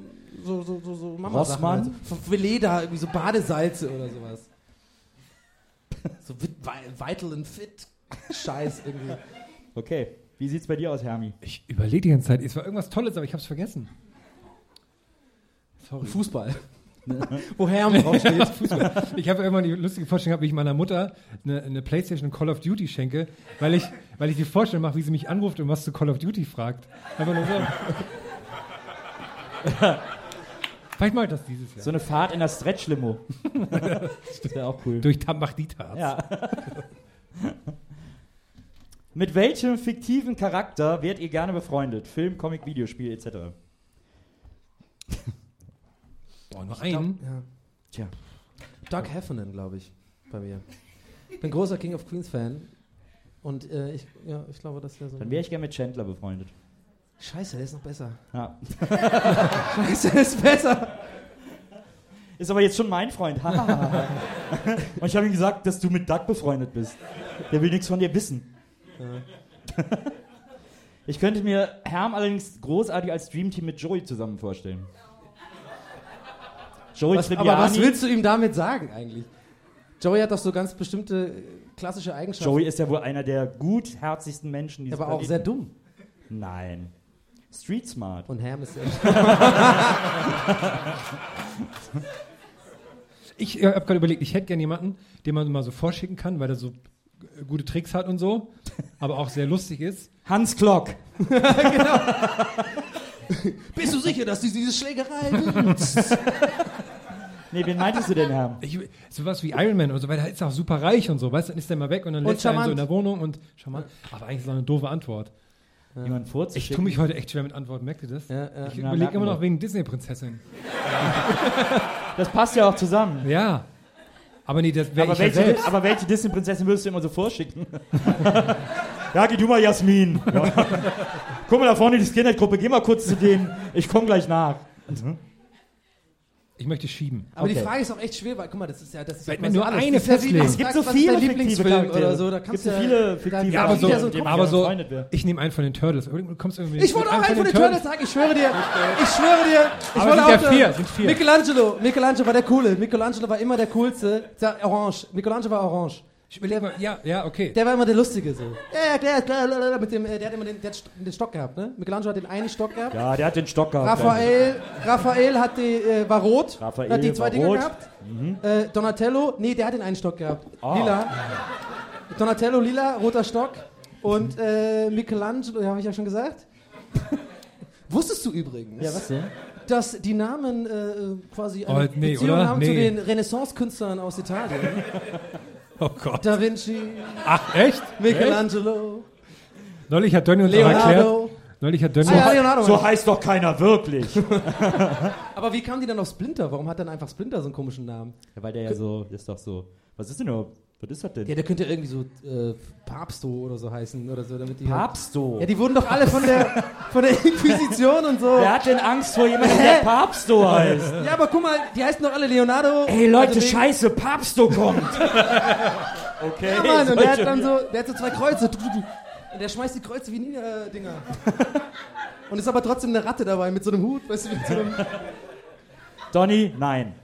so so so, so Mama Rossmann? Sachen, also Veleda irgendwie so Badesalze oder sowas. (laughs) so Vit- Vi- Vital and Fit Scheiß irgendwie. Okay. Wie sieht's bei dir aus, Hermi? Ich überlege die ganze Zeit. Es war irgendwas Tolles, aber ich habe es vergessen. Sorry. Fußball. (laughs) Wo Herm draufsteht. Fußball. Ich habe irgendwann die lustige Vorstellung gehabt, wie ich meiner Mutter eine, eine Playstation und Call of Duty schenke, weil ich, weil ich die Vorstellung mache, wie sie mich anruft und was zu Call of Duty fragt. Einfach nur so. (laughs) Vielleicht mache ich das dieses Jahr. So eine Fahrt in der Stretch-Limo. (laughs) das wäre auch cool. Durch Tambachditas. Ja. Mit welchem fiktiven Charakter werdet ihr gerne befreundet? Film, Comic, Videospiel etc. Boah, noch einen. Ja. Tja. Doug Heffernan, glaube ich, bei mir. Ich bin großer King of Queens Fan und äh, ich, ja, ich glaube, dass der so. Dann wäre ich gerne mit Chandler befreundet. Scheiße, der ist noch besser. Ja. (laughs) Scheiße, der ist besser. Ist aber jetzt schon mein Freund. und ich habe ihm gesagt, dass du mit Doug befreundet bist. Der will nichts von dir wissen. Ich könnte mir Herm allerdings großartig als Dreamteam mit Joey zusammen vorstellen. Joey Was, Tribbiani. aber was willst du ihm damit sagen eigentlich? Joey hat doch so ganz bestimmte klassische Eigenschaften. Joey ist ja wohl einer der gutherzigsten Menschen, die aber auch sehr dumm. Nein. Street smart. Und Ham ist (laughs) Ich äh, habe gerade überlegt, ich hätte gerne jemanden, den man mal so vorschicken kann, weil der so gute Tricks hat und so, aber auch sehr lustig ist. Hans Klock. (laughs) Bist du sicher, dass du diese Schlägerei? (laughs) Nee, wen meintest du denn, Herm? Ich, sowas wie Iron Man oder so, weil der ist auch super reich und so, weißt du, dann ist der mal weg und dann Und lässt er ihn so in der Wohnung und charmant. Aber eigentlich ist das eine doofe Antwort. Jemand Ich vorzuschicken? tue mich heute echt schwer mit Antworten, merkt ihr das? Ja, ja. Ich Ja, überlege immer noch wegen Disney-Prinzessin. (laughs) Das passt ja auch zusammen. Ja. Aber nee, das wäre Aber ich ja welche, selbst. aber welche Disney-Prinzessin würdest du immer so vorschicken? (laughs) ja, geh du mal, Jasmin. Ja. Guck mal da vorne, die Skinhead-Gruppe, geh mal kurz zu denen. Ich komme gleich nach. Ich möchte schieben. Aber die Okay. Frage ist auch echt schwer, weil guck mal, das ist ja das ist ja nur alles. eine ja festlegen. Es gibt so viele dein fiktive Lieblingsfilm Charaktere. oder so, da Es gibt kannst so du viele fiktive Ja, aber so, so aber so ich nehme einen von den Turtles. Du kommst irgendwie Ich wollte auch einen von den Turtles sagen, ich schwöre dir. Ich schwöre dir. Ich Aber wollte sind auch ja vier, sind vier. Michelangelo. Michelangelo war der Coole. Michelangelo war immer der Coolste. Der Orange. Michelangelo war orange. Ich überlege mal, ja, ja, okay. Der war immer der Lustige so. Ja, ja, klar, klar, klar, mit dem, äh, der hat immer den, der hat den Stock gehabt, ne? Michelangelo hat den einen Stock gehabt. Ja, der hat den Stock gehabt. Raphael, Raphael hat die, äh, war rot, Raphael hat die zwei Dinger gehabt. Äh, Donatello, nee, der hat den einen Stock gehabt. Ah. Lila. Donatello, lila, roter Stock. Und äh, Michelangelo, ja, habe ich ja schon gesagt. (laughs) Wusstest du übrigens, Ja, was denn? dass die Namen äh, quasi Oh, eine nee, Beziehung oder? haben zu Nee. den Renaissance-Künstlern aus Italien? (laughs) Oh Gott. Da Vinci, Ach, echt? Michelangelo, Neulich hat Donny uns erklärt. Leonardo. Neulich hat Donny. Ah, ja, Leonardo. So heißt doch keiner wirklich. (laughs) Aber wie kam die dann auf Splinter? Warum hat dann einfach Splinter so einen komischen Namen? Ja, weil der ja so, ist doch so. Was ist denn überhaupt? Was ist das denn? Ja, der könnte irgendwie so äh, Papsto oder so heißen oder so, damit die halt- Papsto. Ja, die wurden doch alle von der (laughs) von der Inquisition und so. Wer hat denn Angst vor jemandem, der Papsto heißt? Ja, aber guck mal, die heißen doch alle Leonardo. Ey Leute, Also scheiße, Papsto kommt. (laughs) okay. Ja, Mann, und der hat dann so, der hat so zwei Kreuze. Und der schmeißt die Kreuze wie Nieder-Dinger. (laughs) Und ist aber trotzdem eine Ratte dabei mit so einem Hut, weißt du, mit so einem. Donny, nein.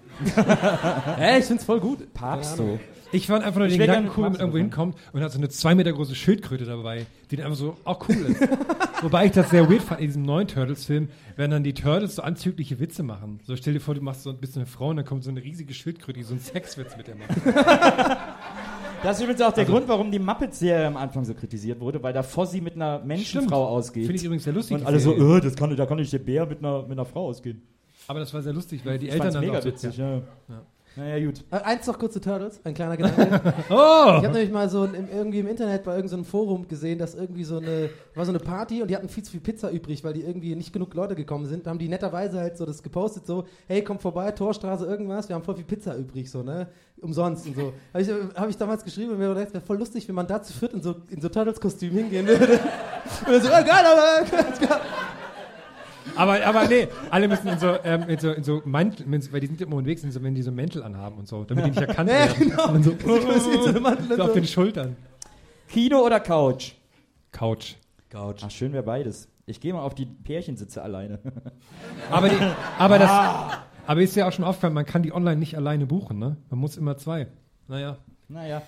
Hä, ich find's voll gut. Papsto. Ich fand einfach nur den Gedanken cool, wenn man irgendwo hinkommt und hat so eine zwei Meter große Schildkröte dabei, die dann einfach so auch cool ist. (laughs) Wobei ich das sehr weird fand in diesem neuen Turtles-Film, wenn dann die Turtles so anzügliche Witze machen. So stell dir vor, du machst so ein bisschen eine Frau und dann kommt so eine riesige Schildkröte, die so einen Sexwitz mit der macht. (laughs) Das ist übrigens auch der Also- Grund, warum die Muppets-Serie am Anfang so kritisiert wurde, weil da Fossi mit einer Menschenfrau ausgeht. Finde ich übrigens sehr lustig. Und alle so, äh, das kann, da kann nicht der Bär mit einer, mit einer Frau ausgehen. Aber das war sehr lustig, weil die Ich Eltern dann mega auch witzig, ja. Naja, gut. Äh, eins noch kurz zu Turtles, ein kleiner Gedanke. (laughs) Oh! Ich habe nämlich mal so im, irgendwie im Internet bei irgendeinem Forum gesehen, dass irgendwie so eine, war so eine Party und die hatten viel zu viel Pizza übrig, weil die irgendwie nicht genug Leute gekommen sind. Da haben die netterweise halt so das gepostet, so, hey, komm vorbei, Torstraße, irgendwas, wir haben voll viel Pizza übrig, so, ne? Umsonst und so. Habe ich, hab ich damals geschrieben und mir gedacht, wäre voll lustig, wenn man da zu viert in so, in so Turtles-Kostüm hingehen würde. (laughs) Und dann so, oh, geil, aber, Aber, aber nee, alle müssen in so, ähm, in so, in so Mantel, in so- weil die sind immer unterwegs, in so, wenn die so Mäntel anhaben und so, damit die nicht erkannt Ja, werden. genau. Und so, (laughs) so auf den Schultern. Kino oder Couch? Couch. Couch. Ach, schön wäre beides. Ich gehe mal auf die Pärchensitze alleine. (laughs) Aber, die, aber das, aber ist ja auch schon aufgefallen, man kann die online nicht alleine buchen, ne? Man muss immer zwei. Naja. Naja.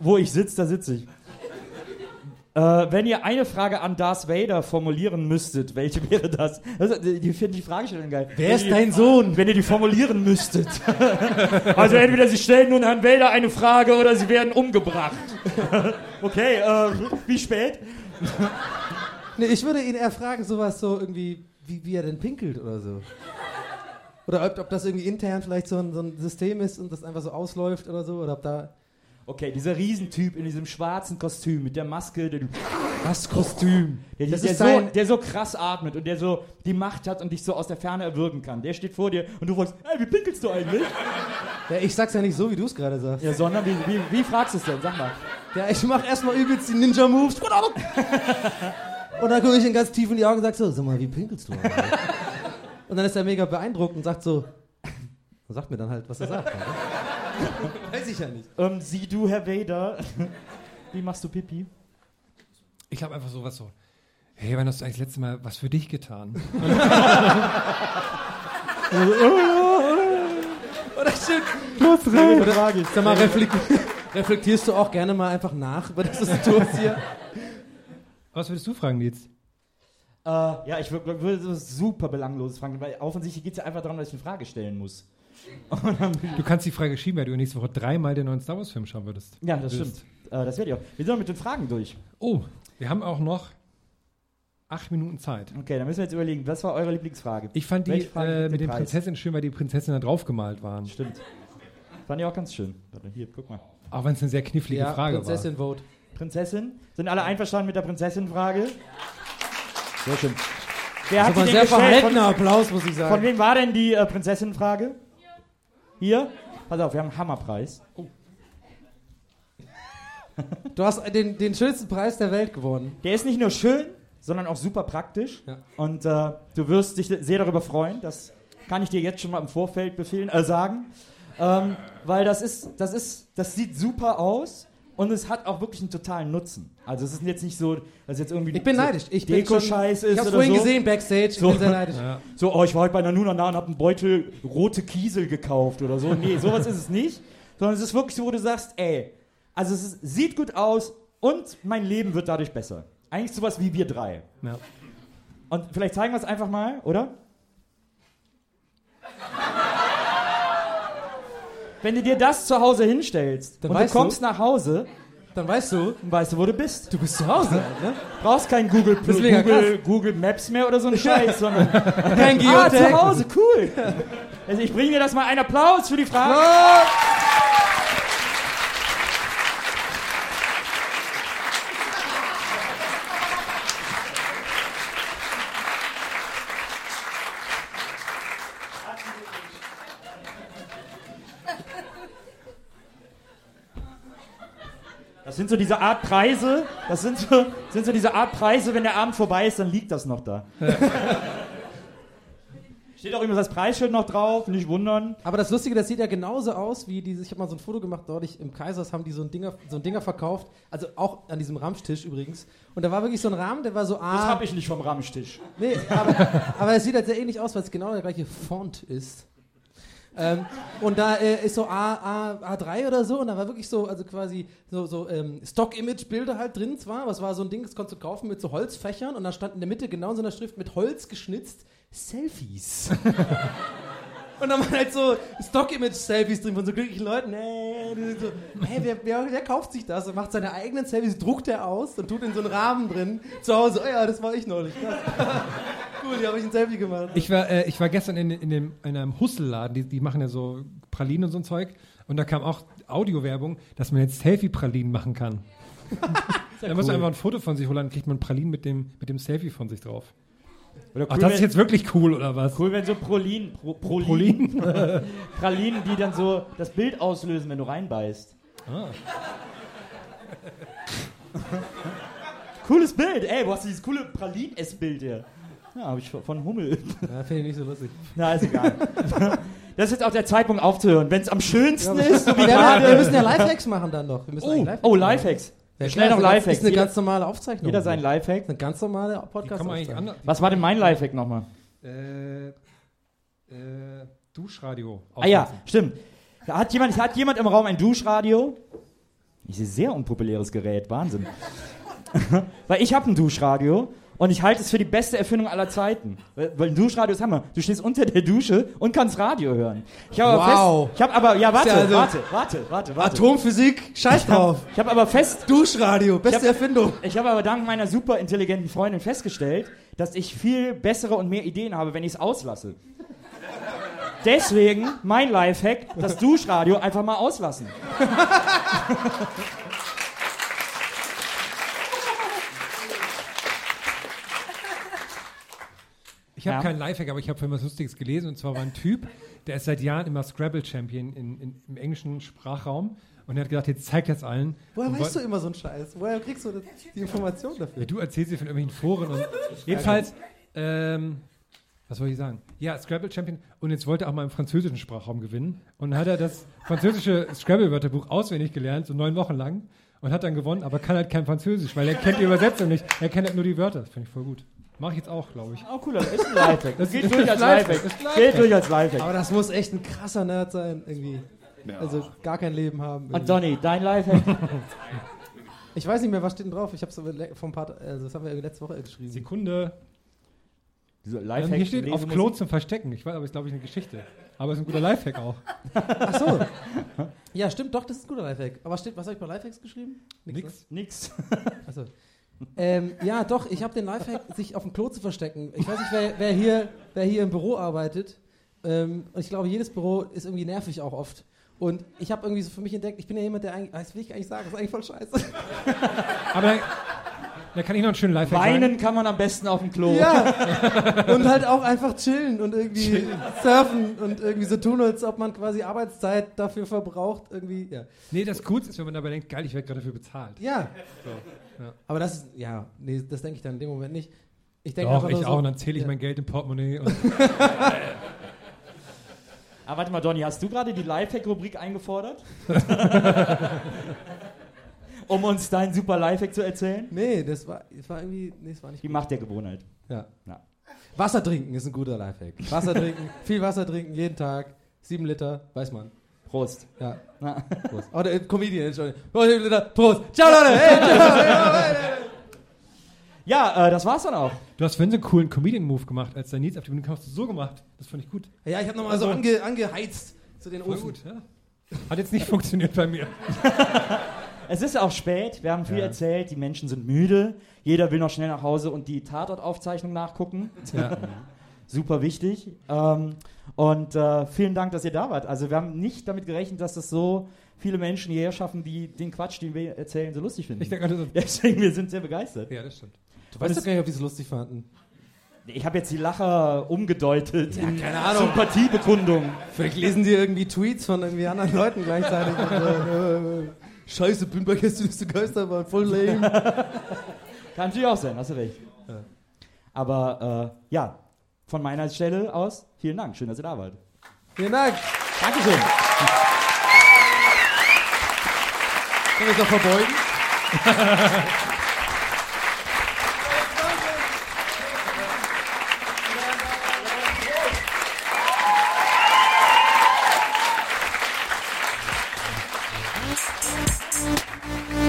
Wo ich sitze, da sitze ich. Äh, wenn ihr eine Frage an Darth Vader formulieren müsstet, welche wäre das? Also, die die finden die Fragestellung geil. Wer Wenn ist dein Sohn? Wenn ihr die formulieren müsstet. (laughs) also entweder sie stellen nun Herrn Vader eine Frage oder sie werden umgebracht. (laughs) okay, äh, wie spät? Nee, ich würde ihn eher fragen, sowas so irgendwie, wie, wie er denn pinkelt oder so. Oder ob, ob das irgendwie intern vielleicht so ein, so ein System ist und das einfach so ausläuft oder so. Oder ob da. Okay, dieser Riesentyp in diesem schwarzen Kostüm mit der Maske, der, das Kostüm, der, der, ist so, der so krass atmet und der so die Macht hat und dich so aus der Ferne erwürgen kann. Der steht vor dir und du fragst, ey, wie pinkelst du eigentlich? Ja, ich sag's ja nicht so, wie du es gerade sagst. Ja, sondern wie, wie, wie fragst du es denn? Sag mal. Ja, ich mach erstmal übelst die Ninja-Moves. Und dann gucke ich ihn ganz tief in die Augen und sag so, sag mal, wie pinkelst du eigentlich? Und dann ist er mega beeindruckt und sagt so, und sagt mir dann halt, was er sagt. halt? (laughs) Weiß ich ja nicht. Ähm, sieh du, Herr Vader, (laughs) wie machst du Pipi? Ich glaube einfach sowas so. Hey, wann hast du eigentlich das letzte Mal was für dich getan? (laughs) Oder stimmt. Du hast Oder, sag mal, reflekt, reflektierst du auch gerne mal einfach nach über das, was du tust hier? Was würdest du fragen, Nils? Äh, ja, ich wür- würde so super belangloses fragen, weil offensichtlich geht es ja einfach darum, dass ich eine Frage stellen muss. Du kannst die Frage schieben, weil du nächste Woche dreimal den neuen Star Wars Film schauen würdest. Ja, das stimmt. Äh, das werde ich auch. Wir sind mit den Fragen durch. Oh, wir haben auch noch acht Minuten Zeit. Okay, dann müssen wir jetzt überlegen, was war eure Lieblingsfrage? Ich fand die äh, mit den den Preis? Prinzessinnen schön, weil die Prinzessinnen da draufgemalt waren. Stimmt. Fand ich auch ganz schön. Warte, hier, guck mal. Auch wenn es eine sehr knifflige Ja, Frage Prinzessin Vote. Prinzessin? Sind alle einverstanden mit der Prinzessin-Frage? Sehr schön. Wer hat Das war sie ein sehr verhaltener Von, Applaus, muss ich von sagen. wem war denn die äh, Prinzessin-Frage? Hier? Pass auf, wir haben einen Hammerpreis. Du hast den, den schönsten Preis der Welt gewonnen. Der ist nicht nur schön, sondern auch super praktisch. Ja. Und äh, du wirst dich sehr darüber freuen. Das kann ich dir jetzt schon mal im Vorfeld befehlen, äh, sagen. Ähm, weil das ist, das ist, das sieht super aus und es hat auch wirklich einen totalen Nutzen. Also es ist jetzt nicht so, dass jetzt irgendwie Ich bin so neidisch. Ich bin schon- Deko-Scheiß ist Ich hab's oder vorhin so. gesehen, Backstage. Ich So. bin sehr neidisch. So, oh, ich war heute bei Nanuna nah und hab einen Beutel rote Kiesel gekauft oder so. Nee, (laughs) sowas ist es nicht. Sondern es ist wirklich so, wo du sagst, ey, Also es ist, sieht gut aus und mein Leben wird dadurch besser. Eigentlich sowas wie wir drei. Ja. Und vielleicht zeigen wir es einfach mal, oder? Wenn du dir das zu Hause hinstellst Dann und du kommst du- nach Hause, Dann weißt du, dann weißt du, wo du bist. du bist zu Hause, (laughs) ne? brauchst kein Google, Google, Google Maps mehr oder so ein Scheiß, (laughs) sondern Kein ah, Geotag. zu Hause, cool. Also ich bringe dir das mal einen Applaus für die Frage. Das sind so diese Art Preise, das sind so, sind so diese Art Preise, wenn der Abend vorbei ist, dann liegt das noch da. Steht auch immer das Preisschild noch drauf, nicht wundern. Aber das Lustige, das sieht ja genauso aus wie diese, ich habe mal so ein Foto gemacht, dort ich, im Kaisers haben die so ein, Dinger, so ein Dinger verkauft, also auch an diesem Ramstisch übrigens. Und da war wirklich so ein Rahmen, der war so Das A. habe ich nicht vom Ramstisch. Nee, aber, aber es sieht halt sehr ähnlich aus, weil es genau der gleiche Font ist. Ähm, und da äh, ist so A, A, A3 oder so und da war wirklich so, also quasi so, so ähm, Stock-Image-Bilder halt drin zwar, was war so ein Ding, das konntest du kaufen mit so Holzfächern und da stand in der Mitte genau in so einer Schrift mit Holz geschnitzt Selfies. (laughs) Und dann waren halt so Stock-Image-Selfies drin von so glücklichen Leuten. Hey, so, hey wer, wer, wer kauft sich das und macht seine eigenen Selfies, druckt er aus und tut in so einen Rahmen drin zu Hause. Oh ja, das war ich neulich. (laughs) Cool, die habe ich ein Selfie gemacht. Ich war, äh, ich war gestern in, in, dem, in einem Husselladen, die, die machen ja so Pralinen und so ein Zeug. Und da kam auch Audiowerbung, dass man jetzt Selfie-Pralinen machen kann. (laughs) da muss man einfach ein Foto von sich holen, dann kriegt man Pralinen mit dem, mit dem Selfie von sich drauf. Oder Ach, das ist jetzt wirklich cool, oder was? cool, wenn so Prolin, Pro, Prolin, (laughs) (laughs) Pralinen, die dann so das Bild auslösen, wenn du reinbeißt. Ah. Cooles Bild, ey, wo hast du dieses coole Pralin-Essbild hier? Ja, habe ich von Hummel. Ja, finde ich nicht so lustig. Na, ist egal. (laughs) Das ist jetzt auch der Zeitpunkt aufzuhören. Wenn es am schönsten ist, so wie wir, wir gerade. müssen ja Lifehacks machen dann noch. Wir müssen Oh, eigentlich oh, Lifehacks. Ja, Schnell noch ist eine- Lifehacks. Ist eine Jeder- ganz normale Aufzeichnung. Jeder sein Lifehack. Eine ganz normale podcast kann? Was war denn mein Lifehack nochmal? Äh, äh, Duschradio. Ah ja, stimmt. Da hat jemand, hat jemand im Raum ein Duschradio? Ich sehe sehr unpopuläres Gerät, Wahnsinn. (laughs) Weil ich habe ein Duschradio und ich halte es für die beste Erfindung aller Zeiten. Weil, ein Duschradio ist Hammer. Du stehst unter der Dusche und kannst Radio hören. Ich habe aber Wow. fest, ich habe aber, ja warte, also- warte, warte, warte, warte. Atomphysik, scheiß drauf. Ich habe aber fest, Duschradio, beste Ich hab- Erfindung. ich habe aber dank meiner super intelligenten Freundin festgestellt, dass ich viel bessere und mehr Ideen habe, wenn ich es auslasse. Deswegen mein Lifehack, das Duschradio einfach mal auslassen. (laughs) Ich habe Ja. keinen Lifehack, aber ich habe vorhin was Lustiges gelesen. Und zwar war ein Typ, der ist seit Jahren immer Scrabble-Champion in, in, im englischen Sprachraum. Und er hat gedacht, jetzt zeigt das allen. Woher Und weißt du immer so einen Scheiß? Woher kriegst du das, die Information dafür? Ja, du erzählst dir von irgendwelchen Foren. Und (laughs) jedenfalls, ähm, was soll ich sagen? Ja, Scrabble-Champion. Und jetzt wollte er auch mal im französischen Sprachraum gewinnen. Und dann hat er das französische Scrabble-Wörterbuch auswendig gelernt, so neun Wochen lang. Und hat dann gewonnen, aber kann halt kein Französisch, weil er kennt die Übersetzung nicht. Er kennt halt nur die Wörter. Das finde ich voll gut. Mache ich jetzt auch, glaube ich. Oh cool, das ist ein Lifehack. Das geht durch als Lifehack. Das. Geht durch als Lifehack. Aber das muss echt ein krasser Nerd sein, irgendwie. Also gar kein Leben haben. Und. Donny, dein Lifehack? (laughs) Ich weiß nicht mehr, was steht denn drauf? Ich habe es vom Part, also das haben wir letzte Woche geschrieben. Sekunde. Dieser Ähm, Lifehack hier steht auf. Klo zum Verstecken. Ich weiß, aber ist, glaube ich, eine Geschichte. Aber es ist ein guter Lifehack auch. (laughs) Ach so. (laughs) ja, stimmt, doch, das ist ein guter Lifehack. Aber steht, was habe ich bei Lifehacks geschrieben? Nix. Nix. Achso. Ähm, ja, doch, ich habe den Lifehack, sich auf dem Klo zu verstecken. Ich weiß nicht, wer, wer, hier, wer hier im Büro arbeitet. Ähm, und ich glaube, jedes Büro ist irgendwie nervig auch oft. Und ich habe irgendwie so für mich entdeckt, ich bin ja jemand, der eigentlich, das will ich nicht sagen, das ist eigentlich voll scheiße. (laughs) Aber dann, dann kann ich noch einen schönen Lifehack Weinen sagen. kann man am besten auf dem Klo. Ja. Und halt auch einfach chillen und irgendwie surfen und irgendwie so tun, als ob man quasi Arbeitszeit dafür verbraucht. Irgendwie, ja. Nee, das Coolste ist, wenn man dabei denkt, geil, ich werde gerade dafür bezahlt. Ja. So, ja. Aber das ist, ja, nee, das denke ich dann in dem Moment nicht. Ich denke Doch, einfach ich so, auch. Und dann zähle ich ja. mein Geld im Portemonnaie. Und Aber (laughs) warte mal, Donny, hast du gerade die Lifehack-Rubrik eingefordert? (laughs) um uns deinen super Lifehack zu erzählen? Nee, das war, das war irgendwie, nee, das war nicht Die Macht der Gewohnheit. Ja. Ja. Wasser trinken ist ein guter Lifehack. Wasser trinken, viel Wasser trinken, jeden Tag, sieben Liter, weiß man. Prost. Ja. Na. Prost. Oh, der Comedian, Entschuldigung. Prost. Ciao, Leute. Hey, (laughs) ciao. Ja, äh, das war's dann auch. Du hast vorhin so einen coolen Comedian-Move gemacht, als der Nils auf die Bühne kam, hast du so gemacht. Das fand ich gut. Ja, ich habe nochmal so ange, angeheizt zu den Voll Ofen. gut, ja. Hat jetzt nicht (laughs) funktioniert bei mir. (laughs) Es ist auch spät, wir haben viel Ja. erzählt, die Menschen sind müde, jeder will noch schnell nach Hause und die Tatortaufzeichnung nachgucken. Ja. Super wichtig. Ähm, und äh, vielen Dank, dass ihr da wart. Also wir haben nicht damit gerechnet, dass das so viele Menschen hierher schaffen, die den Quatsch, den wir erzählen, so lustig finden. Ich denke, also, (laughs) Deswegen, wir sind sehr begeistert. ja, das stimmt. Du weißt doch gar nicht, ob die es lustig fanden. Ich habe jetzt die Lacher umgedeutet in keine Ahnung. Sympathiebekundung. Vielleicht lesen die irgendwie Tweets von irgendwie anderen Leuten gleichzeitig. und, äh, äh, Scheiße, bin bei Gästeliste Geisterbahn, voll lame. (laughs) Kann natürlich auch sein, hast du recht. Aber äh, ja, von meiner Stelle aus, vielen Dank. Schön, dass ihr da wart. Vielen Dank. Dankeschön. Können wir uns noch verbeugen?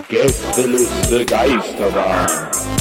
Gästeliste Geisterbahn.